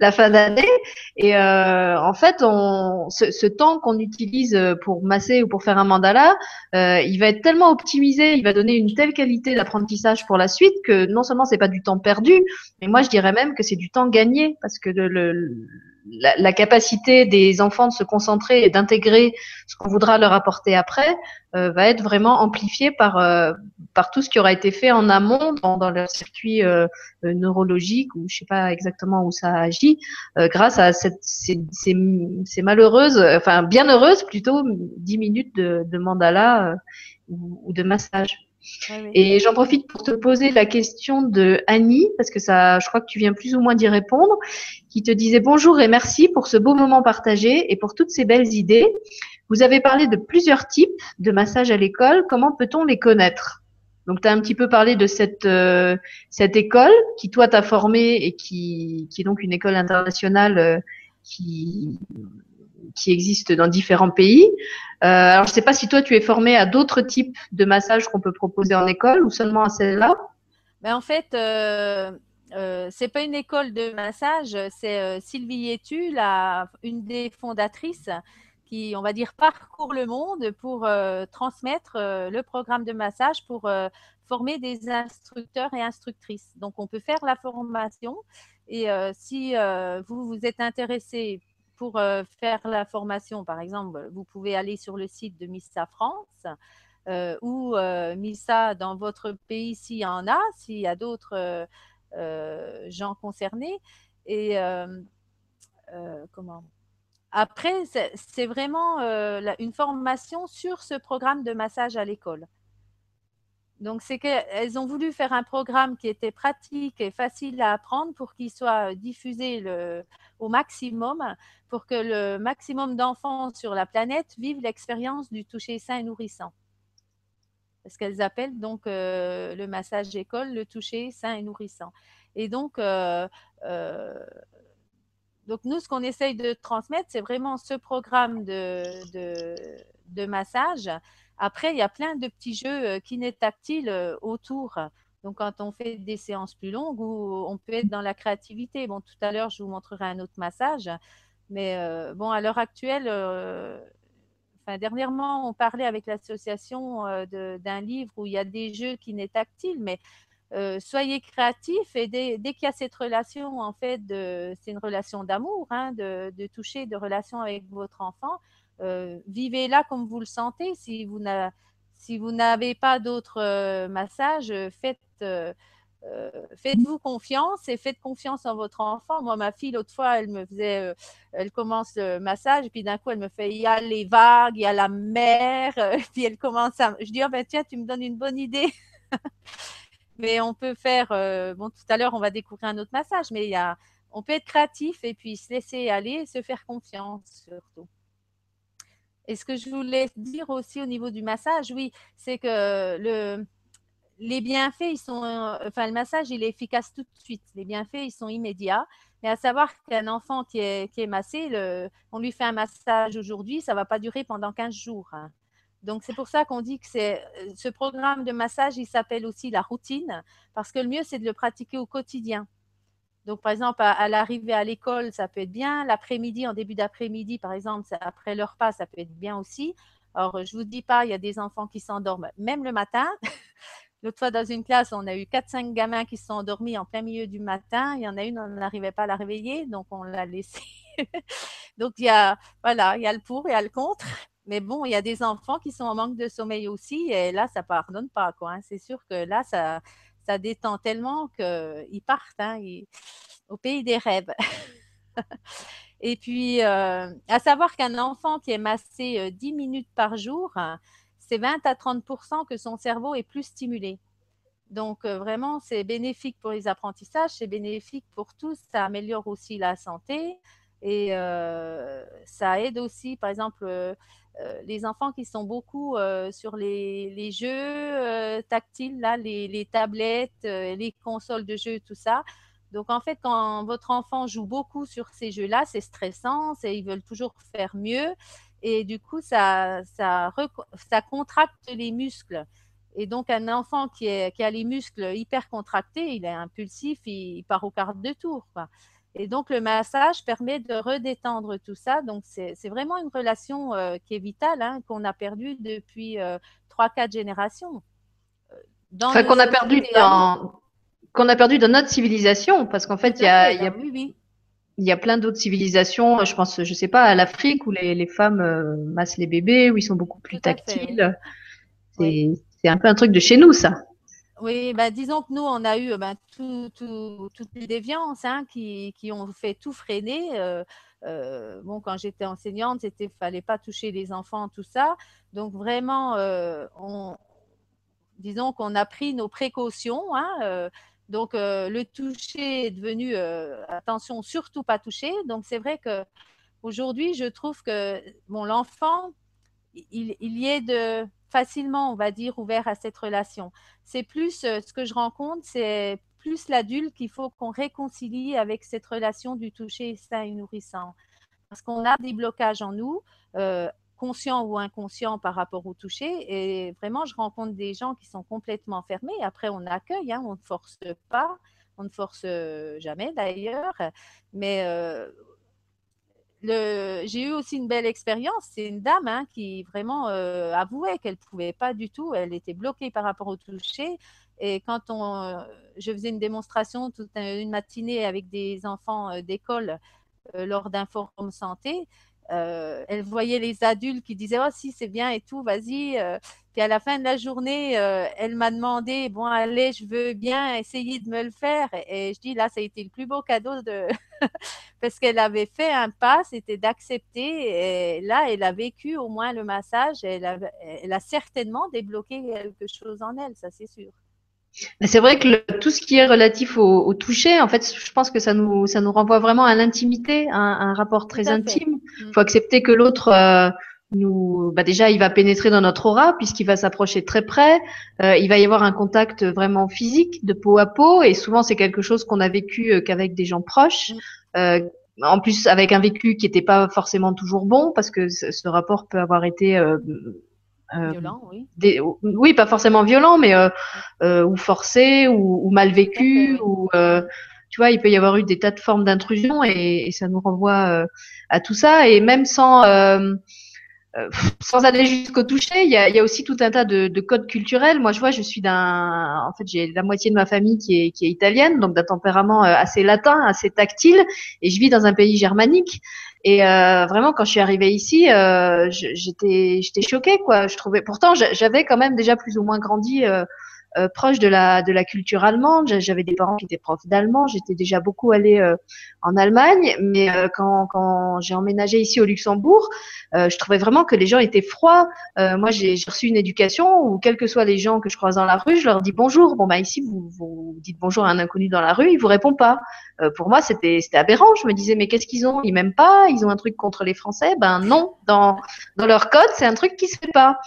la, fin d'année. Et euh, en fait, on, ce, ce temps qu'on utilise pour masser ou pour faire un mandala, euh, il va être tellement optimisé, il va donner une telle qualité d'apprentissage pour la suite que non seulement c'est pas du temps perdu, mais moi je dirais même que c'est du temps gagné parce que le, le la, capacité des enfants de se concentrer et d'intégrer ce qu'on voudra leur apporter après euh, va être vraiment amplifiée par euh, par tout ce qui aura été fait en amont dans, dans leur circuit euh, neurologique ou je sais pas exactement où ça agit grâce à ces, malheureuses enfin bien heureuses plutôt dix minutes de, mandala ou de massage. Et j'en profite pour te poser la question de Annie, parce que ça, je crois que tu viens plus ou moins d'y répondre, qui te disait bonjour et merci pour ce beau moment partagé et pour toutes ces belles idées. Vous avez parlé de plusieurs types de massages à l'école. Comment peut-on les connaître? Donc, tu as un petit peu parlé de cette, euh, cette école qui, toi, t'a formé et qui, qui est donc une école internationale euh, qui, qui existent dans différents pays. Euh, alors, je ne sais pas si toi, tu es formé à d'autres types de massages qu'on peut proposer en école ou seulement à celle-là. Mais en fait, euh, euh, c'est pas une école de massage, c'est euh, Sylvie Yetu, la, une des fondatrices, qui, on va dire, parcourt le monde pour euh, transmettre le programme de massage pour former des instructeurs et instructrices. Donc, on peut faire la formation et si vous vous êtes intéressé pour euh, faire la formation, par exemple, vous pouvez aller sur le site de Missa France euh, ou euh, Missa dans votre pays s'il y en a, s'il y a d'autres gens concernés. Et comment? Après, c'est vraiment une formation sur ce programme de massage à l'école. Donc, c'est qu'elles ont voulu faire un programme qui était pratique et facile à apprendre pour qu'il soit diffusé le, au maximum, pour que le maximum d'enfants sur la planète vivent l'expérience du toucher sain et nourrissant. Ce qu'elles appellent donc euh, le massage école, le toucher sain et nourrissant. Et donc, euh, euh, donc nous, ce qu'on essaye de transmettre, c'est vraiment ce programme de, de massage. Après, il y a plein de petits jeux euh, kinétactiles euh, autour. Donc, quand on fait des séances plus longues, où on peut être dans la créativité. Bon, tout à l'heure, je vous montrerai un autre massage. Mais euh, bon, à l'heure actuelle, enfin, dernièrement, on parlait avec l'association d'un livre où il y a des jeux kinétactiles, mais euh, soyez créatifs et dès, qu'il y a cette relation, en fait, c'est une relation d'amour, hein, de, de toucher, de relation avec votre enfant, euh, vivez-la comme vous le sentez. Si vous n'avez pas d'autres euh, massages, euh, faites, faites-vous confiance et faites confiance en votre enfant. Moi, ma fille, l'autre fois, elle me faisait, elle commence le massage, puis d'un coup, elle me fait, il y a les vagues, il y a la mer, puis elle commence à, je dis, oh ben tiens, tu me donnes une bonne idée. Mais on peut faire, bon, tout à l'heure, on va découvrir un autre massage, mais on peut être créatif et puis se laisser aller et se faire confiance surtout. Et ce que je voulais dire aussi au niveau du massage, oui, c'est que le, les bienfaits, ils sont, euh, enfin, le massage, il est efficace tout de suite. Les bienfaits, ils sont immédiats. Mais à savoir qu'un enfant qui est, qui est massé, on lui fait un massage aujourd'hui, ça ne va pas durer pendant 15 jours. hein. Donc, c'est pour ça qu'on dit que ce programme de massage, il s'appelle aussi la routine, parce que le mieux, c'est de le pratiquer au quotidien. Donc, par exemple, à, l'arrivée à l'école, ça peut être bien. L'après-midi, en début d'après-midi, par exemple, après leur repas, ça peut être bien aussi. Alors, je ne vous dis pas, il y a des enfants qui s'endorment même le matin. L'autre fois, dans une classe, on a eu 4-5 gamins qui se sont endormis en plein milieu du matin. Il y en a une, on n'arrivait pas à la réveiller, donc on l'a laissée. donc, il y a, voilà, il y a le pour, il y a le contre. Mais bon, il y a des enfants qui sont en manque de sommeil aussi, et là, ça ne pardonne pas. quoi. hein. C'est sûr que là, ça, ça détend tellement qu'ils partent hein, au pays des rêves. Et puis, euh, à savoir qu'un enfant qui est massé euh, 10 minutes par jour, c'est 20 à 30% que son cerveau est plus stimulé. Donc, euh, vraiment, c'est bénéfique pour les apprentissages, c'est bénéfique pour tous. Ça améliore aussi la santé et euh, ça aide aussi, par exemple, euh, euh, les enfants qui sont beaucoup euh, sur les, jeux euh, tactiles, là, les, tablettes, euh, les consoles de jeux, tout ça. Donc, en fait, quand votre enfant joue beaucoup sur ces jeux-là, c'est stressant, ils veulent toujours faire mieux. Et du coup, ça, ça, contracte les muscles. Et donc, un enfant qui, a les muscles hyper contractés, il est impulsif, il, il part au quart de tour. Quoi. Et donc, le massage permet de redétendre tout ça. Donc, c'est vraiment une relation euh, qui est vitale, hein, qu'on a perdue depuis euh, 3-4 générations. Euh, Dans Enfin, qu'on a perdu dans qu'on a perdu dans notre civilisation, parce qu'en fait, il y a, fait, il y a ben oui, oui. il y a plein d'autres civilisations. Je pense, je sais pas, à l'Afrique où les, les femmes euh, massent les bébés, où ils sont beaucoup plus tactiles. C'est un peu un truc de chez nous, ça. Oui, ben, disons que nous, on a eu ben, tout, tout- toutes les déviances hein, qui, qui ont fait tout freiner. Euh, euh, bon, quand j'étais enseignante, c'était fallait pas toucher les enfants, tout ça. Donc vraiment, euh, on, disons qu'on a pris nos précautions. hein, donc le toucher est devenu attention, surtout pas toucher. Donc c'est vrai que aujourd'hui, je trouve que bon, l'enfant, il, il y est de facilement, on va dire, ouvert à cette relation. C'est plus euh, ce que je rencontre, c'est plus l'adulte qu'il faut qu'on réconcilie avec cette relation du toucher sain et nourrissant. Parce qu'on a des blocages en nous, euh, conscients ou inconscients par rapport au toucher. Et vraiment, je rencontre des gens qui sont complètement fermés. Après, on accueille, hein, on ne force pas, on ne force jamais d'ailleurs. Mais euh, j'ai eu aussi une belle expérience. C'est une dame hein, qui vraiment euh, avouait qu'elle ne pouvait pas du tout. Elle était bloquée par rapport au toucher. Et quand on, je faisais une démonstration toute une matinée avec des enfants euh, d'école euh, lors d'un forum santé, elle voyait les adultes qui disaient Oh, si, c'est bien et tout, vas-y. Puis à la fin de la journée, euh, elle m'a demandé, bon, allez, je veux bien essayer de me le faire. Et je dis, là, ça a été le plus beau cadeau de... parce qu'elle avait fait un pas, c'était d'accepter. Et là, elle a vécu au moins le massage. Elle a, elle a certainement débloqué quelque chose en elle, ça c'est sûr. C'est vrai que tout ce qui est relatif au, toucher, en fait, je pense que ça nous, ça nous renvoie vraiment à l'intimité, à, un rapport très intime. Il mm. faut accepter que l'autre... Euh, nous, bah déjà, il va pénétrer dans notre aura puisqu'il va s'approcher très près. Euh, il va y avoir un contact vraiment physique, de peau à peau, et souvent c'est quelque chose qu'on a vécu euh, qu'avec des gens proches. Mm. Euh, en plus, avec un vécu qui n'était pas forcément toujours bon, parce que ce, rapport peut avoir été euh, euh violent, oui. oui, pas forcément violent, mais euh, ou forcé ou, ou mal vécu, ou tu vois, il peut y avoir eu des tas de formes d'intrusion, et, et, ça nous renvoie à tout ça. Et même sans euh, sans aller jusqu'au toucher, il y, a, il y a, aussi tout un tas de, de, codes culturels. Moi, je vois, je suis d'un, en fait, j'ai la moitié de ma famille qui est, qui est italienne, donc d'un tempérament euh, assez latin, assez tactile, et je vis dans un pays germanique. Et euh, vraiment, quand je suis arrivée ici, euh, j'étais, j'étais choquée, quoi. Je trouvais, pourtant, j'avais quand même déjà plus ou moins grandi euh, euh, proche de la, de la culture allemande. J'avais des parents qui étaient profs d'allemand. J'étais déjà beaucoup allée euh, en Allemagne. Mais euh, quand, quand j'ai emménagé ici au Luxembourg, je trouvais vraiment que les gens étaient froids. moi, j'ai reçu une éducation où, quels que soient les gens que je croise dans la rue, je leur dis bonjour. Bon, bah ici, vous, vous dites bonjour à un inconnu dans la rue, il vous répond pas. pour moi, c'était aberrant. Je me disais, mais qu'est-ce qu'ils ont? Ils m'aiment pas? Ils ont un truc contre les Français? Ben non. Dans, dans leur code, c'est un truc qui se fait pas.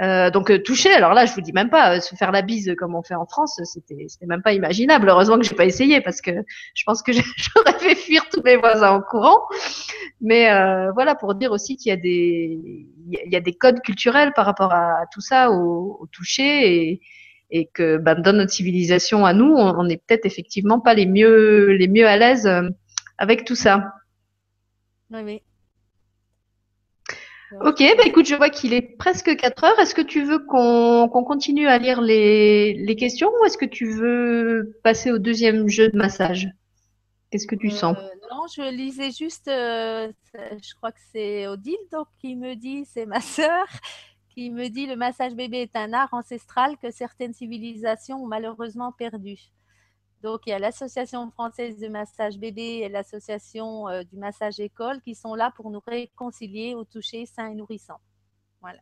Euh, donc euh, toucher, alors là, je vous dis même pas euh, se faire la bise comme on fait en France, c'était c'était même pas imaginable. Heureusement que j'ai pas essayé parce que je pense que j'aurais fait fuir tous mes voisins en courant. Mais euh, voilà pour dire aussi qu'il y a des il y a des codes culturels par rapport à, tout ça au, au toucher et et que ben, dans notre civilisation à nous, on, n'est peut-être effectivement pas les mieux les mieux à l'aise avec tout ça. Oui, oui. Ok, bah écoute, je vois qu'il est presque 4 heures. Est-ce que tu veux qu'on continue à lire les, questions ou est-ce que tu veux passer au deuxième jeu de massage? Qu'est-ce que tu sens? Euh, Non, je lisais juste, euh, je crois que c'est Odile qui me dit, c'est ma sœur, qui me dit le massage bébé est un art ancestral que certaines civilisations ont malheureusement perdu. Donc, il y a l'Association française de massage bébé et l'Association euh, du massage école qui sont là pour nous réconcilier au toucher sain et nourrissant. Voilà.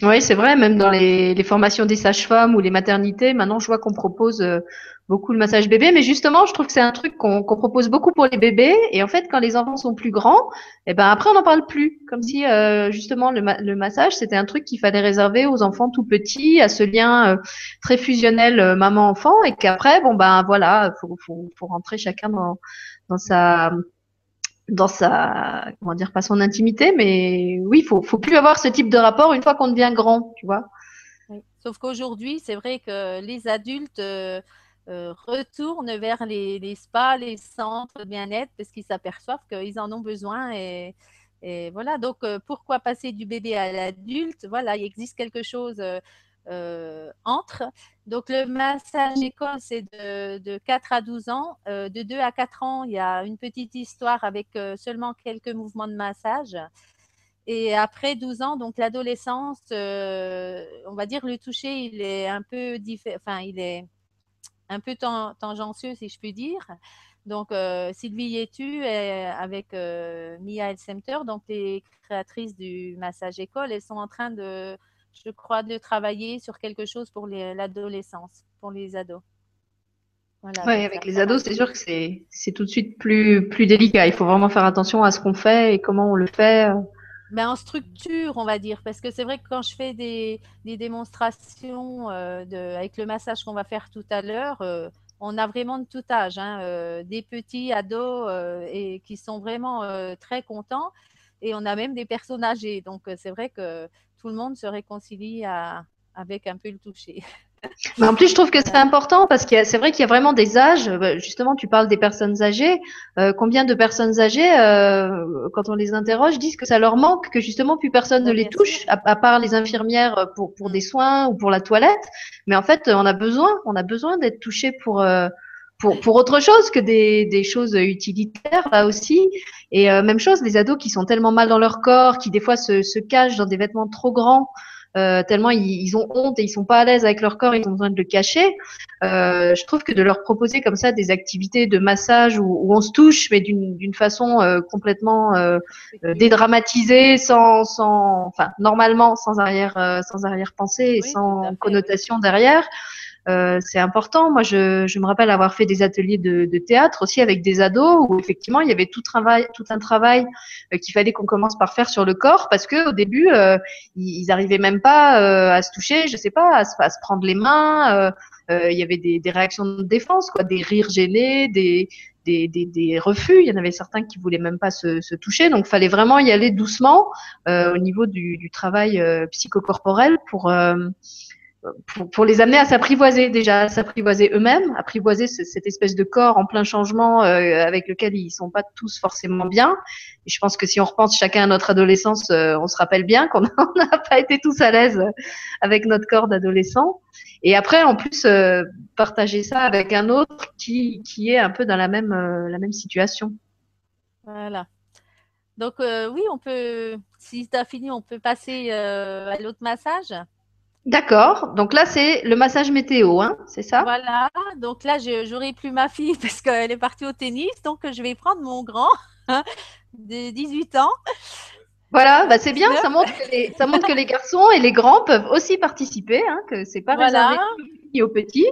Oui, c'est vrai, même dans les, formations des sages-femmes ou les maternités, maintenant je vois qu'on propose euh, beaucoup le massage bébé, mais justement, je trouve que c'est un truc qu'on propose beaucoup pour les bébés, et en fait, quand les enfants sont plus grands, eh ben après on n'en parle plus, comme si euh, justement le, le massage c'était un truc qu'il fallait réserver aux enfants tout petits, à ce lien euh, très fusionnel maman-enfant, et qu'après, bon ben voilà, faut, faut, faut rentrer chacun dans, dans sa dans sa, comment dire, pas son intimité, mais oui, faut, faut plus avoir ce type de rapport une fois qu'on devient grand, tu vois. Sauf qu'aujourd'hui, c'est vrai que les adultes euh, euh, retournent vers les, spas, les centres de bien-être, parce qu'ils s'aperçoivent qu'ils en ont besoin. Et, et voilà, donc euh, pourquoi passer du bébé à l'adulte? Voilà, il existe quelque chose entre. Donc, le massage école, c'est de, de, 4 à 12 ans. Euh, de 2 à 4 ans, il y a une petite histoire avec euh, seulement quelques mouvements de massage. Et après 12 ans, donc l'adolescence, on va dire le toucher, il est un peu enfin, il est un peu tangentieux, si je puis dire. Donc, Sylvie Yetu avec Mia Elsemter, donc les créatrices du massage école, elles sont en train de je crois, de travailler sur quelque chose pour l'adolescence, pour les ados. Voilà, oui, avec les ados, c'est sûr que c'est tout de suite plus, plus délicat. Il faut vraiment faire attention à ce qu'on fait et comment on le fait. Ben, en structure, on va dire, parce que c'est vrai que quand je fais des, des démonstrations euh, de, avec le massage qu'on va faire tout à l'heure, euh, on a vraiment de tout âge, hein, des petits ados et qui sont vraiment très contents. Et on a même des personnes âgées. Donc, c'est vrai que tout le monde se réconcilie avec un peu le toucher. Mais en plus, je trouve que c'est important parce que c'est vrai qu'il y a vraiment des âges. Euh, justement, tu parles des personnes âgées. Euh, combien de personnes âgées, euh, quand on les interroge, disent que ça leur manque, que justement plus personne ne les touche, à, part les infirmières pour, pour des soins ou pour la toilette. Mais en fait, on a besoin, on a besoin d'être touché pour, euh, pour, pour autre chose que des, des choses utilitaires là aussi. Et même chose, les ados qui sont tellement mal dans leur corps, qui des fois se, se cachent dans des vêtements trop grands. Euh, tellement ils, ont honte et ils sont pas à l'aise avec leur corps, ils ont besoin de le cacher. Euh, je trouve que de leur proposer comme ça des activités de massage où, où on se touche, mais d'une façon euh, complètement euh, euh, dédramatisée, sans, sans, enfin normalement sans arrière, sans arrière pensée et sans connotation derrière. Euh, c'est important. Moi, je, je, me rappelle avoir fait des ateliers de, de, théâtre aussi avec des ados où effectivement il y avait tout, travail, tout un travail euh, qu'il fallait qu'on commence par faire sur le corps parce que au début euh, ils, ils arrivaient même pas euh, à se toucher, je sais pas, à se, à se prendre les mains. il y avait des, des, réactions de défense, quoi, des rires gênés, des, des, des, des, refus. Il y en avait certains qui voulaient même pas se, se toucher. Donc, fallait vraiment y aller doucement euh, au niveau du, du travail euh, psychocorporel pour pour, les amener à s'apprivoiser déjà, à s'apprivoiser eux-mêmes, apprivoiser cette espèce de corps en plein changement euh, avec lequel ils sont pas tous forcément bien. Et je pense que si on repense chacun à notre adolescence, euh, on se rappelle bien qu'on n'a pas été tous à l'aise avec notre corps d'adolescent. Et après, en plus, euh, partager ça avec un autre qui, qui est un peu dans la même, la même situation. Voilà. Donc oui, on peut, si tu fini, on peut passer à l'autre massage. D'accord. Donc là, c'est le massage météo, hein, c'est ça? Voilà. Donc là, je n'aurai plus ma fille parce qu'elle est partie au tennis. Donc, je vais prendre mon grand hein, de 18 ans. Voilà, bah c'est bien. Ça montre, que les, ça montre que les garçons et les grands peuvent aussi participer, hein, que c'est pas réservé aux petits.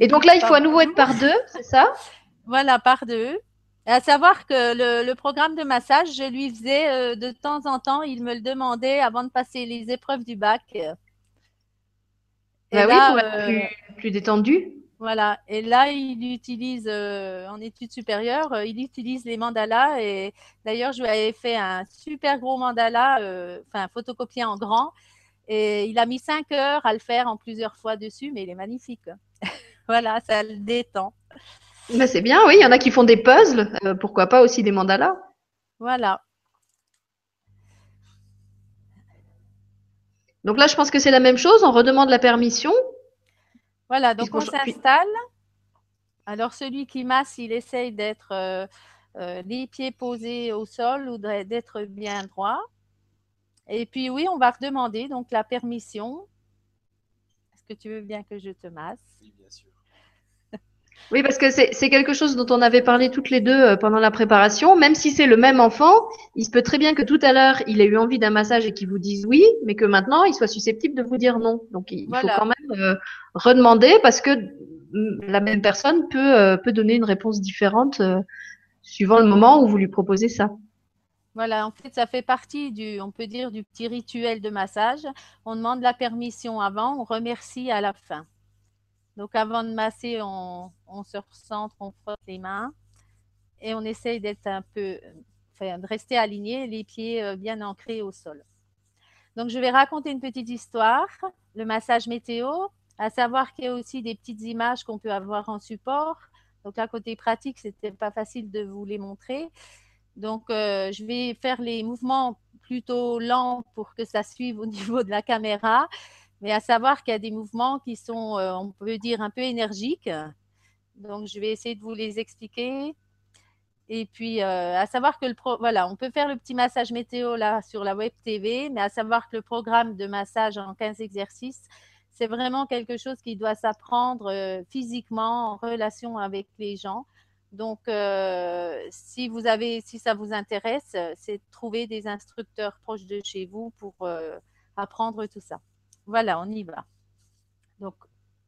et donc là, il faut à nouveau être par deux, c'est ça? Voilà, par deux. À savoir que le, le, programme de massage, je lui faisais euh, de temps en temps, il me le demandait avant de passer les épreuves du bac. Et bah là, oui, pour être euh, plus, plus, détendu. Voilà. Et là, il utilise, euh, en études supérieures, il utilise les mandalas. Et d'ailleurs, je lui avais fait un super gros mandala, enfin, photocopié en grand. Et il a mis cinq heures à le faire en plusieurs fois dessus, mais il est magnifique. voilà, ça le détend. Bah, c'est bien, oui. Il y en a qui font des puzzles. Euh, pourquoi pas aussi des mandalas Voilà. Donc là, je pense que c'est la même chose. On redemande la permission. Voilà, donc on s'installe. Alors, celui qui masse, il essaye d'être euh, euh, les pieds posés au sol ou d'être bien droit. Et puis, oui, on va redemander donc la permission. Est-ce que tu veux bien que je te masse? Oui, bien sûr. Oui, parce que c'est quelque chose dont on avait parlé toutes les deux euh, pendant la préparation. Même si c'est le même enfant, il se peut très bien que tout à l'heure, il ait eu envie d'un massage et qu'il vous dise oui, mais que maintenant, il soit susceptible de vous dire non. Donc, il faut quand même euh, redemander parce que mm, la même personne peut, euh, peut donner une réponse différente suivant le moment où vous lui proposez ça. Voilà, en fait, ça fait partie du, on peut dire, du petit rituel de massage. On demande la permission avant, on remercie à la fin. Donc, avant de masser, on, se recentre, on frotte les mains et on essaye d'être un peu, enfin, de rester aligné, les pieds euh, bien ancrés au sol. Donc, je vais raconter une petite histoire, le massage météo, à savoir qu'il y a aussi des petites images qu'on peut avoir en support. Donc, là, côté pratique, c'était pas facile de vous les montrer. Donc, euh, je vais faire les mouvements plutôt lents pour que ça suive au niveau de la caméra mais à savoir qu'il y a des mouvements qui sont, euh, on peut dire, un peu énergiques. Donc, je vais essayer de vous les expliquer. Et puis, euh, à savoir que le voilà, on peut faire le petit massage météo là sur la web TV, mais à savoir que le programme de massage en 15 exercices, c'est vraiment quelque chose qui doit s'apprendre euh, physiquement en relation avec les gens. Donc, si vous avez, si ça vous intéresse, c'est de trouver des instructeurs proches de chez vous pour apprendre tout ça. Voilà, on y va. Donc,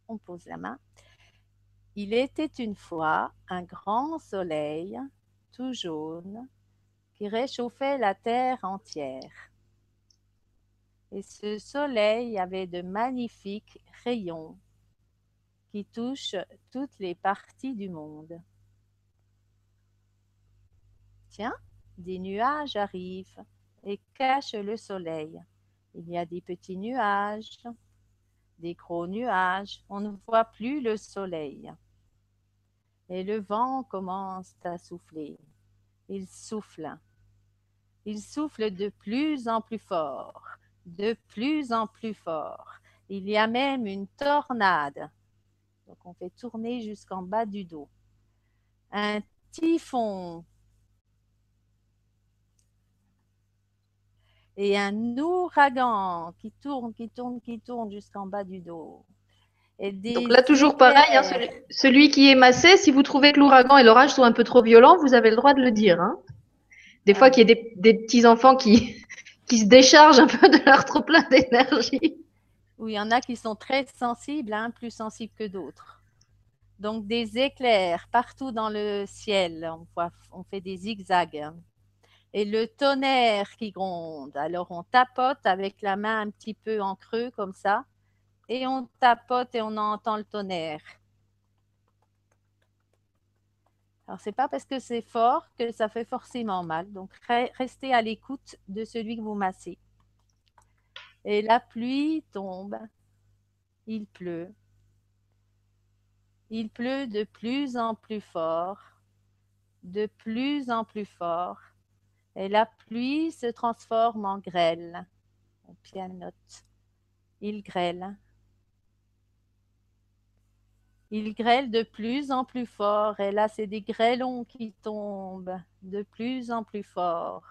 on pose la main. Il était une fois un grand soleil, tout jaune, qui réchauffait la terre entière. Et ce soleil avait de magnifiques rayons qui touche toutes les parties du monde. Tiens, des nuages arrivent et cachent le soleil. Il y a des petits nuages, des gros nuages. On ne voit plus le soleil. Et le vent commence à souffler. Il souffle. Il souffle de plus en plus fort, de plus en plus fort. Il y a même une tornade. Donc on fait tourner jusqu'en bas du dos. Un typhon. Et un ouragan qui tourne, qui tourne, qui tourne jusqu'en bas du dos. Donc là, toujours pareil, hein, celui, qui est massé, si vous trouvez que l'ouragan et l'orage sont un peu trop violents, vous avez le droit de le dire. Hein. Des fois qu'il y a des, petits-enfants qui, qui se déchargent un peu de leur trop plein d'énergie. Oui, il y en a qui sont très sensibles, hein, plus sensibles que d'autres. Donc des éclairs partout dans le ciel, on, voit, on fait des zigzags. Et le tonnerre qui gronde. Alors on tapote avec la main un petit peu en creux comme ça et on tapote et on entend le tonnerre. Alors, c'est pas parce que c'est fort que ça fait forcément mal. Donc, restez à l'écoute de celui que vous massez. Et la pluie tombe. Il pleut. Il pleut de plus en plus fort, de plus en plus fort. Et la pluie se transforme en grêle. On pianote. Il grêle. Il grêle de plus en plus fort et là, c'est des grêlons qui tombent de plus en plus fort.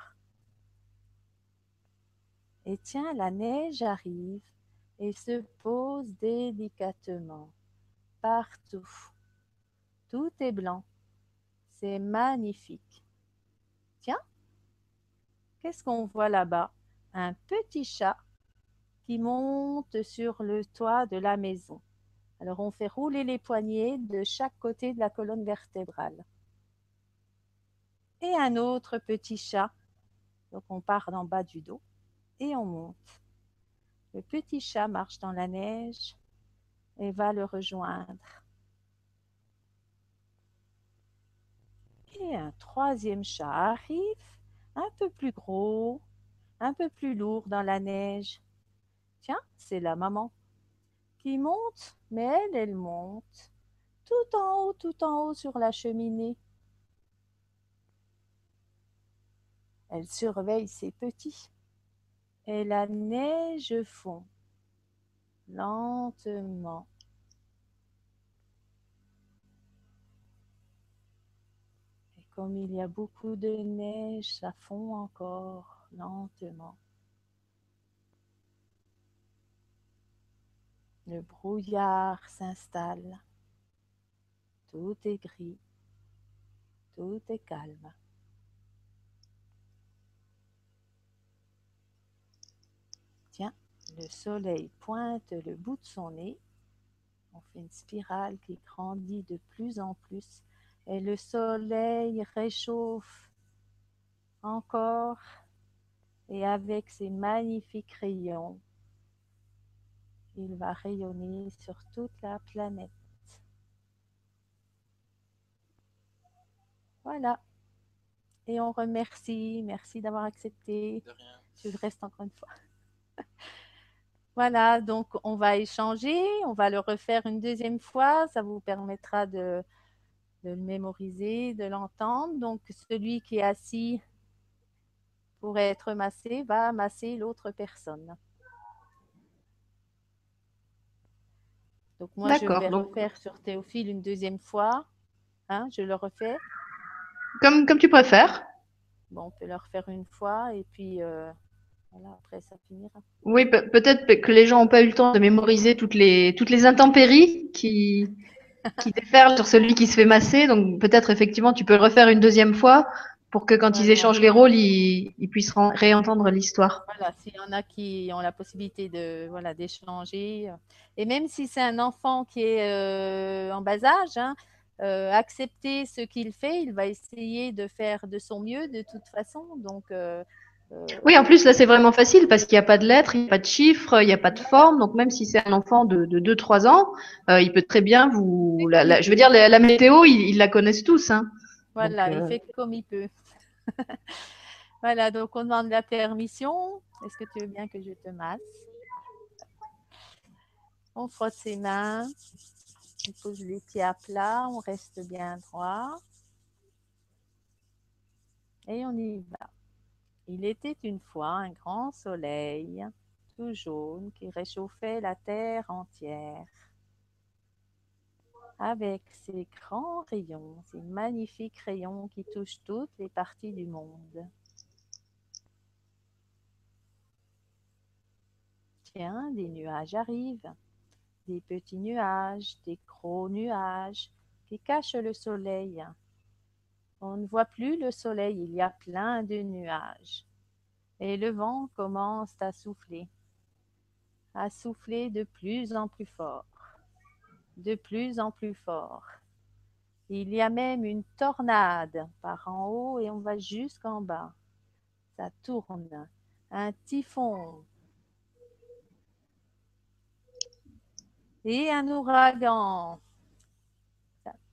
Et tiens, la neige arrive et se pose délicatement partout. Tout est blanc. C'est magnifique. Qu'est-ce qu'on voit là-bas? Un petit chat qui monte sur le toit de la maison. Alors on fait rouler les poignets de chaque côté de la colonne vertébrale. Et un autre petit chat. Donc on part d'en bas du dos et on monte. Le petit chat marche dans la neige et va le rejoindre. Et un troisième chat arrive, un peu plus gros, un peu plus lourd dans la neige. Tiens, c'est la maman qui monte, mais elle, elle monte tout en haut, tout en haut sur la cheminée. Elle surveille ses petits. Et la neige fond lentement. Comme il y a beaucoup de neige, ça fond encore lentement. Le brouillard s'installe. Tout est gris. Tout est calme. Tiens, le soleil pointe le bout de son nez. On fait une spirale qui grandit de plus en plus. Et le soleil réchauffe encore. Et avec ses magnifiques rayons, il va rayonner sur toute la planète. Voilà. Et on remercie. Merci d'avoir accepté. De rien. Je reste encore une fois. voilà, donc on va échanger. On va le refaire une deuxième fois. Ça vous permettra de, de le mémoriser, de l'entendre. Donc celui qui est assis pour être massé va masser l'autre personne. Donc moi, je vais donc... refaire sur Théophile une deuxième fois. Hein, je le refais. Comme, comme tu préfères. Bon, on peut le refaire une fois et puis euh, voilà, après ça finira. Oui, peut-être que les gens n'ont pas eu le temps de mémoriser toutes les, toutes les intempéries qui, qui déferlent sur celui qui se fait masser. Donc peut-être effectivement tu peux le refaire une deuxième fois pour que quand ils échangent les rôles, ils, ils puissent réentendre l'histoire. Voilà, s'il y en a qui ont la possibilité de voilà d'échanger, et même si c'est un enfant qui est euh, en bas âge, hein, euh, accepter ce qu'il fait, il va essayer de faire de son mieux de toute façon. Donc, euh, Oui, en plus, là, c'est vraiment facile parce qu'il n'y a pas de lettres, il n'y a pas de chiffres, il n'y a pas de forme. Donc, même si c'est un enfant de, de 2-3 ans, euh, il peut très bien vous. La, la- je veux dire, la, la météo, ils, ils la connaissent tous. Hein. Voilà, Donc, il euh, fait comme il peut. Voilà, donc on demande la permission. Est-ce que tu veux bien que je te masse? On frotte ses mains, on pose les pieds à plat, on reste bien droit. Et on y va. Il était une fois un grand soleil, tout jaune, qui réchauffait la terre entière. Avec ses grands rayons, ses magnifiques rayons qui touchent toutes les parties du monde. Tiens, des nuages arrivent, des petits nuages, des gros nuages qui cachent le soleil. On ne voit plus le soleil, il y a plein de nuages. Et le vent commence à souffler, à souffler de plus en plus fort, de plus en plus fort. Il y a même une tornade par en haut et on va jusqu'en bas. Ça tourne. Un typhon. Et un ouragan.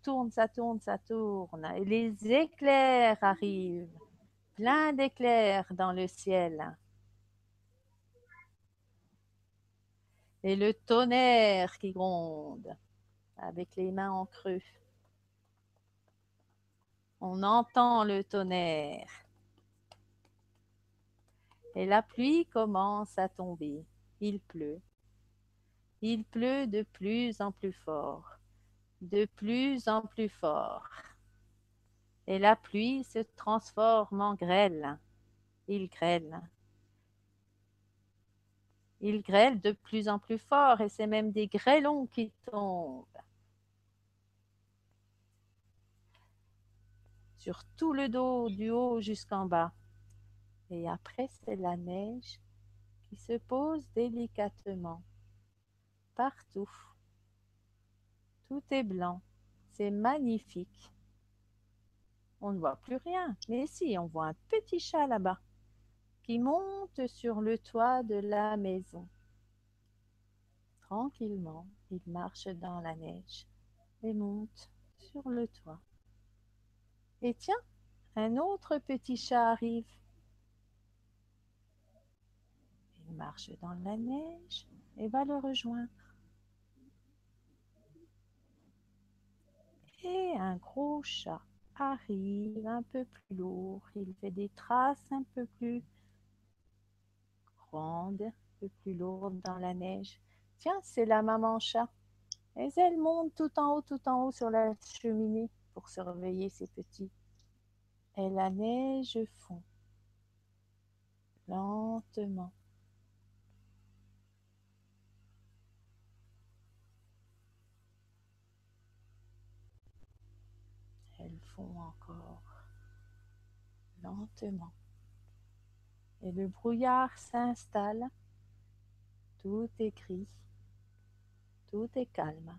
Tourne, ça tourne, ça tourne. Et les éclairs arrivent. Plein d'éclairs dans le ciel. Et le tonnerre qui gronde avec les mains en creux. On entend le tonnerre. Et la pluie commence à tomber. Il pleut. Il pleut de plus en plus fort, de plus en plus fort. Et la pluie se transforme en grêle. Il grêle. Il grêle de plus en plus fort et c'est même des grêlons qui tombent. Sur tout le dos, du haut jusqu'en bas. Et après, c'est la neige qui se pose délicatement partout. Tout est blanc. C'est magnifique. On ne voit plus rien. Mais si, on voit un petit chat là-bas qui monte sur le toit de la maison. Tranquillement, il marche dans la neige et monte sur le toit. Et tiens, un autre petit chat arrive. Il marche dans la neige et va le rejoindre. Et un gros chat arrive un peu plus lourd. Il fait des traces un peu plus grandes, un peu plus lourdes dans la neige. Tiens, c'est la maman chat. Et elle monte tout en haut, tout en haut sur la cheminée pour surveiller ses petits. Et la neige fond lentement. Encore lentement. Et le brouillard s'installe. Tout est gris. Tout est calme.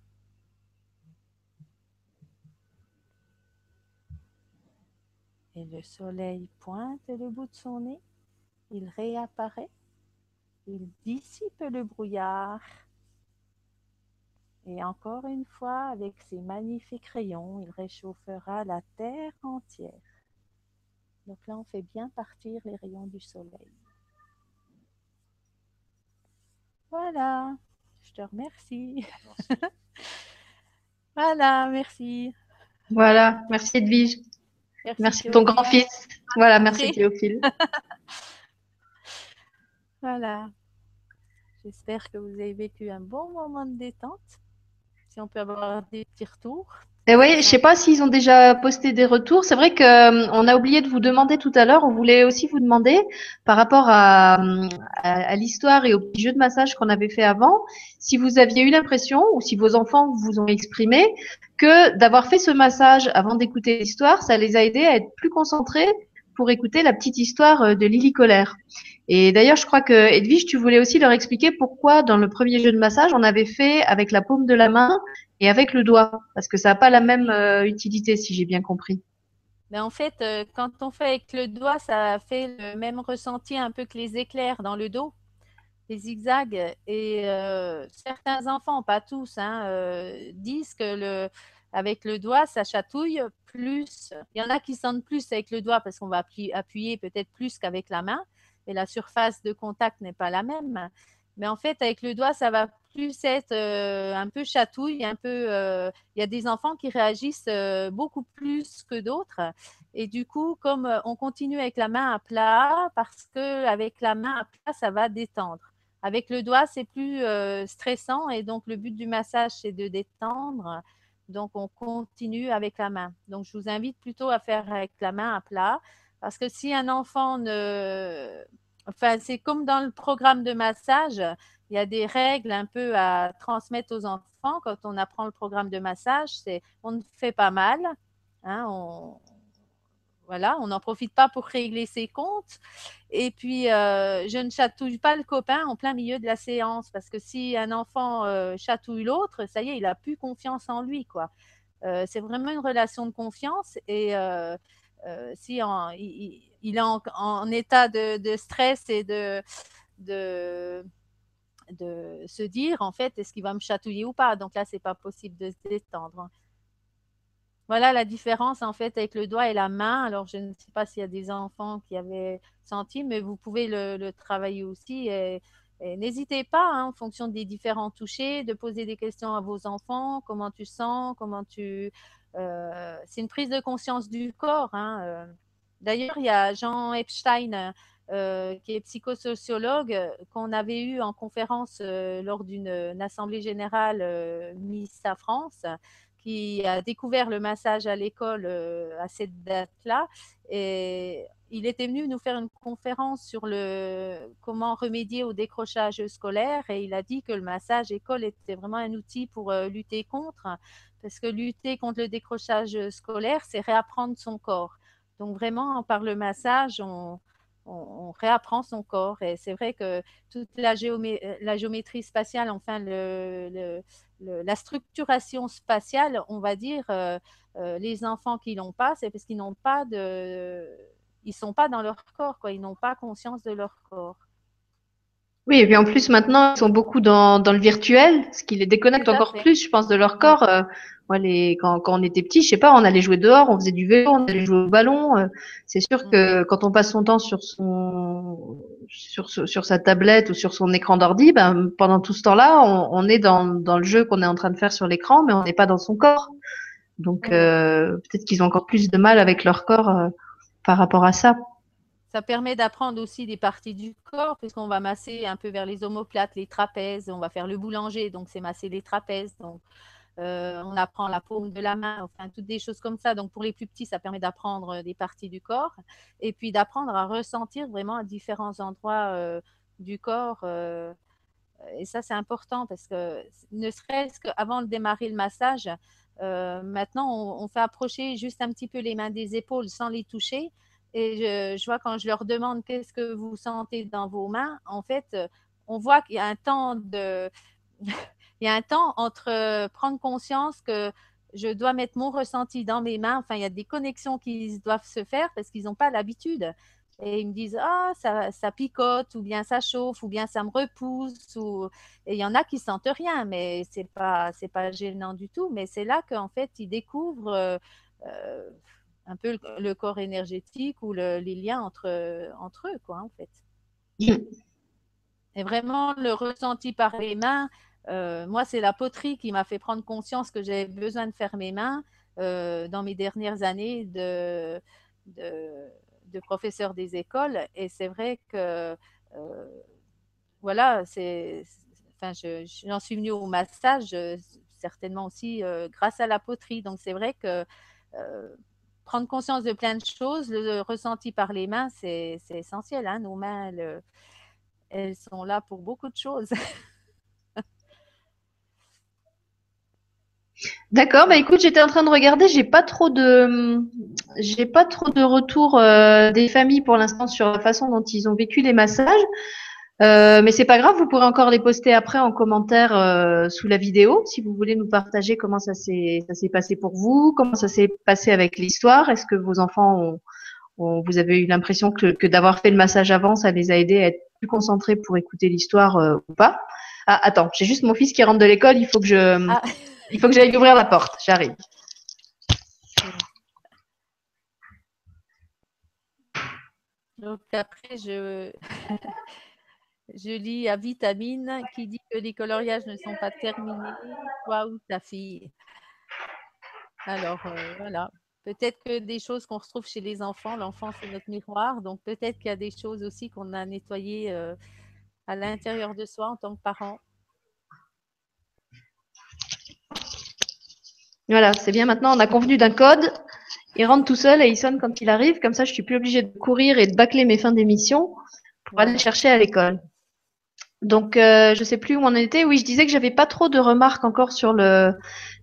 Et le soleil pointe le bout de son nez. Il réapparaît. Il dissipe le brouillard. Et encore une fois, avec ses magnifiques rayons, il réchauffera la terre entière. Donc là, on fait bien partir les rayons du soleil. Voilà, je te remercie. voilà, merci. Voilà, merci Edwige. Merci, ton Théophile. grand-fils. Voilà, merci. Théophile. Voilà. J'espère que vous avez vécu un bon moment de détente. Si on peut avoir des petits retours. Et oui, je sais pas s'ils ont déjà posté des retours. C'est vrai que euh, on a oublié de vous demander tout à l'heure. On voulait aussi vous demander par rapport à, à l'histoire et au petit jeu de massage qu'on avait fait avant, si vous aviez eu l'impression ou si vos enfants vous ont exprimé que d'avoir fait ce massage avant d'écouter l'histoire, ça les a aidés à être plus concentrés pour écouter la petite histoire euh, de Lily Colère. Et d'ailleurs, je crois que Edwige, tu voulais aussi leur expliquer pourquoi dans le premier jeu de massage, on avait fait avec la paume de la main et avec le doigt, parce que ça n'a pas la même euh, utilité, si j'ai bien compris. Mais en fait, euh, quand on fait avec le doigt, ça fait le même ressenti un peu que les éclairs dans le dos, les zigzags. Et certains enfants, pas tous, hein, disent que le, avec le doigt, ça chatouille plus. Il y en a qui sentent plus avec le doigt parce qu'on va appuyer peut-être plus qu'avec la main, et la surface de contact n'est pas la même. Mais en fait, avec le doigt, ça va plus être euh, un peu chatouille, un peu. Euh, il y a des enfants qui réagissent euh, beaucoup plus que d'autres. Et du coup, comme on continue avec la main à plat, parce que avec la main à plat, ça va détendre. Avec le doigt, c'est plus stressant et donc le but du massage, c'est de détendre. Donc, on continue avec la main. Donc, je vous invite plutôt à faire avec la main à plat parce que si un enfant ne Enfin, c'est comme dans le programme de massage, il y a des règles un peu à transmettre aux enfants quand on apprend le programme de massage. C'est on ne fait pas mal, hein, voilà, on n'en profite pas pour régler ses comptes. Et puis, euh, je ne chatouille pas le copain en plein milieu de la séance parce que si un enfant euh, chatouille l'autre, ça y est, il a plus confiance en lui. Euh, c'est vraiment une relation de confiance et si il, est en, état de, stress et de, de, se dire, en fait, est-ce qu'il va me chatouiller ou pas? Donc là, c'est pas possible de se détendre. Voilà la différence en fait avec le doigt et la main. Alors je ne sais pas s'il y a des enfants qui avaient senti, mais vous pouvez le, travailler aussi. Et, n'hésitez pas, hein, en fonction des différents touchés, de poser des questions à vos enfants. Comment tu sens? Comment tu euh, c'est une prise de conscience du corps. Hein, euh. D'ailleurs, il y a Jean Epstein, euh, qui est psychosociologue, qu'on avait eu en conférence lors d'une assemblée générale Miss à France, qui a découvert le massage à l'école à cette date-là. Et il était venu nous faire une conférence sur le comment remédier au décrochage scolaire et il a dit que le massage école était vraiment un outil pour lutter contre parce que lutter contre le décrochage scolaire, c'est réapprendre son corps. Donc vraiment, par le massage, on, réapprend son corps. Et c'est vrai que toute la, géométrie spatiale, enfin la structuration spatiale, on va dire, euh, euh, les enfants qui l'ont pas, c'est parce qu'ils n'ont pas de, ils sont pas dans leur corps, quoi. Ils n'ont pas conscience de leur corps. Oui, et puis en plus maintenant, ils sont beaucoup dans, dans le virtuel, ce qui les déconnecte encore plus, je pense, de leur corps. Euh, moi, les, quand, quand on était petit, je sais pas, on allait jouer dehors, on faisait du vélo, on allait jouer au ballon. Euh, c'est sûr que mm. quand on passe son temps sur son sur, sur sa tablette ou sur son écran d'ordi, ben, pendant tout ce temps-là, on, on est dans, dans le jeu qu'on est en train de faire sur l'écran, mais on n'est pas dans son corps. Donc mm. euh, peut-être qu'ils ont encore plus de mal avec leur corps euh, par rapport à ça. Ça permet d'apprendre aussi des parties du corps, puisqu'on va masser un peu vers les omoplates, les trapèzes, on va faire le boulanger, donc c'est masser les trapèzes. Donc, on apprend la paume de la main, enfin, toutes des choses comme ça. Donc, pour les plus petits, ça permet d'apprendre des parties du corps et puis d'apprendre à ressentir vraiment à différents endroits euh, du corps. Euh, et ça, c'est important parce que ne serait-ce qu'avant de démarrer le massage, maintenant, on, fait approcher juste un petit peu les mains des épaules sans les toucher et je, vois quand je leur demande qu'est-ce que vous sentez dans vos mains, en fait, euh, on voit qu'il y a un temps de, il y a un temps entre euh, prendre conscience que je dois mettre mon ressenti dans mes mains. Enfin, il y a des connexions qui doivent se faire parce qu'ils n'ont pas l'habitude. Et ils me disent ah ça, ça, picote ou bien ça chauffe ou bien ça me repousse ou et il y en a qui sentent rien mais c'est pas c'est pas gênant du tout mais c'est là qu'en fait ils découvrent euh, un peu le, corps énergétique ou les liens entre, entre eux, quoi, en fait. Et vraiment, le ressenti par les mains, euh, moi, c'est la poterie qui m'a fait prendre conscience que j'avais besoin de faire mes mains euh, dans mes dernières années de, professeur des écoles. Et c'est vrai que, euh, voilà, j'en suis venue au massage, certainement aussi grâce à la poterie. Donc, c'est vrai que prendre conscience de plein de choses, le ressenti par les mains, c'est essentiel. Hein. Nos mains, elles, sont là pour beaucoup de choses. D'accord, bah écoute, j'étais en train de regarder, j'ai pas trop de j'ai pas trop de retours euh, des familles pour l'instant sur la façon dont ils ont vécu les massages. Euh, mais c'est pas grave, vous pourrez encore les poster après en commentaire euh, sous la vidéo si vous voulez nous partager comment ça s'est passé pour vous, comment ça s'est passé avec l'histoire. Est-ce que vos enfants ont, vous avez eu l'impression que, que d'avoir fait le massage avant, ça les a aidés à être plus concentrés pour écouter l'histoire euh, ou pas? Ah attends, j'ai juste mon fils qui rentre de l'école, il faut que je Ah. Il faut que j'aille ouvrir la porte. J'arrive. Donc après, je, lis à Vitamine qui dit que les coloriages ne sont pas terminés, toi ou ta fille. Alors euh, voilà, peut-être que des choses qu'on retrouve chez les enfants, l'enfant c'est notre miroir, donc peut-être qu'il y a des choses aussi qu'on a nettoyées euh, à l'intérieur de soi en tant que parent. Voilà, c'est bien. Maintenant, on a convenu d'un code. Il rentre tout seul et il sonne quand il arrive. Comme ça, je suis plus obligée de courir et de bâcler mes fins d'émission pour aller le chercher à l'école. Donc, euh, je sais plus où on en était. Oui, je disais que j'avais pas trop de remarques encore sur le,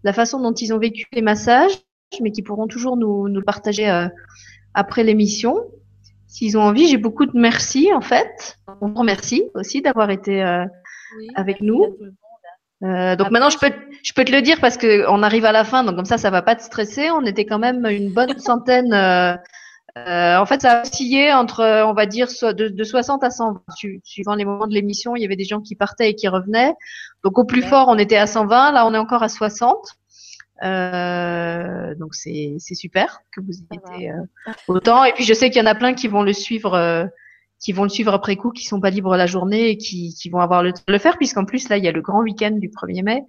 la façon dont ils ont vécu les massages, mais qui pourront toujours nous, partager euh, après l'émission. S'ils ont envie, j'ai beaucoup de merci en fait. On vous remercie aussi d'avoir été euh, Oui, Avec nous. Euh, donc Après, maintenant, je peux, je peux te le dire parce que on arrive à la fin, donc comme ça, ça va pas te stresser. On était quand même une bonne centaine. euh, euh, en fait, ça a oscillé entre, on va dire, de, de 60 à 120. Su- Suivant les moments de l'émission, il y avait des gens qui partaient et qui revenaient. Donc au plus Ouais. fort, on était à 120. Là, on est encore à 60. Euh, donc c'est c'est super que vous Ça ayez été euh, autant. Et puis je sais qu'il y en a plein qui vont le suivre, euh, qui vont le suivre après coup, qui sont pas libres la journée et qui, qui vont avoir le temps de le faire, puisqu'en plus là il y a le grand week-end du 1er mai.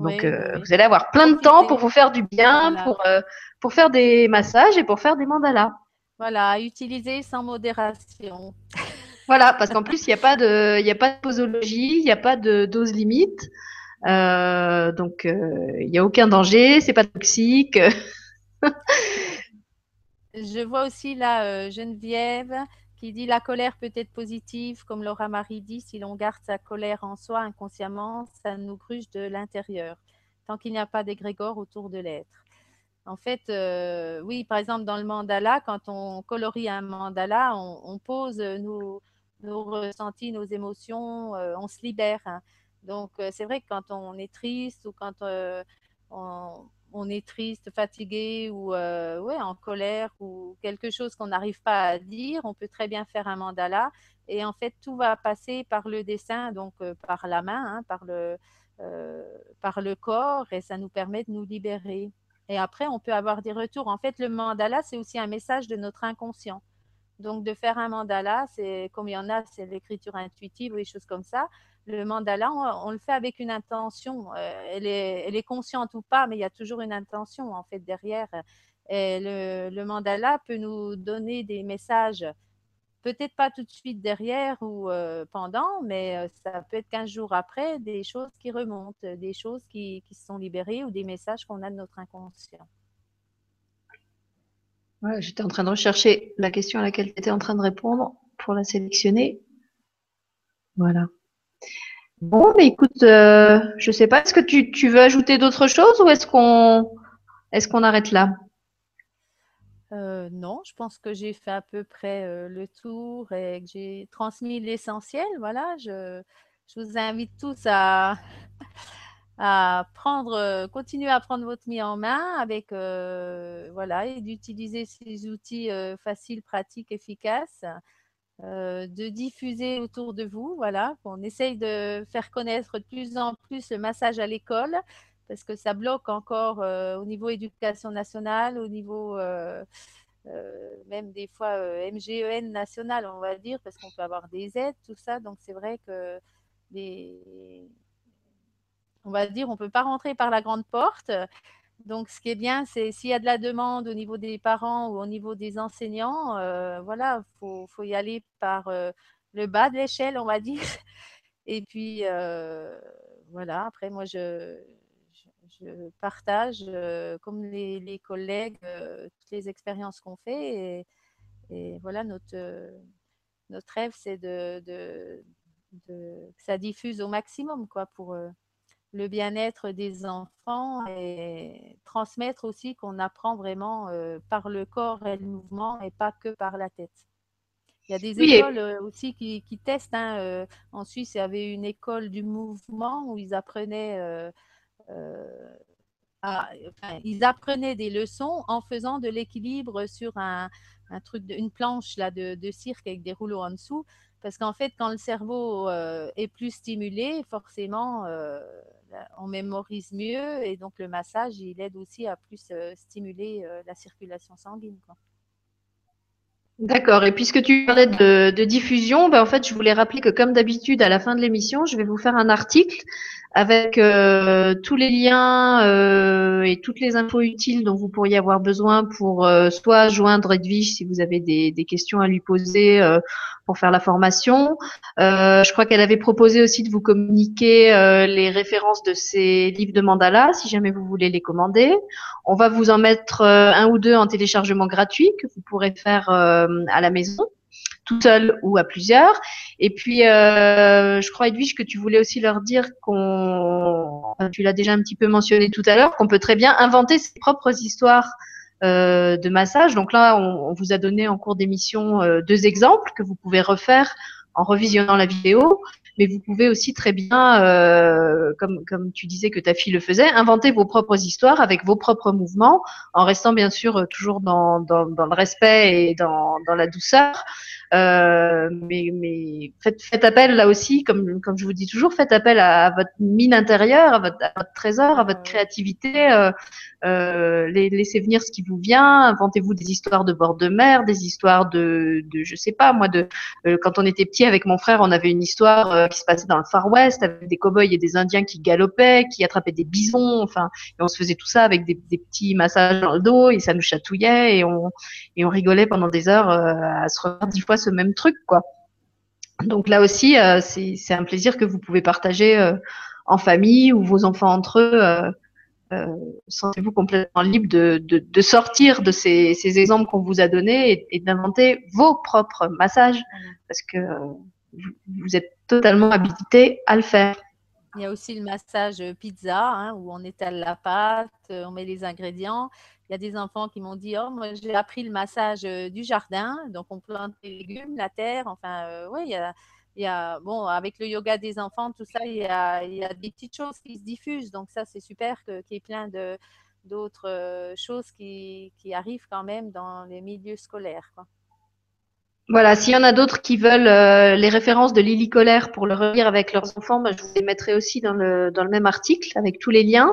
Donc Oui, euh, oui, vous allez avoir plein de temps pour vous faire du bien, Voilà. pour euh, pour faire des massages et pour faire des mandalas. Voilà, utiliser sans modération. Voilà, parce qu'en plus il n'y a pas de, il y a pas de posologie, il n'y a pas de dose limite. Euh, donc il n'y a aucun danger, c'est pas toxique. Je vois aussi là Geneviève dit la colère peut être positive, comme Laura Marie dit, si l'on garde sa colère en soi inconsciemment, ça nous gruge de l'intérieur, tant qu'il n'y a pas d'égrégore autour de l'être. En fait, euh, oui, par exemple, dans le mandala, quand on colorie un mandala, on, pose nos, ressentis, nos émotions, euh, on se libère. hein. Donc, euh, c'est vrai que quand on est triste ou quand on, on est triste, fatigué ou euh, ouais, en colère ou quelque chose qu'on n'arrive pas à dire, on peut très bien faire un mandala. Et en fait, tout va passer par le dessin, donc euh, par la main, hein, par, le, euh, par le corps, et ça nous permet de nous libérer. Et après, on peut avoir des retours. En fait, le mandala, c'est aussi un message de notre inconscient. Donc, de faire un mandala, c'est comme il y en a, c'est l'écriture intuitive ou des choses comme ça. Le mandala, on, le fait avec une intention. Euh, elle, est, consciente ou pas, mais il y a toujours une intention en fait derrière. Le, mandala peut nous donner des messages, peut-être pas tout de suite derrière ou euh, pendant, mais euh, ça peut être 15 jours après, des choses qui remontent, des choses qui, qui se sont libérées ou des messages qu'on a de notre inconscient. Ouais, J'étais en train de rechercher la question à laquelle tu étais en train de répondre pour la sélectionner. Voilà. Bon, mais écoute, euh, je sais pas, est-ce que tu, veux ajouter d'autres choses ou est-ce qu'on arrête là? Euh, non, je pense que j'ai fait à peu près euh, le tour et que j'ai transmis l'essentiel. Voilà, je, vous invite tous à, prendre, continuer à prendre votre vie en main avec, voilà, et d'utiliser ces outils faciles, pratiques, efficaces, euh, de diffuser autour de vous. Voilà, on essaye de faire connaître de plus en plus le massage à l'école parce que ça bloque encore euh, au niveau éducation nationale, au niveau euh, même des fois MGEN national, on va dire, parce qu'on peut avoir des aides, tout ça. Donc c'est vrai que les... on va dire, on peut pas rentrer par la grande porte. Donc, ce qui est bien, c'est s'il y a de la demande au niveau des parents ou au niveau des enseignants, euh, voilà, faut, faut y aller par euh, le bas de l'échelle, on va dire. Et puis, euh, voilà, après, moi, je, partage, comme les, collègues, toutes les expériences qu'on fait. Et, voilà, notre, rêve, c'est de, que ça diffuse au maximum, quoi, pour le bien-être des enfants et transmettre aussi qu'on apprend vraiment euh, par le corps et le mouvement et pas que par la tête. Il y a des écoles aussi qui, testent. Hein, en Suisse, il y avait une école du mouvement où ils apprenaient ils apprenaient des leçons en faisant de l'équilibre sur un, truc, une planche là, de, cirque avec des rouleaux en dessous. Parce qu'en fait, quand le cerveau euh, est plus stimulé, forcément, euh, on mémorise mieux et donc le massage, il aide aussi à plus euh, stimuler la circulation sanguine. D'accord. Et puisque tu parlais de, diffusion, ben en fait, je voulais rappeler que comme d'habitude, à la fin de l'émission, je vais vous faire un article avec euh, tous les liens euh, et toutes les infos utiles dont vous pourriez avoir besoin pour euh, soit joindre Edwige si vous avez des, des questions à lui poser pour faire la formation. je crois qu'elle avait proposé aussi de vous communiquer les références de ces livres de mandala si jamais vous voulez les commander. On va vous en mettre un ou deux en téléchargement gratuit que vous pourrez faire à la maison tout seul ou à plusieurs. Et puis, euh, je crois, Edwige, que tu voulais aussi leur dire qu'on, tu l'as déjà un petit peu mentionné tout à l'heure, qu'on peut très bien inventer ses propres histoires euh, de massage. Donc là, on, vous a donné en cours d'émission euh, deux exemples que vous pouvez refaire en revisionnant la vidéo. Mais vous pouvez aussi très bien, euh, comme, comme tu disais que ta fille le faisait, inventer vos propres histoires avec vos propres mouvements, en restant bien sûr toujours dans, dans, dans le respect et dans, dans la douceur. Euh, mais, mais faites, faites, appel là aussi, comme, comme je vous dis toujours, faites appel à, votre mine intérieure, à votre, à votre, trésor, à votre créativité. Euh, euh, laissez venir ce qui vous vient. Inventez-vous des histoires de bord de mer, des histoires de, de je sais pas moi, de quand on était petit avec mon frère, on avait une histoire qui se passait dans le Far West avec des cow-boys et des Indiens qui galopaient, qui attrapaient des bisons. Enfin, et on se faisait tout ça avec des, des petits massages dans le dos et ça nous chatouillait et on et on rigolait pendant des heures à se refaire dix fois ce même truc, quoi. Donc là aussi, euh, c'est un plaisir que vous pouvez partager euh, en famille ou vos enfants entre eux. Euh, sentez-vous complètement libre de, sortir de ces, ces exemples qu'on vous a donnés et, d'inventer vos propres massages parce que vous, êtes totalement habilité à le faire. Il y a aussi le massage pizza hein, où on étale la pâte, on met les ingrédients il y a des enfants qui m'ont dit Oh, moi, j'ai appris le massage du jardin. Donc, on plante les légumes, la terre. Enfin, oui, il y a, bon, avec le yoga des enfants, tout ça, il y a, il y a des petites choses qui se diffusent. Donc, ça, c'est super qu'il y ait plein d'autres choses qui, arrivent quand même dans les milieux scolaires. Voilà, s'il y en a d'autres qui veulent euh, les références de Lily Colère pour le relire avec leurs enfants, bah, je vous les mettrai aussi dans le, dans le même article avec tous les liens.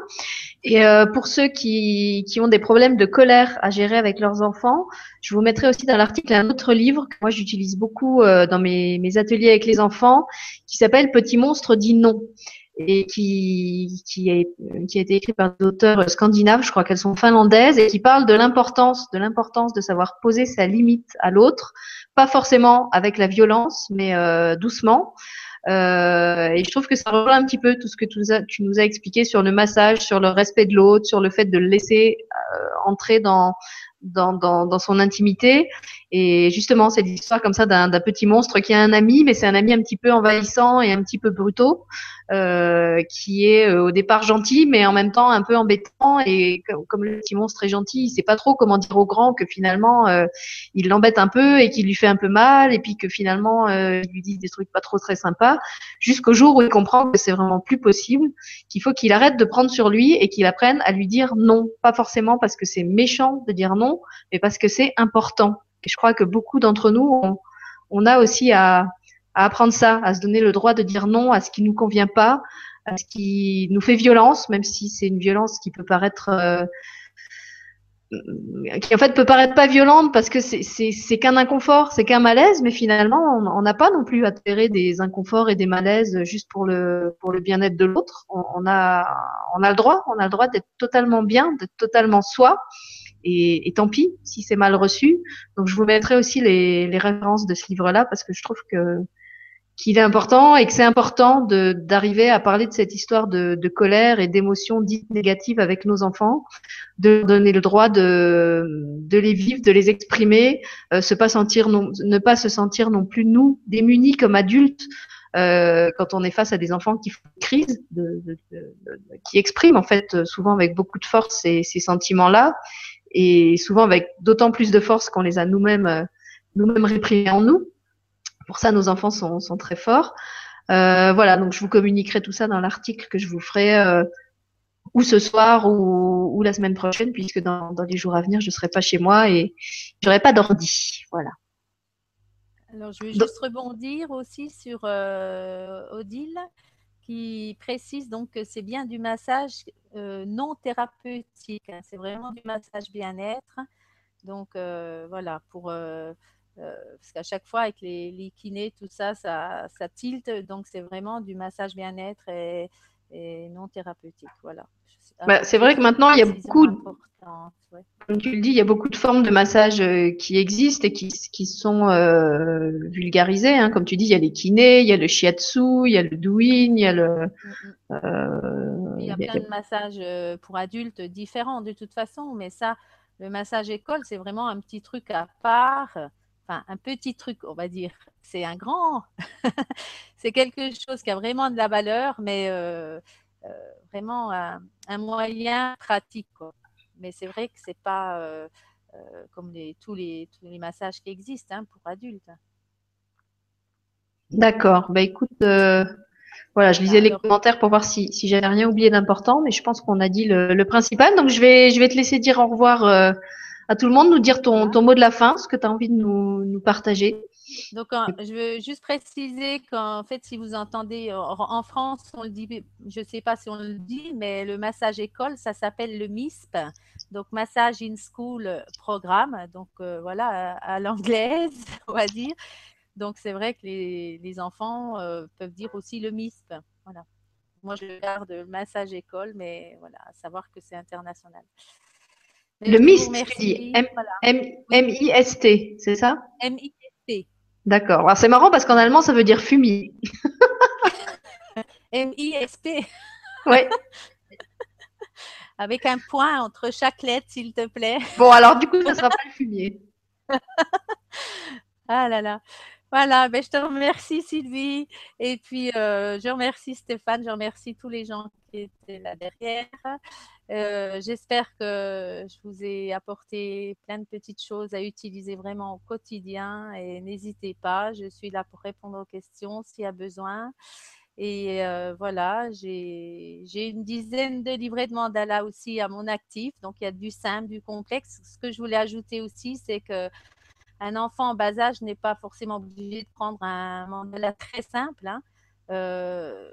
Et euh, pour ceux qui, qui ont des problèmes de colère à gérer avec leurs enfants, je vous mettrai aussi dans l'article un autre livre que moi j'utilise beaucoup euh, dans mes, mes ateliers avec les enfants, qui s'appelle Petit monstre dit non et qui, qui, est, qui a été écrit par des auteurs scandinaves, je crois qu'elles sont finlandaises, et qui parle de l'importance, de l'importance de savoir poser sa limite à l'autre, pas forcément avec la violence, mais euh, doucement. Euh, et je trouve que ça rejoint un petit peu tout ce que tu nous, as, tu nous as expliqué sur le massage, sur le respect de l'autre, sur le fait de le laisser euh, entrer dans, dans, son intimité. Et justement, c'est l'histoire comme ça d'un petit monstre qui a un ami, mais c'est un ami un petit peu envahissant et un petit peu brutaux, euh, qui est euh, au départ gentil, mais en même temps un peu embêtant. Et comme, le petit monstre est gentil, il sait pas trop comment dire au grand que finalement euh, il l'embête un peu et qu'il lui fait un peu mal, et puis que finalement il lui dit des trucs pas trop très sympas, jusqu'au jour où il comprend que c'est vraiment plus possible, qu'il faut qu'il arrête de prendre sur lui et qu'il apprenne à lui dire non, pas forcément parce que c'est méchant de dire non, mais parce que c'est important. Et je crois que beaucoup d'entre nous, on, a aussi à, apprendre ça, à se donner le droit de dire non à ce qui nous convient pas, à ce qui nous fait violence, même si c'est une violence qui peut paraître euh, qui en fait peut paraître pas violente parce que c'est qu'un inconfort, c'est qu'un malaise, mais finalement on n'a pas non plus à tolérer des inconforts et des malaises juste pour le pour le bien-être de l'autre. On, a on a le droit, on a le droit d'être totalement bien, d'être totalement soi. Et, tant pis si c'est mal reçu. Donc je vous mettrai aussi les, références de ce livre-là parce que je trouve que qu'il est important et que c'est important d'arriver à parler de cette histoire de, colère et d'émotions dites négatives avec nos enfants, de leur donner le droit de, les vivre, de les exprimer, euh, ne pas se sentir non plus nous démunis comme adultes euh, quand on est face à des enfants qui font une crise, qui expriment en fait souvent avec beaucoup de force ces sentiments-là et souvent avec d'autant plus de force qu'on les a nous-mêmes euh, nous-mêmes réprimés en nous. Pour ça, nos enfants sont, sont très forts. Euh, voilà, donc je vous communiquerai tout ça dans l'article que je vous ferai euh, ou ce soir ou, ou, la semaine prochaine, puisque dans, dans les jours à venir, je serai pas chez moi et j'aurai pas d'ordi. Voilà. Alors, je vais juste rebondir aussi sur euh, Odile qui précise donc que c'est bien du massage euh, non thérapeutique. Hein. c'est vraiment du massage bien-être. Donc, euh, voilà, pour. Euh, parce qu'à chaque fois, avec les, les kinés, tout ça, ça, ça tilte. Donc, c'est vraiment du massage bien-être et, et non thérapeutique. Voilà. Bah, c'est vrai que maintenant, il y a beaucoup, ouais. comme tu le dis, il y a beaucoup de formes de massage euh, qui existent et qui, qui sont euh, vulgarisées. Hein. Comme tu dis, il y a les kinés, il y a le shiatsu, il y a le douyin, il y a le. Mm. Euh, il y a plein de massages pour adultes différents de toute façon, mais ça, le massage école, c'est vraiment un petit truc à part. Enfin, un petit truc, on va dire. C'est un grand. c'est quelque chose qui a vraiment de la valeur, mais euh, euh, vraiment un, un, moyen pratique. Quoi. Mais c'est vrai que c'est pas euh, comme les, tous, les, tous les massages qui existent hein, pour adultes. D'accord. Bah écoute, voilà, je lisais les commentaires pour voir si, si j'avais rien oublié d'important, mais je pense qu'on a dit le, le, principal. Donc je vais, je vais te laisser dire au revoir à tout le monde, nous dire ton, ton mot de la fin, ce que tu as envie de nous, nous partager. Donc, je veux juste préciser qu'en fait, si vous entendez en France, on le dit, je ne sais pas si on le dit, mais le massage école, ça s'appelle le MISP, donc Massage in School Programme, donc euh, voilà, à, à l'anglaise, on va dire. Donc, c'est vrai que les, les enfants euh, peuvent dire aussi le MISP. Voilà. Moi, je garde le massage école, mais voilà, à savoir que c'est international. Le MIST, M-I-S-T, c'est ça M-I-S-T. D'accord. Alors c'est marrant parce qu'en allemand, ça veut dire fumier. M-I-S-P. Oui. Avec un point entre chaque lettre, s'il te plaît. Bon, alors du coup, ça ne sera pas le fumier. ah là là. Voilà, ben, je te remercie Sylvie et puis euh, je remercie Stéphane, je remercie tous les gens qui étaient là derrière. Euh, J'espère que je vous ai apporté plein de petites choses à utiliser vraiment au quotidien et n'hésitez pas, je suis là pour répondre aux questions s'il y a besoin. Et euh, voilà, j'ai une dizaine de livrets de mandala aussi à mon actif, donc il y a du simple, du complexe. Ce que je voulais ajouter aussi, c'est que un enfant en bas âge n'est pas forcément obligé de prendre un mandala très simple. Hein. Euh,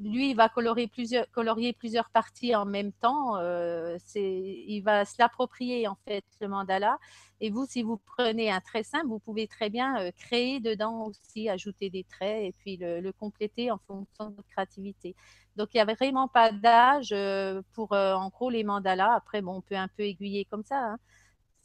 lui, il va colorier plusieurs, colorier plusieurs parties en même temps. Euh, il va se l'approprier en fait le mandala. Et vous, si vous prenez un très simple, vous pouvez très bien euh, créer dedans aussi, ajouter des traits et puis le, compléter en fonction de votre créativité. Donc, il n'y avait vraiment pas d'âge euh, pour en gros les mandalas. Après, bon, on peut un peu aiguiller comme ça. Hein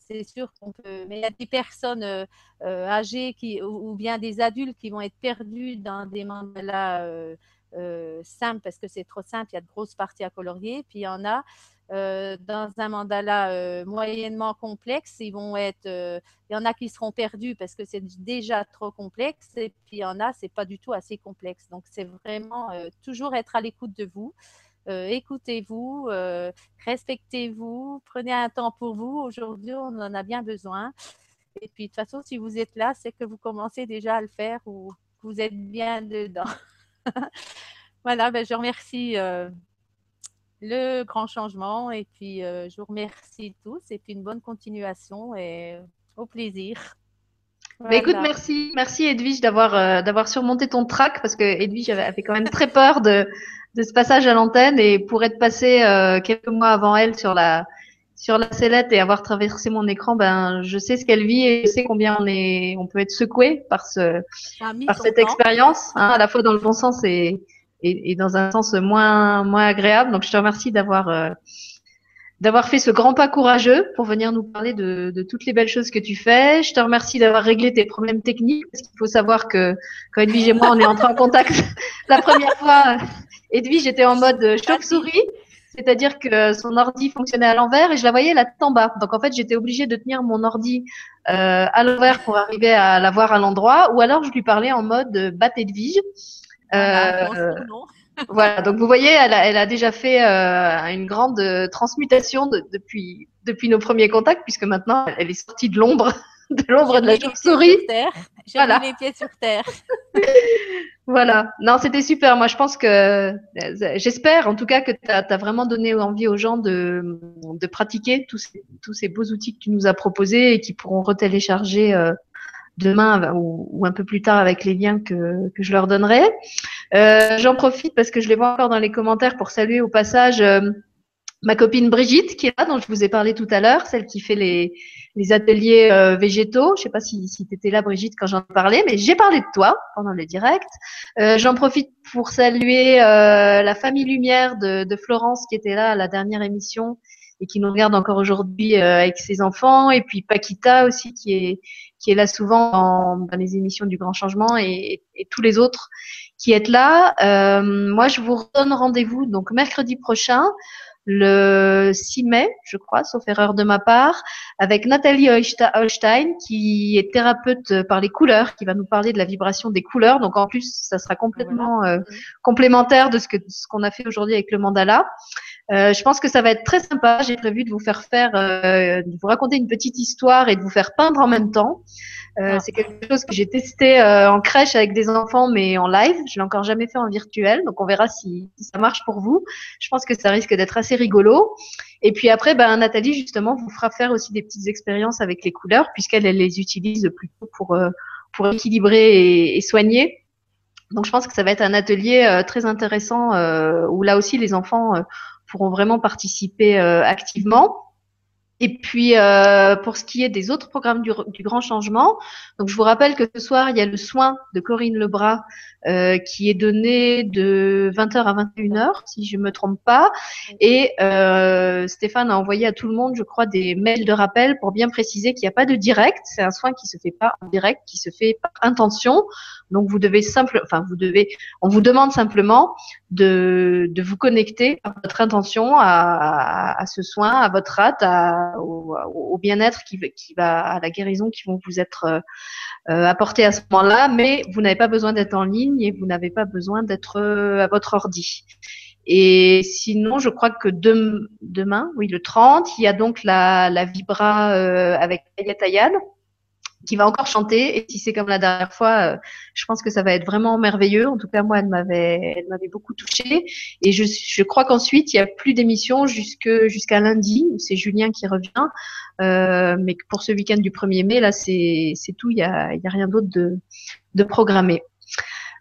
c'est sûr qu'on peut. Mais il y a des personnes euh, âgées qui, ou, bien des adultes qui vont être perdus dans des mandalas euh, euh, simples parce que c'est trop simple, il y a de grosses parties à colorier. Puis il y en a dans un mandala moyennement complexe, ils vont être. il y en a qui seront perdus parce que c'est déjà trop complexe, et puis il y en a, c'est pas du tout assez complexe. Donc c'est vraiment toujours être à l'écoute de vous euh, écoutez-vous, euh, respectez-vous, prenez un temps pour vous. Aujourd'hui, on en a bien besoin. Et puis, de toute façon, si vous êtes là, c'est que vous commencez déjà à le faire ou vous êtes bien dedans. voilà, ben, je remercie euh, le grand changement et puis euh, je vous remercie tous et puis une bonne continuation et au plaisir. Voilà. Mais écoute, merci, merci Edwige d'avoir euh, d'avoir surmonté ton trac parce que Edwige avait, avait quand même très peur de de ce passage à l'antenne et pour être passé quelques mois avant elle sur la sur la sellette et avoir traversé mon écran, ben je sais ce qu'elle vit et je sais combien on est on peut être secoué par ce par cette expérience, hein, à la fois dans le bon sens et, et, et dans un sens moins moins agréable. Donc je te remercie d'avoir euh, d'avoir fait ce grand pas courageux pour venir nous parler de, de, toutes les belles choses que tu fais. Je te remercie d'avoir réglé tes problèmes techniques parce qu'il faut savoir que quand Edwige et moi on est entrés en contact la première fois, Edwige j'étais en mode chauve-souris, c'est-à-dire que son ordi fonctionnait à l'envers et je la voyais la tête en bas. Donc en fait j'étais obligée de tenir mon ordi euh, à l'envers pour arriver à la voir à l'endroit, ou alors je lui parlais en mode bat Edwige. Ah, euh, voilà, donc vous voyez, elle a, elle a déjà fait euh, une grande transmutation de, depuis, depuis nos premiers contacts, puisque maintenant elle est sortie de l'ombre de l'ombre de la chauve-souris. J'ai voilà. mis les pieds sur terre. voilà. Non, c'était super. Moi, je pense que, j'espère en tout cas que tu as, vraiment donné envie aux gens de, de pratiquer tous ces, tous ces beaux outils que tu nous as proposés et qui pourront retélécharger euh, demain ou, un peu plus tard avec les liens que, que je leur donnerai. Euh, J'en profite parce que je les vois encore dans les commentaires pour saluer au passage euh, ma copine Brigitte qui est là, dont je vous ai parlé tout à l'heure, celle qui fait les, les ateliers euh, végétaux. Je sais pas si, si tu étais là, Brigitte, quand j'en parlais, mais j'ai parlé de toi pendant le direct. Euh, J'en profite pour saluer euh, la famille Lumière de, Florence qui était là à la dernière émission et qui nous regarde encore aujourd'hui avec ses enfants, et puis Paquita aussi qui est qui est là souvent dans, les émissions du Grand Changement et, tous les autres qui êtes là. Moi, je vous redonne rendez-vous donc mercredi prochain le 6 mai, je crois, sauf erreur de ma part, avec Nathalie Holstein, qui est thérapeute par les couleurs, qui va nous parler de la vibration des couleurs. Donc en plus, ça sera complètement euh, complémentaire de ce que ce qu'on a fait aujourd'hui avec le mandala. Euh, je pense que ça va être très sympa. J'ai prévu de vous faire faire, euh, de vous raconter une petite histoire et de vous faire peindre en même temps. Euh, ah. C'est quelque chose que j'ai testé euh, en crèche avec des enfants, mais en live. Je l'ai encore jamais fait en virtuel, donc on verra si, ça marche pour vous. Je pense que ça risque d'être assez rigolo. Et puis après, ben, Nathalie justement vous fera faire aussi des petites expériences avec les couleurs, puisqu'elle elle les utilise plutôt pour euh, pour équilibrer et, soigner. Donc je pense que ça va être un atelier très intéressant où là aussi les enfants pourront vraiment participer activement. Et puis, euh, pour ce qui est des autres programmes du, du, Grand Changement, donc je vous rappelle que ce soir, il y a le soin de Corinne Lebras euh, qui est donné de 20h à 21h, si je me trompe pas. Et euh, Stéphane a envoyé à tout le monde, je crois, des mails de rappel pour bien préciser qu'il n'y a pas de direct. C'est un soin qui se fait pas en direct, qui se fait par intention. Donc, vous devez simple, enfin, vous devez, on vous demande simplement de, de vous connecter à votre intention, à, à, ce soin, à votre rate, à, au, bien-être qui, qui va, à la guérison qui vont vous être euh, euh, apporté à ce moment-là, mais vous n'avez pas besoin d'être en ligne et vous n'avez pas besoin d'être euh, à votre ordi. Et sinon, je crois que demain, oui, le 30, il y a donc la, Vibra avec Ayat Ayad qui va encore chanter. Et si c'est comme la dernière fois, euh, je pense que ça va être vraiment merveilleux. En tout cas, moi, elle m'avait, elle m'avait beaucoup touchée. Et je, je crois qu'ensuite, il y a plus d'émissions jusque jusqu'à lundi c'est Julien qui revient. Euh, mais pour ce week-end du 1er mai, là, c'est, c'est tout. Il y a, y a rien d'autre de, de programmé.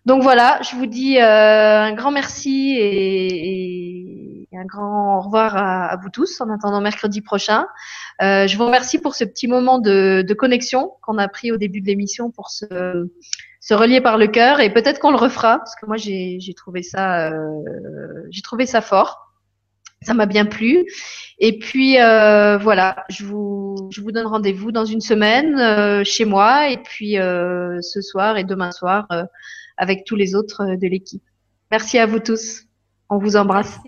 Donc voilà, je vous dis euh, un grand merci et, un grand au revoir à, vous tous en attendant mercredi prochain. Euh, je vous remercie pour ce petit moment de, connexion qu'on a pris au début de l'émission pour se, se relier par le cœur et peut-être qu'on le refera parce que moi j'ai trouvé ça euh, j'ai trouvé ça fort. Ça m'a bien plu. Et puis voilà, je vous, je vous donne rendez-vous dans une semaine chez moi et puis ce soir et demain soir avec tous les autres de l'équipe. Merci à vous tous. On vous embrasse.